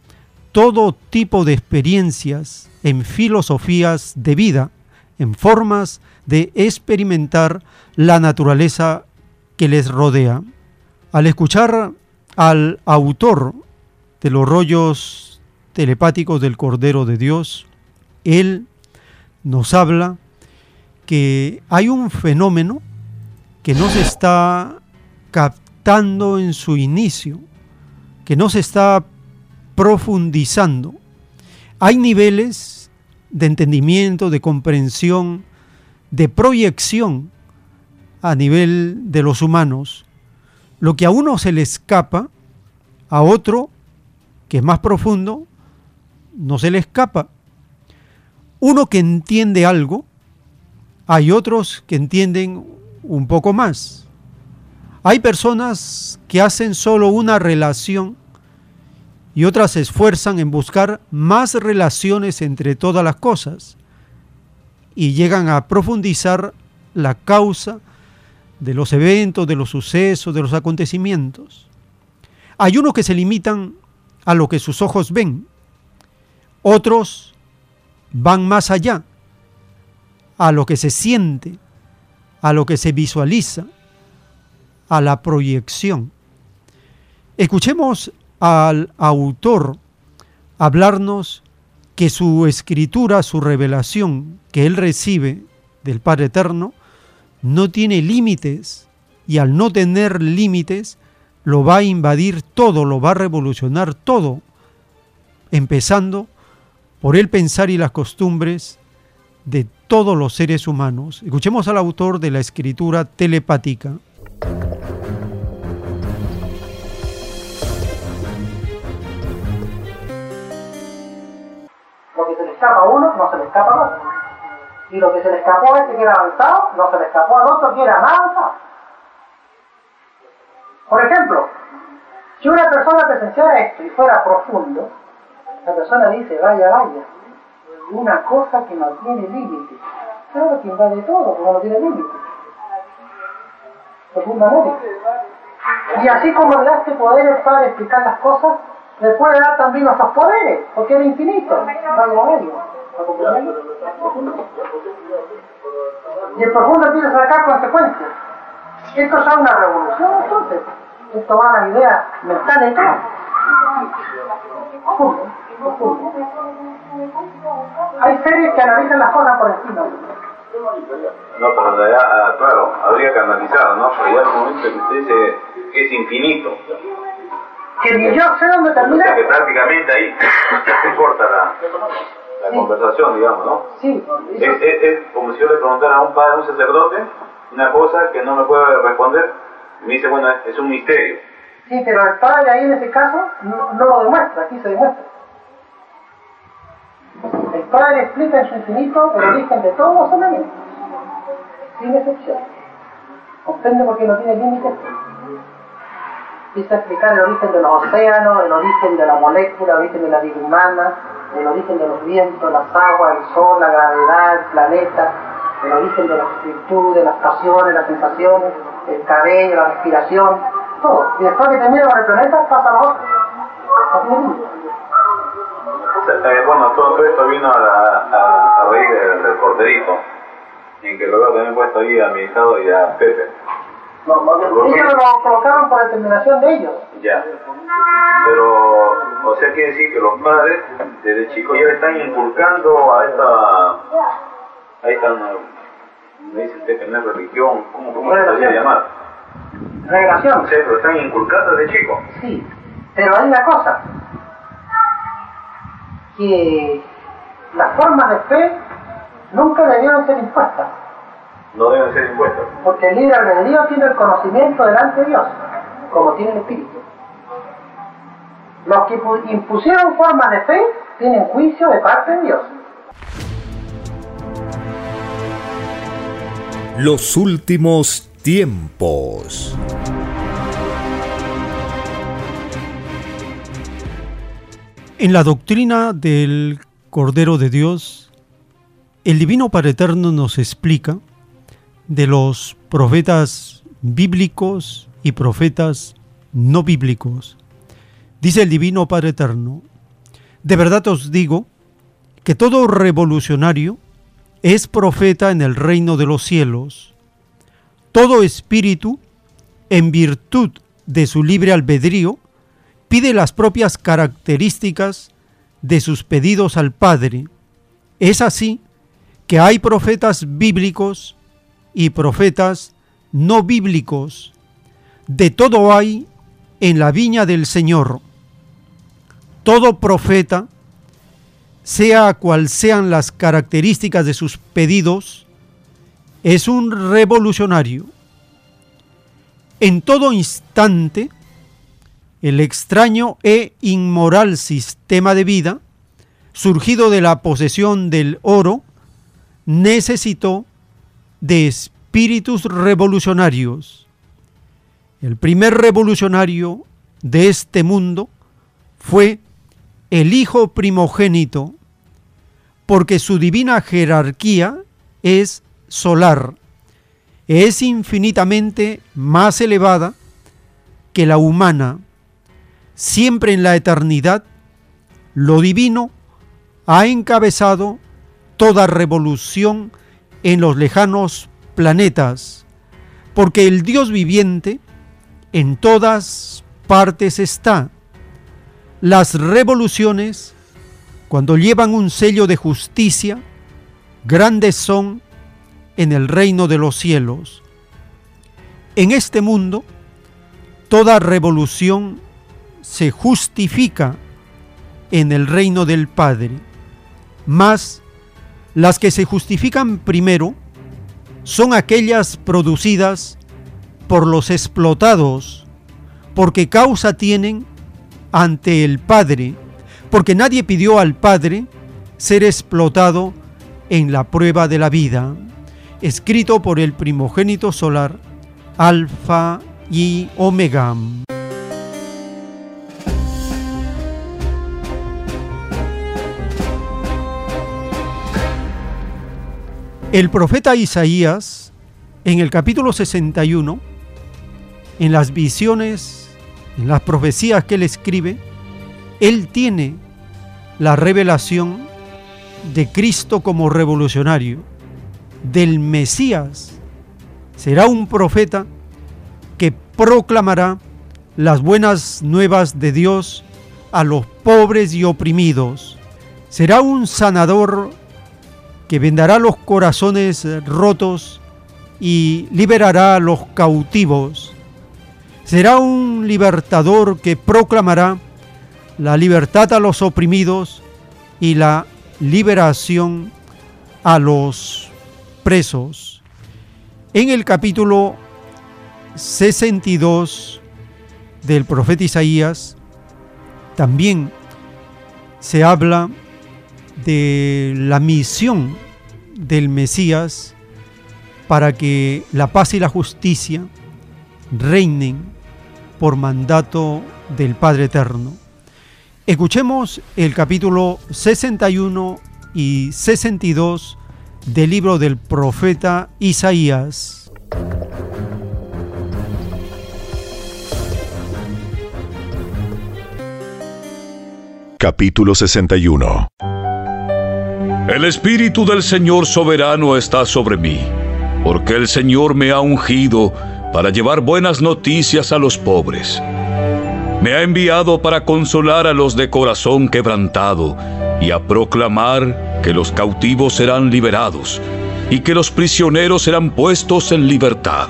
todo tipo de experiencias en filosofías de vida, en formas de experimentar la naturaleza que les rodea. Al escuchar al autor de los rollos telepáticos del Cordero de Dios, él nos habla que hay un fenómeno que no se está captando en su inicio, que no se está profundizando. Hay niveles de entendimiento, de comprensión, de proyección a nivel de los humanos lo que a uno se le escapa, a otro, que es más profundo, no se le escapa. Uno que entiende algo, hay otros que entienden un poco más. Hay personas que hacen solo una relación y otras se esfuerzan en buscar más relaciones entre todas las cosas y llegan a profundizar la causa de los eventos, de los sucesos, de los acontecimientos. Hay unos que se limitan a lo que sus ojos ven, otros van más allá, a lo que se siente, a lo que se visualiza, a la proyección. Escuchemos al autor hablarnos que su escritura, su revelación que él recibe del Padre Eterno, no tiene límites y al no tener límites lo va a invadir todo, lo va a revolucionar todo, empezando por el pensar y las costumbres de todos los seres humanos. Escuchemos al autor de la escritura telepática. Lo que se le escapa a uno no se le escapa a otro. Y lo que se le escapó a este que era avanzado, no se le escapó al otro que era más avanzado. Por ejemplo, si una persona presenciara esto y fuera profundo, la persona dice, vaya, vaya, una cosa que no tiene límite. Claro que invade todo, como no tiene límite. Profundamente. Y así como le da este poder para explicar las cosas, le puede dar también nuestros poderes, porque es infinito. Y el profundo empieza a sacar consecuencias. Esto es una revolución entonces. Esto va a y todo. Profundo, profundo. Hay series que analizan las cosas por encima. No, pero realidad, ah, claro, habría que analizar, ¿no? Pero ya el momento que usted dice que es infinito. Que ni yo sé dónde O sea termina. que prácticamente ahí se corta la, la conversación, digamos, ¿no? Sí, Es, es- es como si yo le preguntara a un padre, a un sacerdote, una cosa que no me puede responder, y me dice, bueno, es, es un misterio. sí, pero el padre ahí en ese caso no, no lo demuestra, aquí se demuestra. El padre explica en su infinito el origen de todos los elementos, sin excepción. Comprende por qué no tiene límites. Empieza a explicar el origen de los océanos, el origen de la molécula, el origen de la vida humana, el origen de los vientos, las aguas, el sol, la gravedad, el planeta, el origen de las virtudes, las pasiones, las sensaciones, el cabello, la respiración, todo. Y después que termina con el planeta, pasa la otra. Eh, bueno, todo esto vino a, la, a, del, del corderito, en que luego también he puesto ahí a mi hijado y a Pepe. Ellos lo colocaron por determinación de ellos. Ya. Pero, o sea, quiere decir que los padres desde chicos ya le están inculcando a esta, a esta, me dice usted que no es religión, ¿cómo, cómo se podría llamar? Revelación. Sí, lo están inculcando desde chicos. Sí, pero hay una cosa, que las formas de fe nunca debieron ser impuestas, No deben ser impuestos. porque el libre albedrío tiene el conocimiento delante de Dios, como tiene el Espíritu. Los que pu- impusieron formas de fe tienen juicio de parte de Dios. Los últimos tiempos. En la doctrina del Cordero de Dios, el Divino Padre Eterno nos explica de los profetas bíblicos y profetas no bíblicos. Dice el Divino Padre Eterno, de verdad os digo que todo revolucionario es profeta en el reino de los cielos. Todo espíritu, en virtud de su libre albedrío, pide las propias características de sus pedidos al Padre. Es así que hay profetas bíblicos y profetas no bíblicos. De todo hay en la viña del Señor. Todo profeta, sea cual sean las características de sus pedidos, es un revolucionario. En todo instante, el extraño e inmoral sistema de vida, surgido de la posesión del oro, necesitó de espíritus revolucionarios. El primer revolucionario de este mundo fue el Hijo primogénito, porque su divina jerarquía es solar, es infinitamente más elevada que la humana. Siempre en la eternidad, lo divino ha encabezado toda revolución en los lejanos planetas, porque el Dios viviente en todas partes está. Las revoluciones, cuando llevan un sello de justicia, grandes son en el reino de los cielos. En este mundo, toda revolución se justifica en el reino del Padre, mas las que se justifican primero son aquellas producidas por los explotados, porque causa tienen ante el Padre, porque nadie pidió al Padre ser explotado en la prueba de la vida, escrito por el primogénito solar, Alfa y Omega. El profeta Isaías, en el capítulo 61, en las visiones, en las profecías que él escribe, él tiene la revelación de Cristo como revolucionario, del Mesías. Será un profeta que proclamará las buenas nuevas de Dios a los pobres y oprimidos. Será un sanador que vendará los corazones rotos y liberará a los cautivos. Será un libertador que proclamará la libertad a los oprimidos y la liberación a los presos. En el capítulo 62 del profeta Isaías también se habla de la misión del Mesías para que la paz y la justicia reinen por mandato del Padre Eterno. Escuchemos el capítulo 61 y 62 del libro del profeta Isaías. Capítulo 61 el Espíritu del Señor soberano está sobre mí, porque el Señor me ha ungido para llevar buenas noticias a los pobres. Me ha enviado para consolar a los de corazón quebrantado y a proclamar que los cautivos serán liberados y que los prisioneros serán puestos en libertad.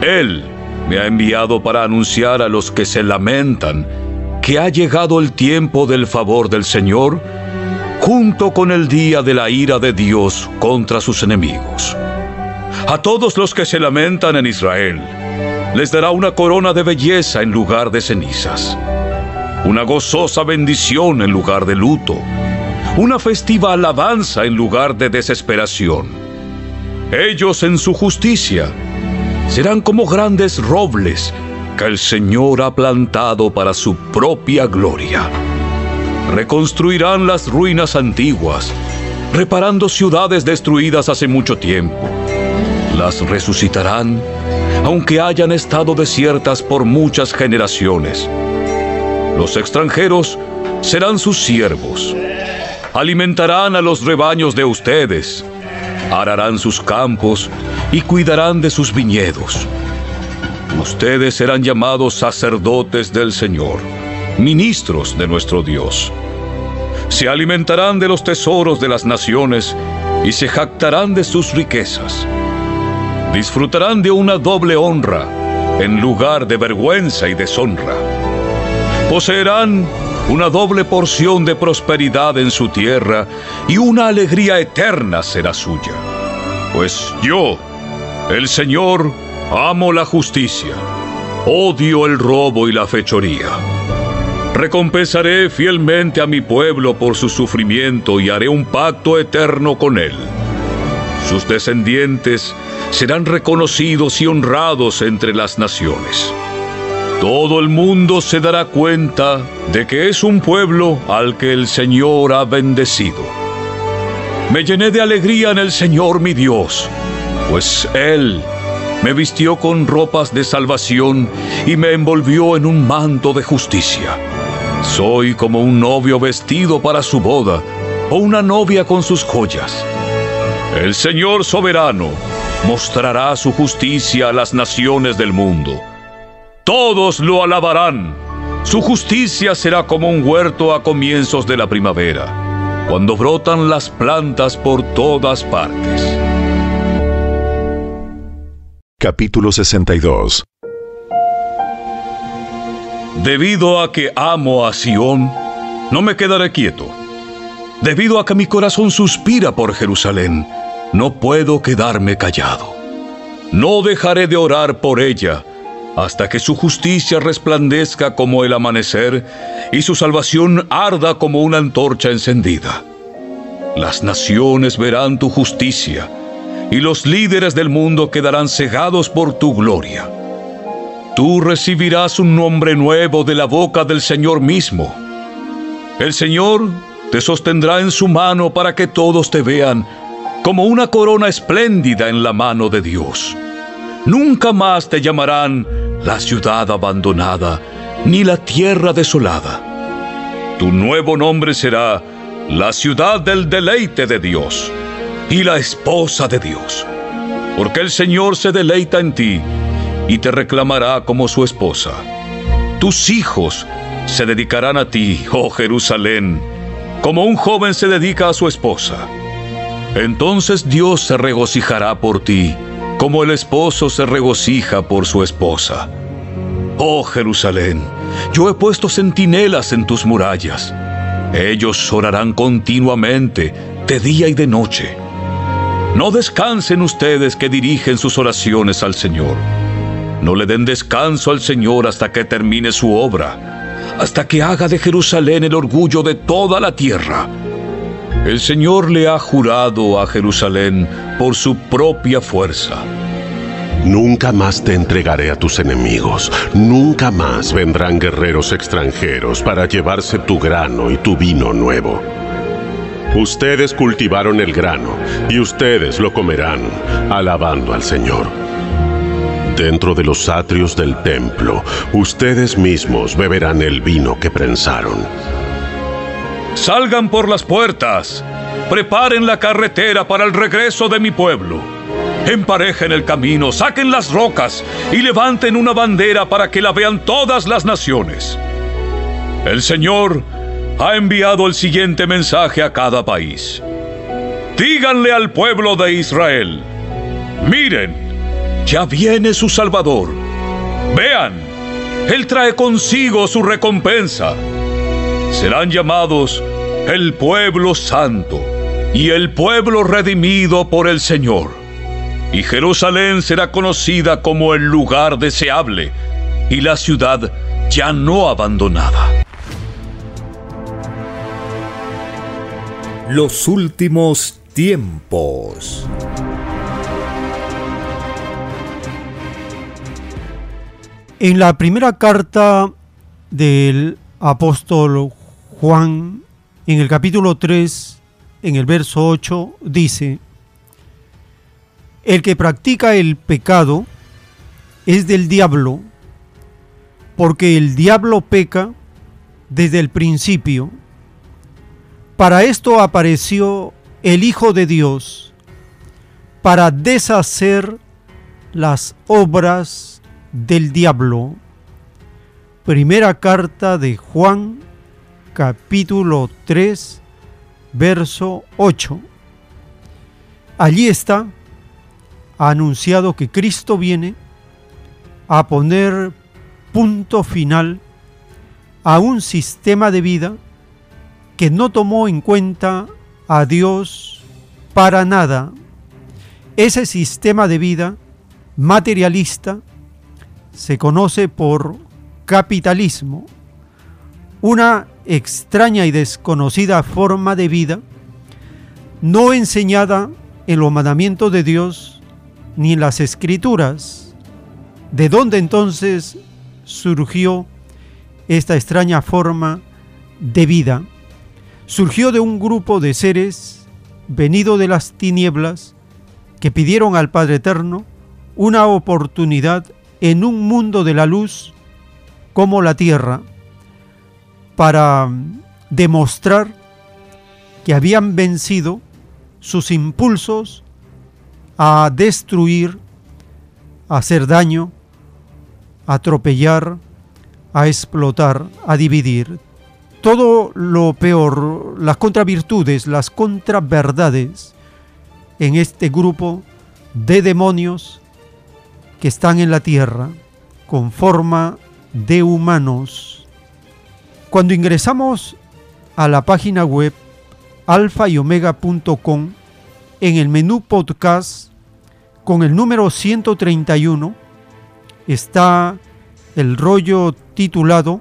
Él me ha enviado para anunciar a los que se lamentan que ha llegado el tiempo del favor del Señor junto con el día de la ira de Dios contra sus enemigos. A todos los que se lamentan en Israel, les dará una corona de belleza en lugar de cenizas, una gozosa bendición en lugar de luto, una festiva alabanza en lugar de desesperación. Ellos en su justicia serán como grandes robles que el Señor ha plantado para su propia gloria reconstruirán las ruinas antiguas, reparando ciudades destruidas hace mucho tiempo. Las resucitarán, aunque hayan estado desiertas por muchas generaciones. Los extranjeros serán sus siervos. Alimentarán a los rebaños de ustedes, ararán sus campos y cuidarán de sus viñedos. Ustedes serán llamados sacerdotes del Señor ministros de nuestro Dios. Se alimentarán de los tesoros de las naciones y se jactarán de sus riquezas. Disfrutarán de una doble honra en lugar de vergüenza y deshonra. Poseerán una doble porción de prosperidad en su tierra y una alegría eterna será suya. Pues yo, el Señor, amo la justicia, odio el robo y la fechoría. Recompensaré fielmente a mi pueblo por su sufrimiento y haré un pacto eterno con él. Sus descendientes serán reconocidos y honrados entre las naciones. Todo el mundo se dará cuenta de que es un pueblo al que el Señor ha bendecido. Me llené de alegría en el Señor mi Dios, pues Él me vistió con ropas de salvación y me envolvió en un manto de justicia. Soy como un novio vestido para su boda o una novia con sus joyas. El Señor soberano mostrará su justicia a las naciones del mundo. Todos lo alabarán. Su justicia será como un huerto a comienzos de la primavera, cuando brotan las plantas por todas partes. Capítulo 62 Debido a que amo a Sión, no me quedaré quieto. Debido a que mi corazón suspira por Jerusalén, no puedo quedarme callado. No dejaré de orar por ella hasta que su justicia resplandezca como el amanecer y su salvación arda como una antorcha encendida. Las naciones verán tu justicia y los líderes del mundo quedarán cegados por tu gloria. Tú recibirás un nombre nuevo de la boca del Señor mismo. El Señor te sostendrá en su mano para que todos te vean como una corona espléndida en la mano de Dios. Nunca más te llamarán la ciudad abandonada ni la tierra desolada. Tu nuevo nombre será la ciudad del deleite de Dios y la esposa de Dios. Porque el Señor se deleita en ti y te reclamará como su esposa. Tus hijos se dedicarán a ti, oh Jerusalén, como un joven se dedica a su esposa. Entonces Dios se regocijará por ti como el esposo se regocija por su esposa. Oh Jerusalén, yo he puesto centinelas en tus murallas. Ellos orarán continuamente, de día y de noche. No descansen ustedes que dirigen sus oraciones al Señor. No le den descanso al Señor hasta que termine su obra, hasta que haga de Jerusalén el orgullo de toda la tierra. El Señor le ha jurado a Jerusalén por su propia fuerza. Nunca más te entregaré a tus enemigos, nunca más vendrán guerreros extranjeros para llevarse tu grano y tu vino nuevo. Ustedes cultivaron el grano y ustedes lo comerán, alabando al Señor. Dentro de los atrios del templo, ustedes mismos beberán el vino que prensaron. Salgan por las puertas. Preparen la carretera para el regreso de mi pueblo. Emparejen el camino, saquen las rocas y levanten una bandera para que la vean todas las naciones. El Señor ha enviado el siguiente mensaje a cada país. Díganle al pueblo de Israel, miren, ya viene su Salvador. Vean, Él trae consigo su recompensa serán llamados el pueblo santo y el pueblo redimido por el Señor. Y Jerusalén será conocida como el lugar deseable y la ciudad ya no abandonada. Los últimos tiempos. En la primera carta del apóstol Juan en el capítulo 3, en el verso 8, dice, el que practica el pecado es del diablo, porque el diablo peca desde el principio. Para esto apareció el Hijo de Dios, para deshacer las obras del diablo. Primera carta de Juan capítulo 3, verso 8. Allí está anunciado que Cristo viene a poner punto final a un sistema de vida que no tomó en cuenta a Dios para nada. Ese sistema de vida materialista se conoce por capitalismo, una extraña y desconocida forma de vida, no enseñada en los mandamientos de Dios ni en las escrituras. ¿De dónde entonces surgió esta extraña forma de vida? Surgió de un grupo de seres venido de las tinieblas que pidieron al Padre Eterno una oportunidad en un mundo de la luz como la tierra para demostrar que habían vencido sus impulsos a destruir, a hacer daño, a atropellar, a explotar, a dividir. Todo lo peor, las contravirtudes, las contraverdades en este grupo de demonios que están en la tierra con forma de humanos cuando ingresamos a la página web alfa y omega.com, en el menú podcast, con el número 131, está el rollo titulado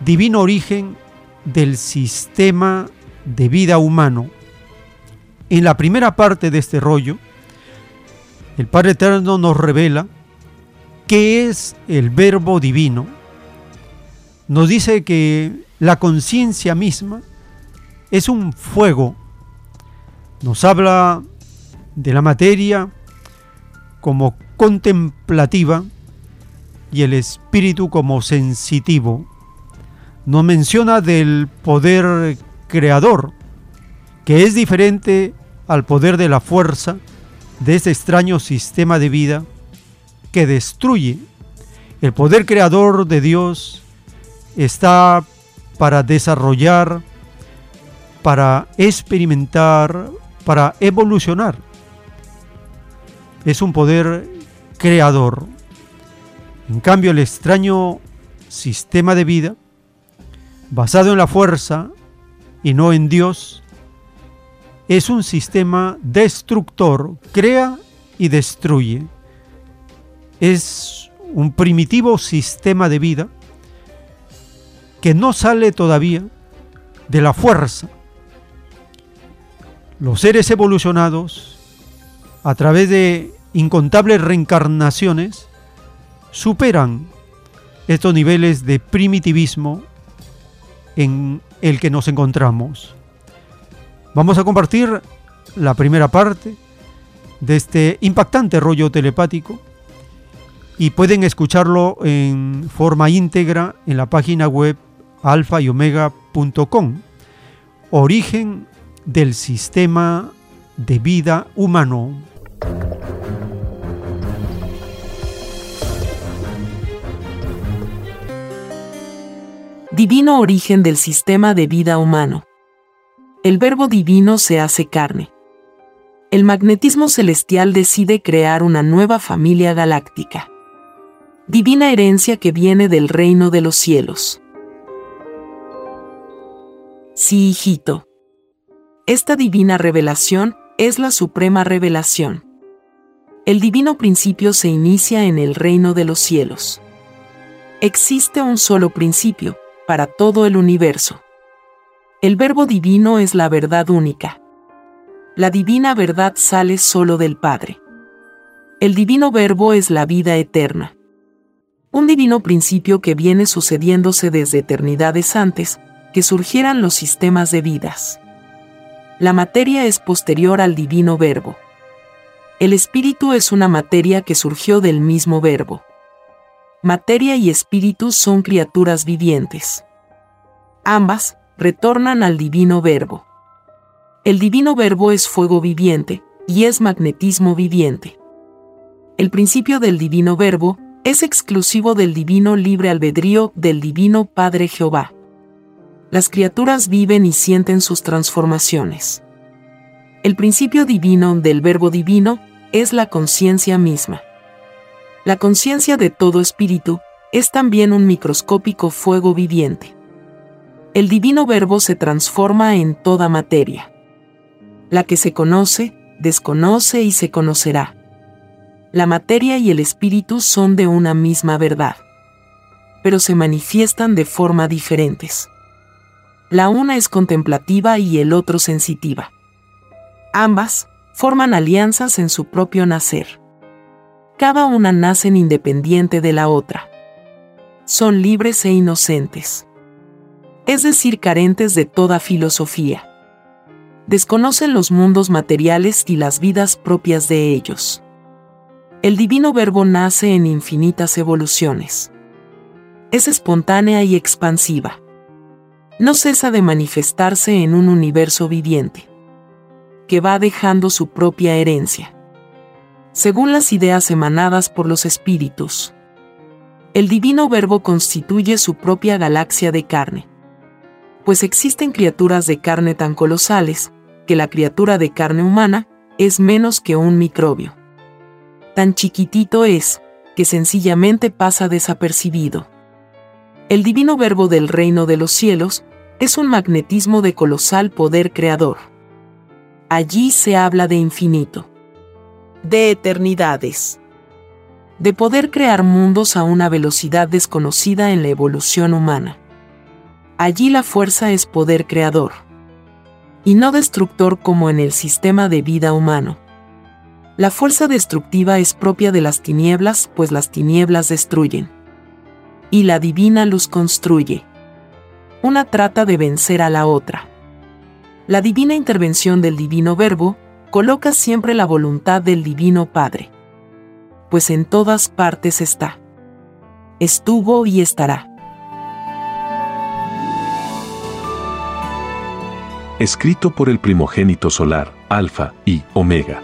Divino Origen del Sistema de Vida Humano. en la primera parte de este rollo, el Padre Eterno nos revela qué es el verbo divino. Nos dice que la conciencia misma es un fuego. Nos habla de la materia como contemplativa y el espíritu como sensitivo. Nos menciona del poder creador, que es diferente al poder de la fuerza de este extraño sistema de vida que destruye. El poder creador de Dios está para desarrollar, para experimentar, para evolucionar. Es un poder creador. En cambio, el extraño sistema de vida, basado en la fuerza y no en Dios, es un sistema destructor, crea y destruye. Es un primitivo sistema de vida que no sale todavía de la fuerza. Los seres evolucionados, a través de incontables reencarnaciones, superan estos niveles de primitivismo en el que nos encontramos. Vamos a compartir la primera parte de este impactante rollo telepático y pueden escucharlo en forma íntegra en la página web alfa y omega.com. Origen del sistema de vida humano. Divino origen del sistema de vida humano el verbo divino se hace carne. El magnetismo celestial decide crear una nueva familia galáctica. Divina herencia que viene del reino de los cielos. Sí, hijito. Esta divina revelación es la suprema revelación. El divino principio se inicia en el reino de los cielos. Existe un solo principio para todo el universo. El verbo divino es la verdad única. La divina verdad sale solo del Padre. El divino verbo es la vida eterna. Un divino principio que viene sucediéndose desde eternidades antes que surgieran los sistemas de vidas. La materia es posterior al divino verbo. El espíritu es una materia que surgió del mismo verbo. Materia y espíritu son criaturas vivientes. Ambas, retornan al divino verbo. El divino verbo es fuego viviente y es magnetismo viviente. El principio del divino verbo es exclusivo del divino libre albedrío del divino Padre Jehová. Las criaturas viven y sienten sus transformaciones. El principio divino del verbo divino es la conciencia misma. La conciencia de todo espíritu es también un microscópico fuego viviente el divino verbo se transforma en toda materia. La que se conoce, desconoce y se conocerá. La materia y el espíritu son de una misma verdad, pero se manifiestan de forma diferentes. La una es contemplativa y el otro sensitiva. Ambas forman alianzas en su propio nacer. Cada una nace independiente de la otra. Son libres e inocentes es decir, carentes de toda filosofía. Desconocen los mundos materiales y las vidas propias de ellos. El divino verbo nace en infinitas evoluciones. Es espontánea y expansiva. No cesa de manifestarse en un universo viviente, que va dejando su propia herencia. Según las ideas emanadas por los espíritus, el divino verbo constituye su propia galaxia de carne pues existen criaturas de carne tan colosales, que la criatura de carne humana es menos que un microbio. Tan chiquitito es, que sencillamente pasa desapercibido. El divino verbo del reino de los cielos es un magnetismo de colosal poder creador. Allí se habla de infinito, de eternidades, de poder crear mundos a una velocidad desconocida en la evolución humana. Allí la fuerza es poder creador. y no destructor como en el sistema de vida humano. La fuerza destructiva es propia de las tinieblas, pues las tinieblas destruyen. Y la divina luz construye. Una trata de vencer a la otra. La divina intervención del divino verbo coloca siempre la voluntad del divino Padre. Pues en todas partes está. Estuvo y estará. Escrito por el primogénito solar, Alfa y Omega.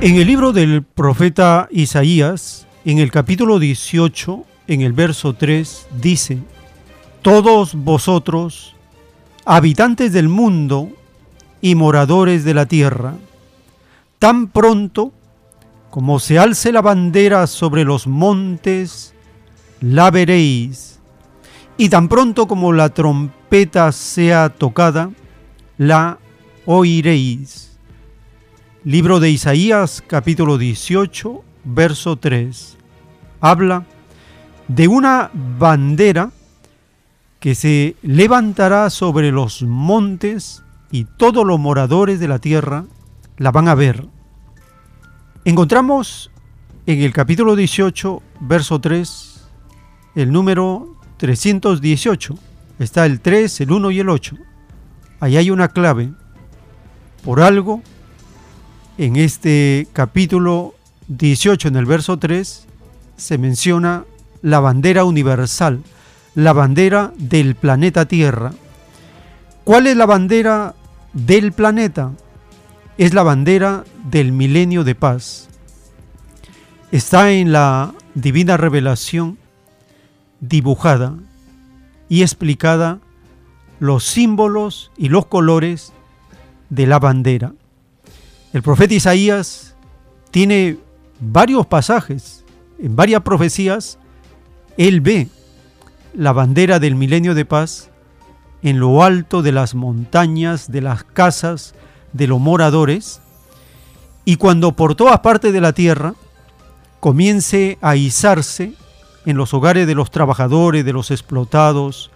En el libro del profeta Isaías, en el capítulo 18, en el verso 3, dice, Todos vosotros, habitantes del mundo y moradores de la tierra, tan pronto como se alce la bandera sobre los montes, la veréis, y tan pronto como la trompeta sea tocada, la oiréis. Libro de Isaías capítulo 18, verso 3. Habla de una bandera que se levantará sobre los montes y todos los moradores de la tierra la van a ver. Encontramos en el capítulo 18, verso 3, el número 318. Está el 3, el 1 y el 8. Ahí hay una clave. Por algo en este capítulo 18, en el verso 3, se menciona la bandera universal, la bandera del planeta Tierra. ¿Cuál es la bandera del planeta? Es la bandera del milenio de paz. Está en la divina revelación dibujada y explicada los símbolos y los colores de la bandera. El profeta Isaías tiene varios pasajes, en varias profecías, él ve la bandera del milenio de paz en lo alto de las montañas, de las casas, de los moradores, y cuando por todas partes de la tierra comience a izarse en los hogares de los trabajadores, de los explotados,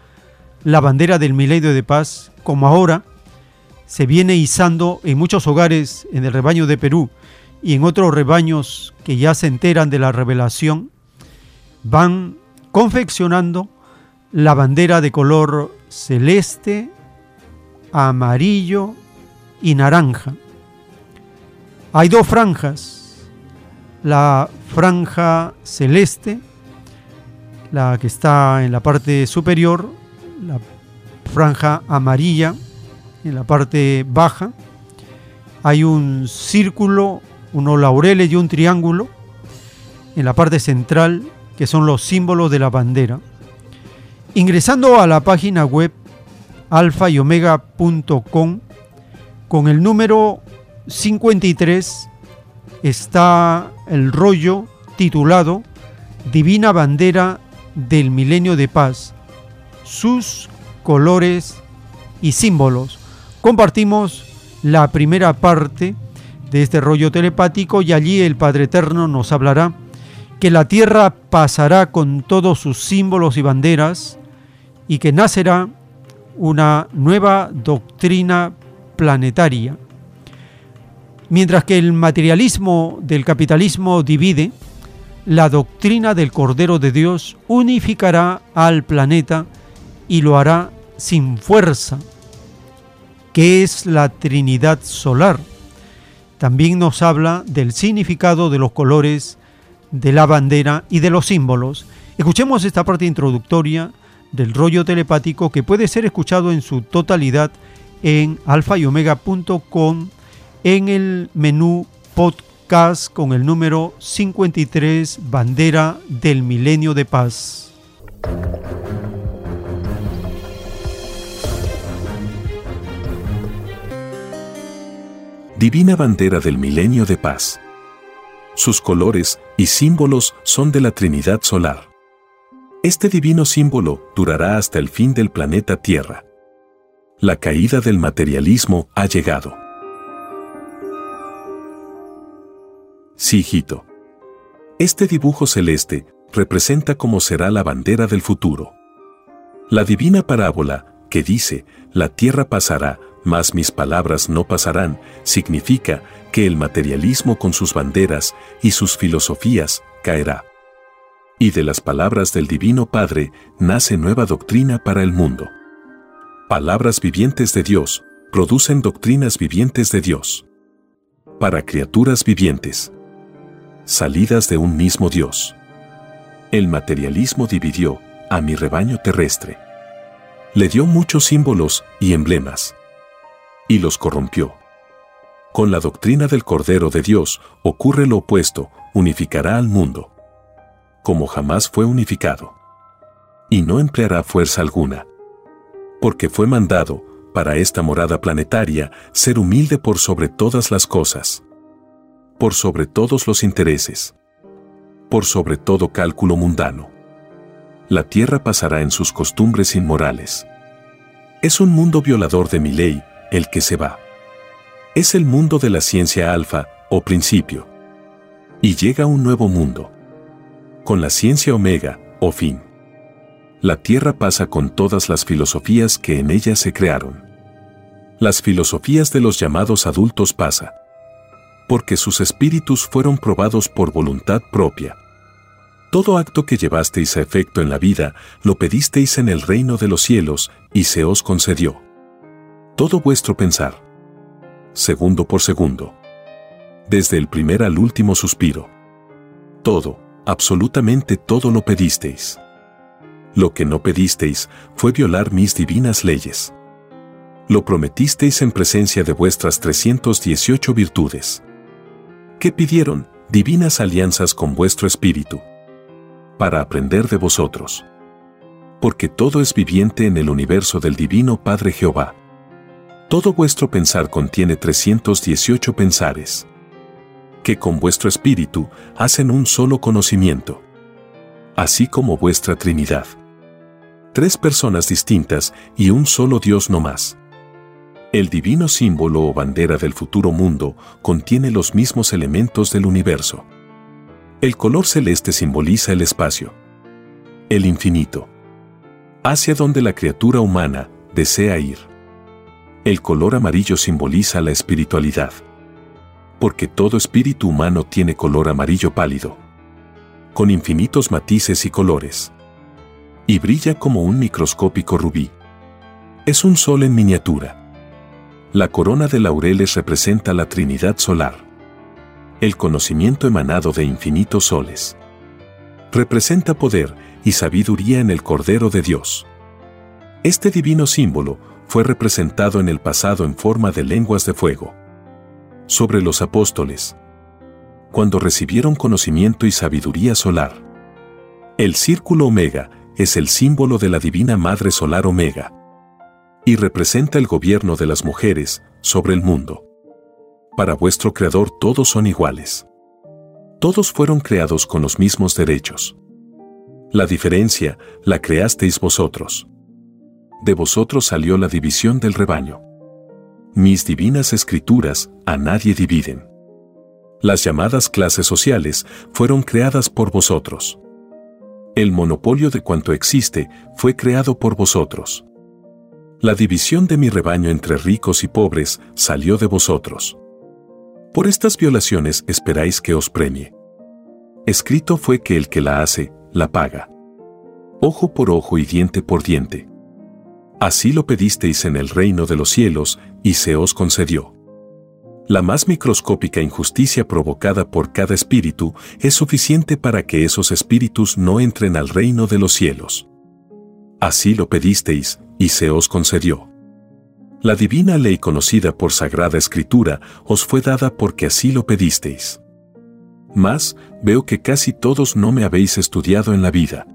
la bandera del milenio de paz, como ahora, se viene izando en muchos hogares en el rebaño de Perú y en otros rebaños que ya se enteran de la revelación, van confeccionando la bandera de color celeste, amarillo y naranja. Hay dos franjas, la franja celeste, la que está en la parte superior, la franja amarilla, en la parte baja. Hay un círculo, unos laureles y un triángulo en la parte central, que son los símbolos de la bandera. Ingresando a la página web alfa y omega.com, con el número 53 está el rollo titulado Divina Bandera del Milenio de Paz, sus colores y símbolos. Compartimos la primera parte de este rollo telepático y allí el Padre Eterno nos hablará que la tierra pasará con todos sus símbolos y banderas y que nacerá una nueva doctrina planetaria. Mientras que el materialismo del capitalismo divide, la doctrina del Cordero de Dios unificará al planeta y lo hará sin fuerza, ¿Qué es la Trinidad solar? También nos habla del significado de los colores de la bandera y de los símbolos. Escuchemos esta parte introductoria del rollo telepático que puede ser escuchado en su totalidad en alfa y omega.com en el menú podcast con el número 53 Bandera del Milenio de Paz. Divina bandera del milenio de paz. Sus colores y símbolos son de la Trinidad solar. Este divino símbolo durará hasta el fin del planeta Tierra. La caída del materialismo ha llegado. Sí, hijito. Este dibujo celeste representa cómo será la bandera del futuro. La divina parábola, que dice, la tierra pasará, mas mis palabras no pasarán, significa que el materialismo con sus banderas y sus filosofías caerá. Y de las palabras del Divino Padre nace nueva doctrina para el mundo. Palabras vivientes de Dios producen doctrinas vivientes de Dios. Para criaturas vivientes. Salidas de un mismo Dios. El materialismo dividió a mi rebaño terrestre. Le dio muchos símbolos y emblemas. Y los corrompió. Con la doctrina del Cordero de Dios ocurre lo opuesto, unificará al mundo. Como jamás fue unificado. Y no empleará fuerza alguna. Porque fue mandado, para esta morada planetaria, ser humilde por sobre todas las cosas. Por sobre todos los intereses. Por sobre todo cálculo mundano. La tierra pasará en sus costumbres inmorales. Es un mundo violador de mi ley, el que se va. Es el mundo de la ciencia alfa, o principio. Y llega un nuevo mundo. Con la ciencia omega, o fin. La Tierra pasa con todas las filosofías que en ella se crearon. Las filosofías de los llamados adultos pasa. Porque sus espíritus fueron probados por voluntad propia. Todo acto que llevasteis a efecto en la vida, lo pedisteis en el reino de los cielos, y se os concedió. Todo vuestro pensar. Segundo por segundo. Desde el primer al último suspiro. Todo, absolutamente todo lo pedisteis. Lo que no pedisteis fue violar mis divinas leyes. Lo prometisteis en presencia de vuestras 318 virtudes. ¿Qué pidieron? Divinas alianzas con vuestro espíritu. Para aprender de vosotros. Porque todo es viviente en el universo del Divino Padre Jehová. Todo vuestro pensar contiene 318 pensares, que con vuestro espíritu hacen un solo conocimiento, así como vuestra Trinidad. Tres personas distintas y un solo Dios no más. El divino símbolo o bandera del futuro mundo contiene los mismos elementos del universo. El color celeste simboliza el espacio, el infinito, hacia donde la criatura humana desea ir. El color amarillo simboliza la espiritualidad. Porque todo espíritu humano tiene color amarillo pálido. Con infinitos matices y colores. Y brilla como un microscópico rubí. Es un sol en miniatura. La corona de laureles representa la Trinidad solar. El conocimiento emanado de infinitos soles. Representa poder y sabiduría en el Cordero de Dios. Este divino símbolo fue representado en el pasado en forma de lenguas de fuego. Sobre los apóstoles. Cuando recibieron conocimiento y sabiduría solar. El círculo omega es el símbolo de la Divina Madre Solar Omega. Y representa el gobierno de las mujeres sobre el mundo. Para vuestro Creador todos son iguales. Todos fueron creados con los mismos derechos. La diferencia la creasteis vosotros de vosotros salió la división del rebaño. Mis divinas escrituras a nadie dividen. Las llamadas clases sociales fueron creadas por vosotros. El monopolio de cuanto existe fue creado por vosotros. La división de mi rebaño entre ricos y pobres salió de vosotros. Por estas violaciones esperáis que os premie. Escrito fue que el que la hace, la paga. Ojo por ojo y diente por diente. Así lo pedisteis en el reino de los cielos, y se os concedió. La más microscópica injusticia provocada por cada espíritu es suficiente para que esos espíritus no entren al reino de los cielos. Así lo pedisteis, y se os concedió. La divina ley conocida por Sagrada Escritura os fue dada porque así lo pedisteis. Mas, veo que casi todos no me habéis estudiado en la vida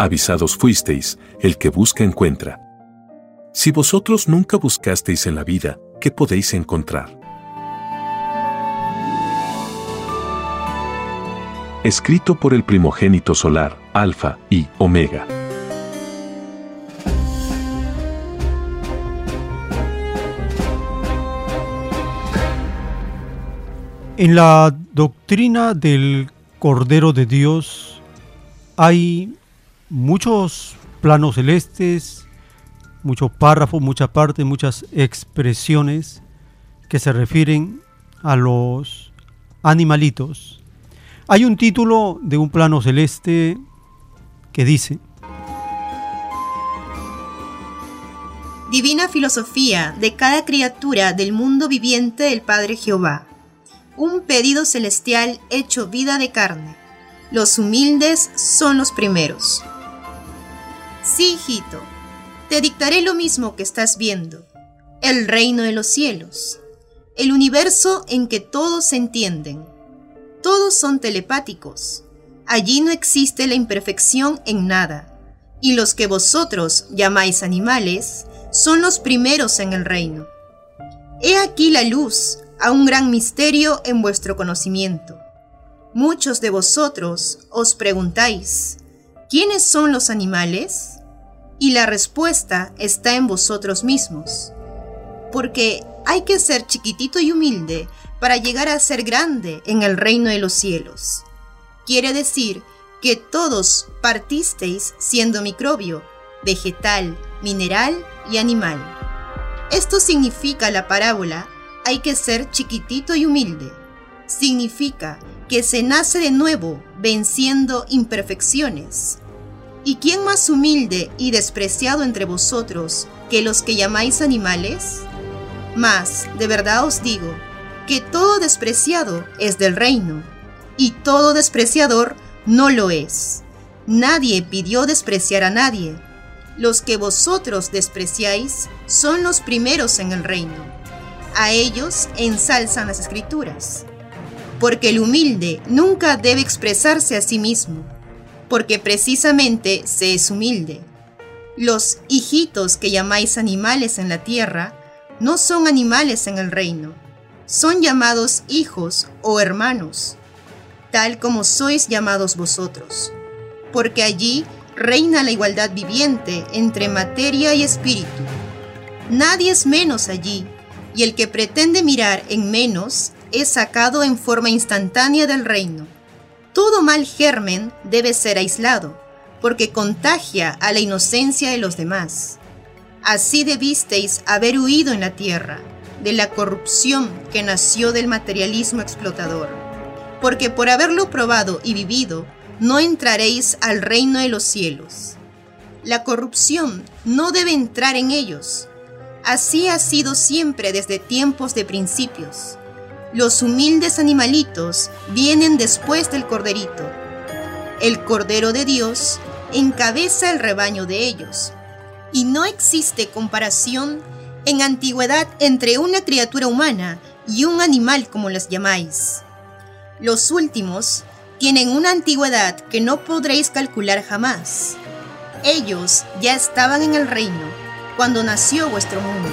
avisados fuisteis, el que busca encuentra. Si vosotros nunca buscasteis en la vida, ¿qué podéis encontrar? Escrito por el primogénito solar, Alfa y Omega. En la doctrina del Cordero de Dios hay muchos planos celestes, muchos párrafos, muchas partes, muchas expresiones que se refieren a los animalitos. Hay un título de un plano celeste que dice, Divina filosofía de cada criatura del mundo viviente del Padre Jehová. Un pedido celestial hecho vida de carne. Los humildes son los primeros. Sí, hijito, te dictaré lo mismo que estás viendo, el reino de los cielos, el universo en que todos se entienden. Todos son telepáticos. Allí no existe la imperfección en nada, y los que vosotros llamáis animales son los primeros en el reino. He aquí la luz a un gran misterio en vuestro conocimiento. Muchos de vosotros os preguntáis, ¿quiénes son los animales? Y la respuesta está en vosotros mismos. Porque hay que ser chiquitito y humilde para llegar a ser grande en el reino de los cielos. Quiere decir que todos partisteis siendo microbio, vegetal, mineral y animal. Esto significa la parábola, hay que ser chiquitito y humilde. Significa que se nace de nuevo venciendo imperfecciones ¿Y quién más humilde y despreciado entre vosotros que los que llamáis animales? Mas, de verdad os digo, todo despreciado es del reino, y todo despreciador no lo es. Nadie pidió despreciar a nadie. Los que vosotros despreciáis son los primeros en el reino. A ellos ensalzan las escrituras. Porque el humilde nunca debe expresarse a sí mismo porque precisamente se es humilde. Los hijitos que llamáis animales en la tierra no son animales en el reino, son llamados hijos o hermanos, tal como sois llamados vosotros, porque allí reina la igualdad viviente entre materia y espíritu. Nadie es menos allí, y el que pretende mirar en menos es sacado en forma instantánea del reino todo mal germen debe ser aislado, porque contagia a la inocencia de los demás. Así debisteis haber huido en la tierra, de la corrupción que nació del materialismo explotador, porque por haberlo probado y vivido, no entraréis al reino de los cielos. La corrupción no debe entrar en ellos. Así ha sido siempre desde tiempos de principios los humildes animalitos vienen después del corderito. El Cordero de Dios encabeza el rebaño de ellos. Y no existe comparación en antigüedad entre una criatura humana y un animal como las llamáis. Los últimos tienen una antigüedad que no podréis calcular jamás. Ellos ya estaban en el reino cuando nació vuestro mundo.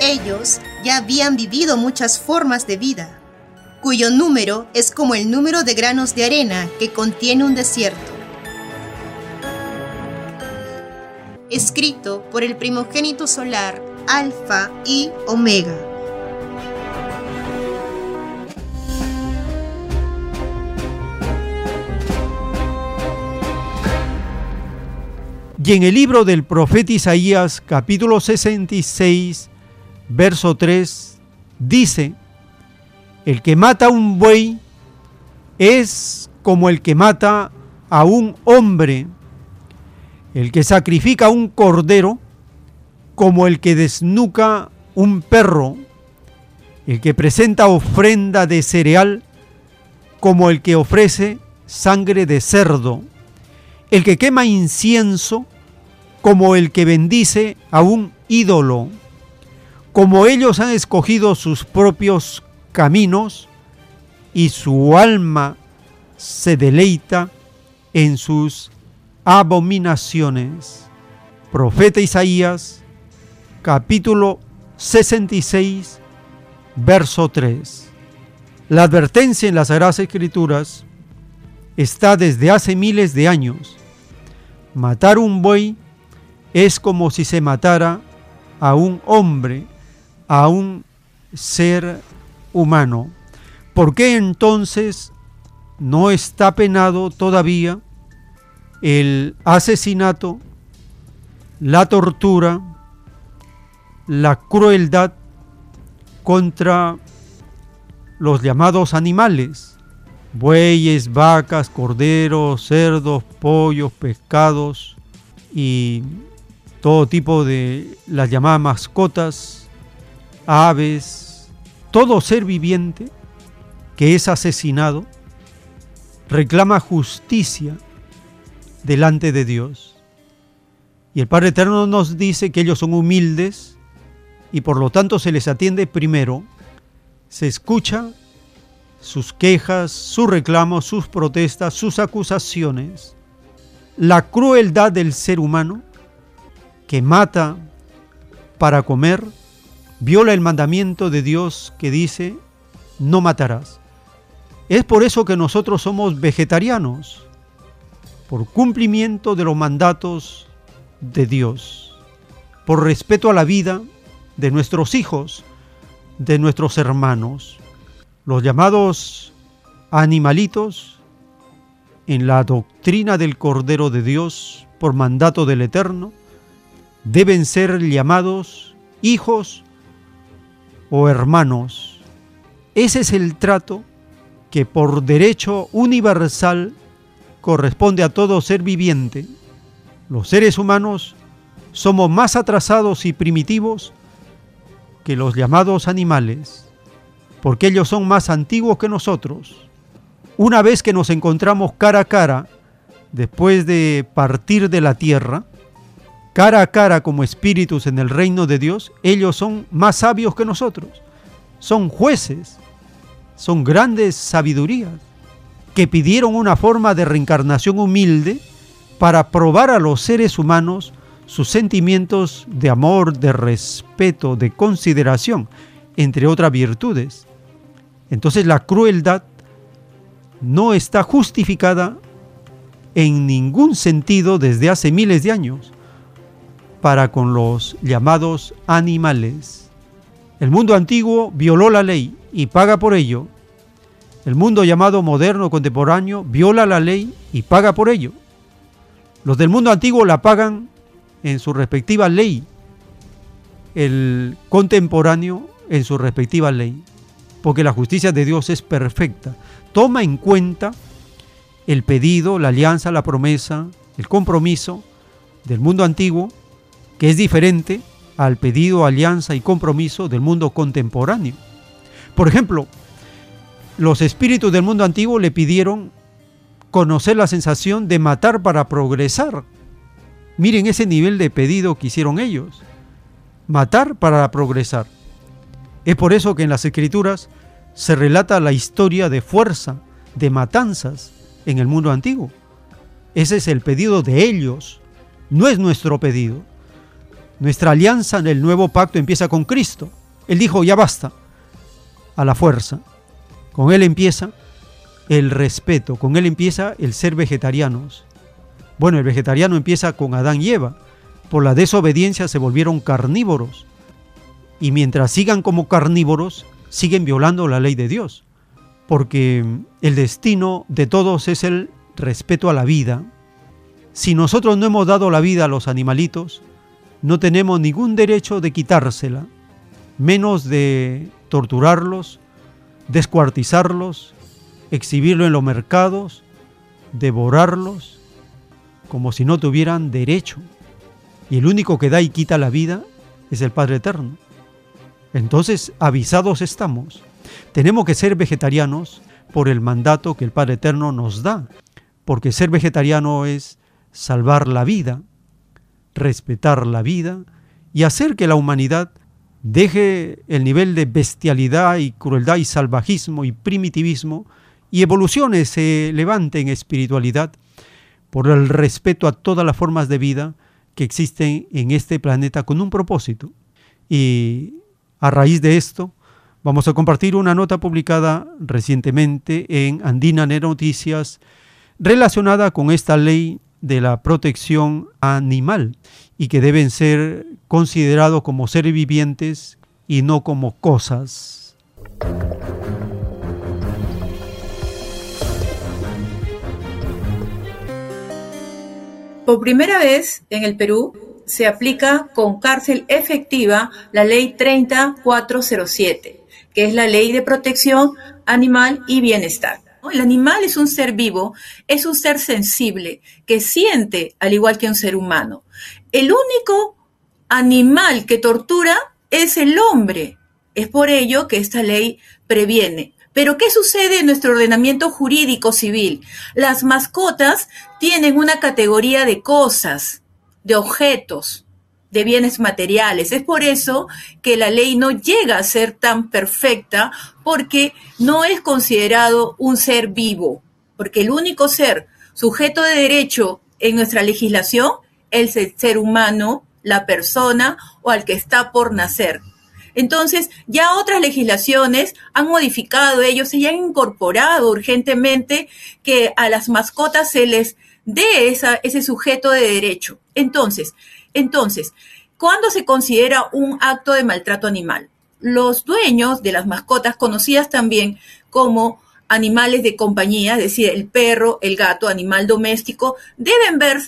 Ellos ya habían vivido muchas formas de vida, cuyo número es como el número de granos de arena que contiene un desierto. Escrito por el primogénito solar, Alfa y Omega. Y en el libro del profeta Isaías, capítulo 66, verso 3, dice, el que mata a un buey es como el que mata a un hombre, el que sacrifica un cordero como el que desnuca un perro, el que presenta ofrenda de cereal como el que ofrece sangre de cerdo, el que quema incienso como el que bendice a un ídolo como ellos han escogido sus propios caminos y su alma se deleita en sus abominaciones. Profeta Isaías, capítulo 66, verso 3. La advertencia en las Sagradas Escrituras está desde hace miles de años. Matar un buey es como si se matara a un hombre a un ser humano. ¿Por qué entonces no está penado todavía el asesinato, la tortura, la crueldad contra los llamados animales, bueyes, vacas, corderos, cerdos, pollos, pescados y todo tipo de las llamadas mascotas, aves, todo ser viviente que es asesinado reclama justicia delante de Dios. Y el Padre Eterno nos dice que ellos son humildes y por lo tanto se les atiende primero, se escucha sus quejas, sus reclamos, sus protestas, sus acusaciones, la crueldad del ser humano que mata para comer, viola el mandamiento de Dios que dice, no matarás. Es por eso que nosotros somos vegetarianos, por cumplimiento de los mandatos de Dios, por respeto a la vida de nuestros hijos, de nuestros hermanos, los llamados animalitos en la doctrina del Cordero de Dios por mandato del Eterno, deben ser llamados hijos o hermanos. Ese es el trato que por derecho universal corresponde a todo ser viviente. Los seres humanos somos más atrasados y primitivos que los llamados animales, porque ellos son más antiguos que nosotros. Una vez que nos encontramos cara a cara, después de partir de la tierra, cara a cara como espíritus en el reino de Dios, ellos son más sabios que nosotros. Son jueces, son grandes sabidurías que pidieron una forma de reencarnación humilde para probar a los seres humanos sus sentimientos de amor, de respeto, de consideración, entre otras virtudes. Entonces la crueldad no está justificada en ningún sentido desde hace miles de años para con los llamados animales. El mundo antiguo violó la ley y paga por ello. El mundo llamado moderno contemporáneo viola la ley y paga por ello. Los del mundo antiguo la pagan en su respectiva ley, el contemporáneo en su respectiva ley, porque la justicia de Dios es perfecta. Toma en cuenta el pedido, la alianza, la promesa, el compromiso del mundo antiguo, que es diferente al pedido, alianza y compromiso del mundo contemporáneo. Por ejemplo, los espíritus del mundo antiguo le pidieron conocer la sensación de matar para progresar. Miren ese nivel de pedido que hicieron ellos. Matar para progresar. Es por eso que en las escrituras se relata la historia de fuerza, de matanzas en el mundo antiguo. Ese es el pedido de ellos, no es nuestro pedido. Nuestra alianza en el nuevo pacto empieza con Cristo. Él dijo, ya basta, a la fuerza. Con Él empieza el respeto, con Él empieza el ser vegetarianos. Bueno, el vegetariano empieza con Adán y Eva. Por la desobediencia se volvieron carnívoros. Y mientras sigan como carnívoros, siguen violando la ley de Dios. Porque el destino de todos es el respeto a la vida. Si nosotros no hemos dado la vida a los animalitos, no tenemos ningún derecho de quitársela, menos de torturarlos, descuartizarlos, exhibirlo en los mercados, devorarlos, como si no tuvieran derecho. Y el único que da y quita la vida es el Padre Eterno. Entonces, avisados estamos. Tenemos que ser vegetarianos por el mandato que el Padre Eterno nos da, porque ser vegetariano es salvar la vida, respetar la vida y hacer que la humanidad deje el nivel de bestialidad y crueldad y salvajismo y primitivismo y evolucione, se levante en espiritualidad por el respeto a todas las formas de vida que existen en este planeta con un propósito. Y a raíz de esto, vamos a compartir una nota publicada recientemente en Andina Noticias relacionada con esta ley de la protección animal y que deben ser considerados como seres vivientes y no como cosas. Por primera vez en el Perú se aplica con cárcel efectiva la ley 30407, que es la ley de protección animal y bienestar. El animal es un ser vivo, es un ser sensible, que siente al igual que un ser humano. El único animal que tortura es el hombre. Es por ello que esta ley previene. Pero ¿qué sucede en nuestro ordenamiento jurídico civil? Las mascotas tienen una categoría de cosas, de objetos, de bienes materiales. Es por eso que la ley no llega a ser tan perfecta porque no es considerado un ser vivo, porque el único ser sujeto de derecho en nuestra legislación es el ser humano, la persona o al que está por nacer. Entonces, ya otras legislaciones han modificado ellos y han incorporado urgentemente que a las mascotas se les dé esa, ese sujeto de derecho. Entonces, entonces, ¿cuándo se considera un acto de maltrato animal? Los dueños de las mascotas, conocidas también como animales de compañía, es decir, el perro, el gato, animal doméstico, deben ver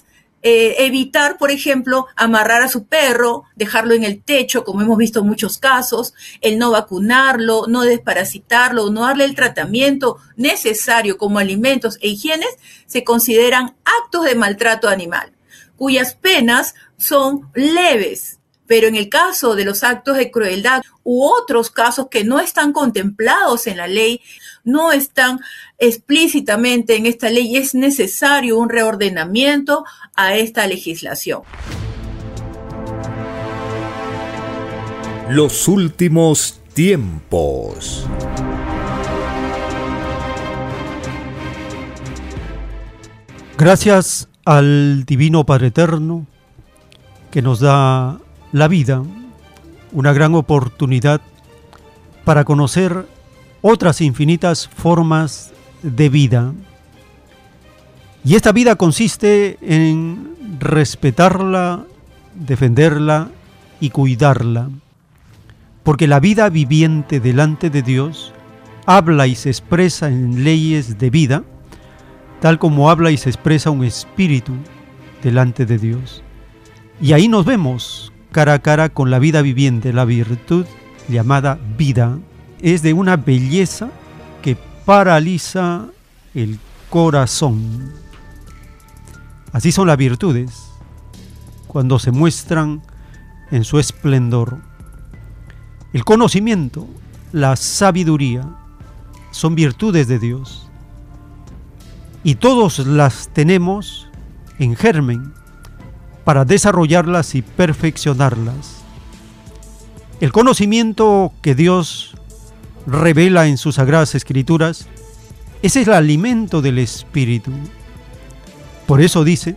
eh, evitar, por ejemplo, amarrar a su perro, dejarlo en el techo, como hemos visto en muchos casos, el no vacunarlo, no desparasitarlo, no darle el tratamiento necesario como alimentos e higienes, se consideran actos de maltrato animal, cuyas penas son leves. Pero en el caso de los actos de crueldad u otros casos que no están contemplados en la ley, no están explícitamente en esta ley, es necesario un reordenamiento a esta legislación. Los últimos tiempos. Gracias al Divino Padre Eterno que nos da la vida, una gran oportunidad para conocer otras infinitas formas de vida. Y esta vida consiste en respetarla, defenderla y cuidarla. Porque la vida viviente delante de Dios habla y se expresa en leyes de vida, tal como habla y se expresa un espíritu delante de Dios. Y ahí nos vemos cara a cara con la vida viviente, la virtud llamada vida, es de una belleza que paraliza el corazón. Así son las virtudes cuando se muestran en su esplendor. El conocimiento, la sabiduría, son virtudes de Dios. Y todos las tenemos en germen para desarrollarlas y perfeccionarlas. El conocimiento que Dios revela en sus sagradas escrituras, es el alimento del espíritu. Por eso dice,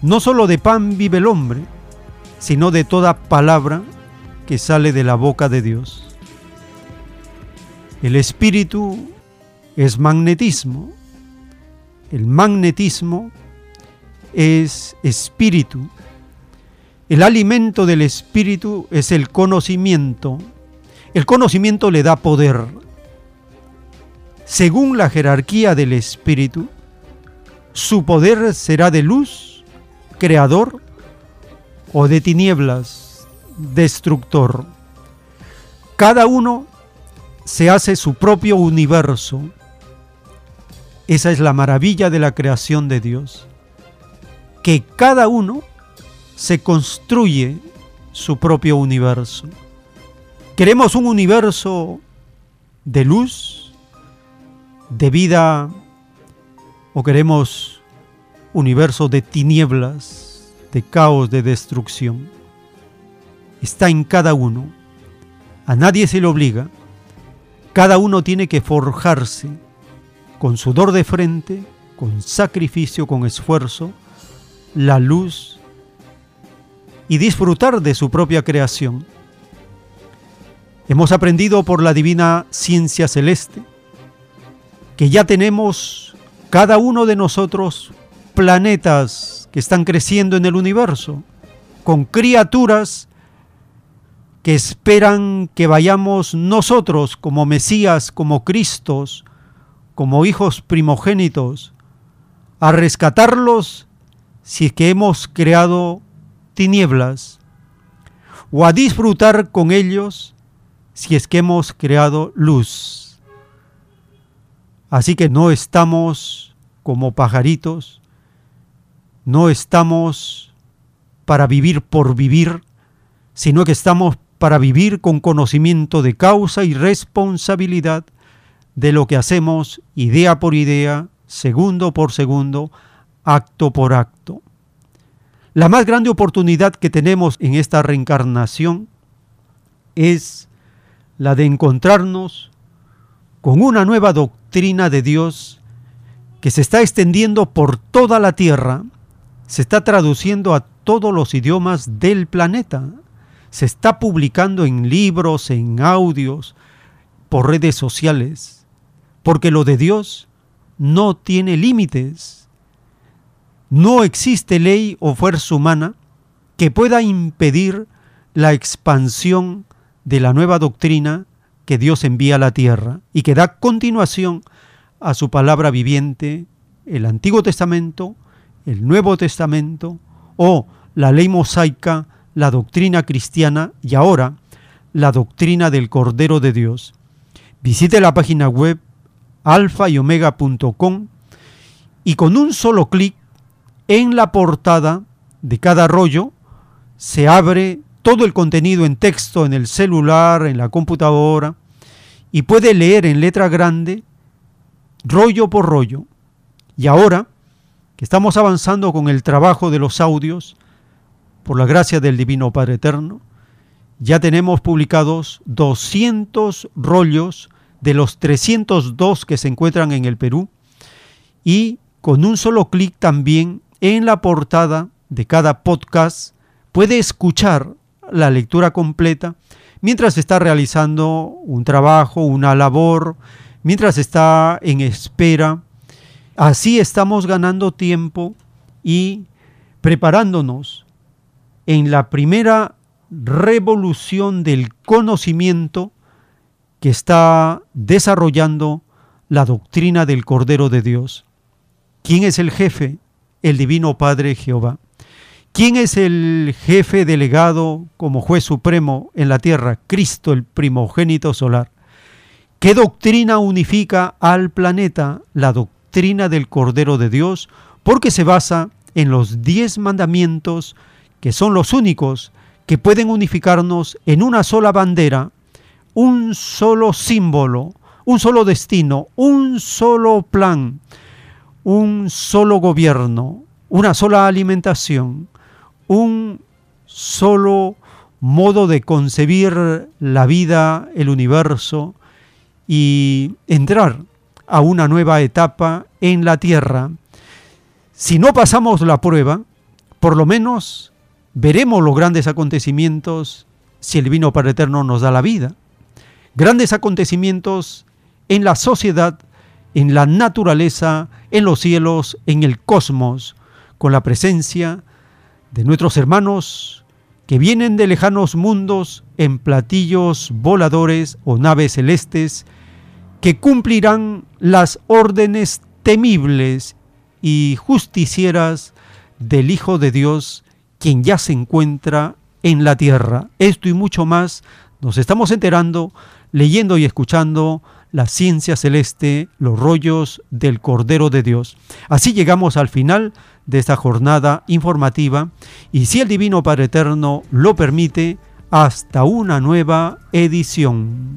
no solo de pan vive el hombre, sino de toda palabra que sale de la boca de Dios. El espíritu es magnetismo. El magnetismo es espíritu. El alimento del espíritu es el conocimiento. El conocimiento le da poder. Según la jerarquía del espíritu, su poder será de luz, creador, o de tinieblas, destructor. Cada uno se hace su propio universo. Esa es la maravilla de la creación de Dios que cada uno se construye su propio universo. Queremos un universo de luz, de vida, o queremos universo de tinieblas, de caos, de destrucción. Está en cada uno. A nadie se le obliga. Cada uno tiene que forjarse con sudor de frente, con sacrificio, con esfuerzo, la luz y disfrutar de su propia creación. Hemos aprendido por la divina ciencia celeste que ya tenemos cada uno de nosotros planetas que están creciendo en el universo, con criaturas que esperan que vayamos nosotros como Mesías, como Cristos, como hijos primogénitos, a rescatarlos si es que hemos creado tinieblas, o a disfrutar con ellos si es que hemos creado luz. Así que no estamos como pajaritos, no estamos para vivir por vivir, sino que estamos para vivir con conocimiento de causa y responsabilidad de lo que hacemos idea por idea, segundo por segundo, acto por acto. La más grande oportunidad que tenemos en esta reencarnación es la de encontrarnos con una nueva doctrina de Dios que se está extendiendo por toda la tierra, se está traduciendo a todos los idiomas del planeta, se está publicando en libros, en audios, por redes sociales, porque lo de Dios no tiene límites. No existe ley o fuerza humana que pueda impedir la expansión de la nueva doctrina que Dios envía a la tierra y que da continuación a su palabra viviente, el Antiguo Testamento, el Nuevo Testamento o la ley mosaica la doctrina cristiana y ahora la doctrina del Cordero de Dios. Visite la página web alfa y y con un solo clic en la portada de cada rollo se abre todo el contenido en texto en el celular, en la computadora y puede leer en letra grande rollo por rollo. Y ahora que estamos avanzando con el trabajo de los audios, por la gracia del Divino Padre Eterno, ya tenemos publicados 200 rollos de los 302 que se encuentran en el Perú y con un solo clic también en la portada de cada podcast puede escuchar la lectura completa mientras está realizando un trabajo, una labor, mientras está en espera. Así estamos ganando tiempo y preparándonos en la primera revolución del conocimiento que está desarrollando la doctrina del Cordero de Dios. ¿Quién es el jefe? El Divino Padre Jehová. ¿Quién es el jefe delegado como juez supremo en la tierra? Cristo, el primogénito solar. ¿Qué doctrina unifica al planeta? La doctrina del Cordero de Dios, porque se basa en los diez mandamientos que son los únicos que pueden unificarnos en una sola bandera, un solo símbolo, un solo destino, un solo plan, un solo gobierno, una sola alimentación, un solo modo de concebir la vida, el universo y entrar a una nueva etapa en la tierra. Si no pasamos la prueba, por lo menos veremos los grandes acontecimientos si el Divino Padre Eterno nos da la vida. Grandes acontecimientos en la sociedad, en la naturaleza, en los cielos, en el cosmos, con la presencia de nuestros hermanos que vienen de lejanos mundos en platillos voladores o naves celestes, que cumplirán las órdenes temibles y justicieras del Hijo de Dios quien ya se encuentra en la tierra. Esto y mucho más nos estamos enterando leyendo y escuchando la ciencia celeste, los rollos del Cordero de Dios. Así llegamos al final de esta jornada informativa y si el Divino Padre Eterno lo permite, hasta una nueva edición.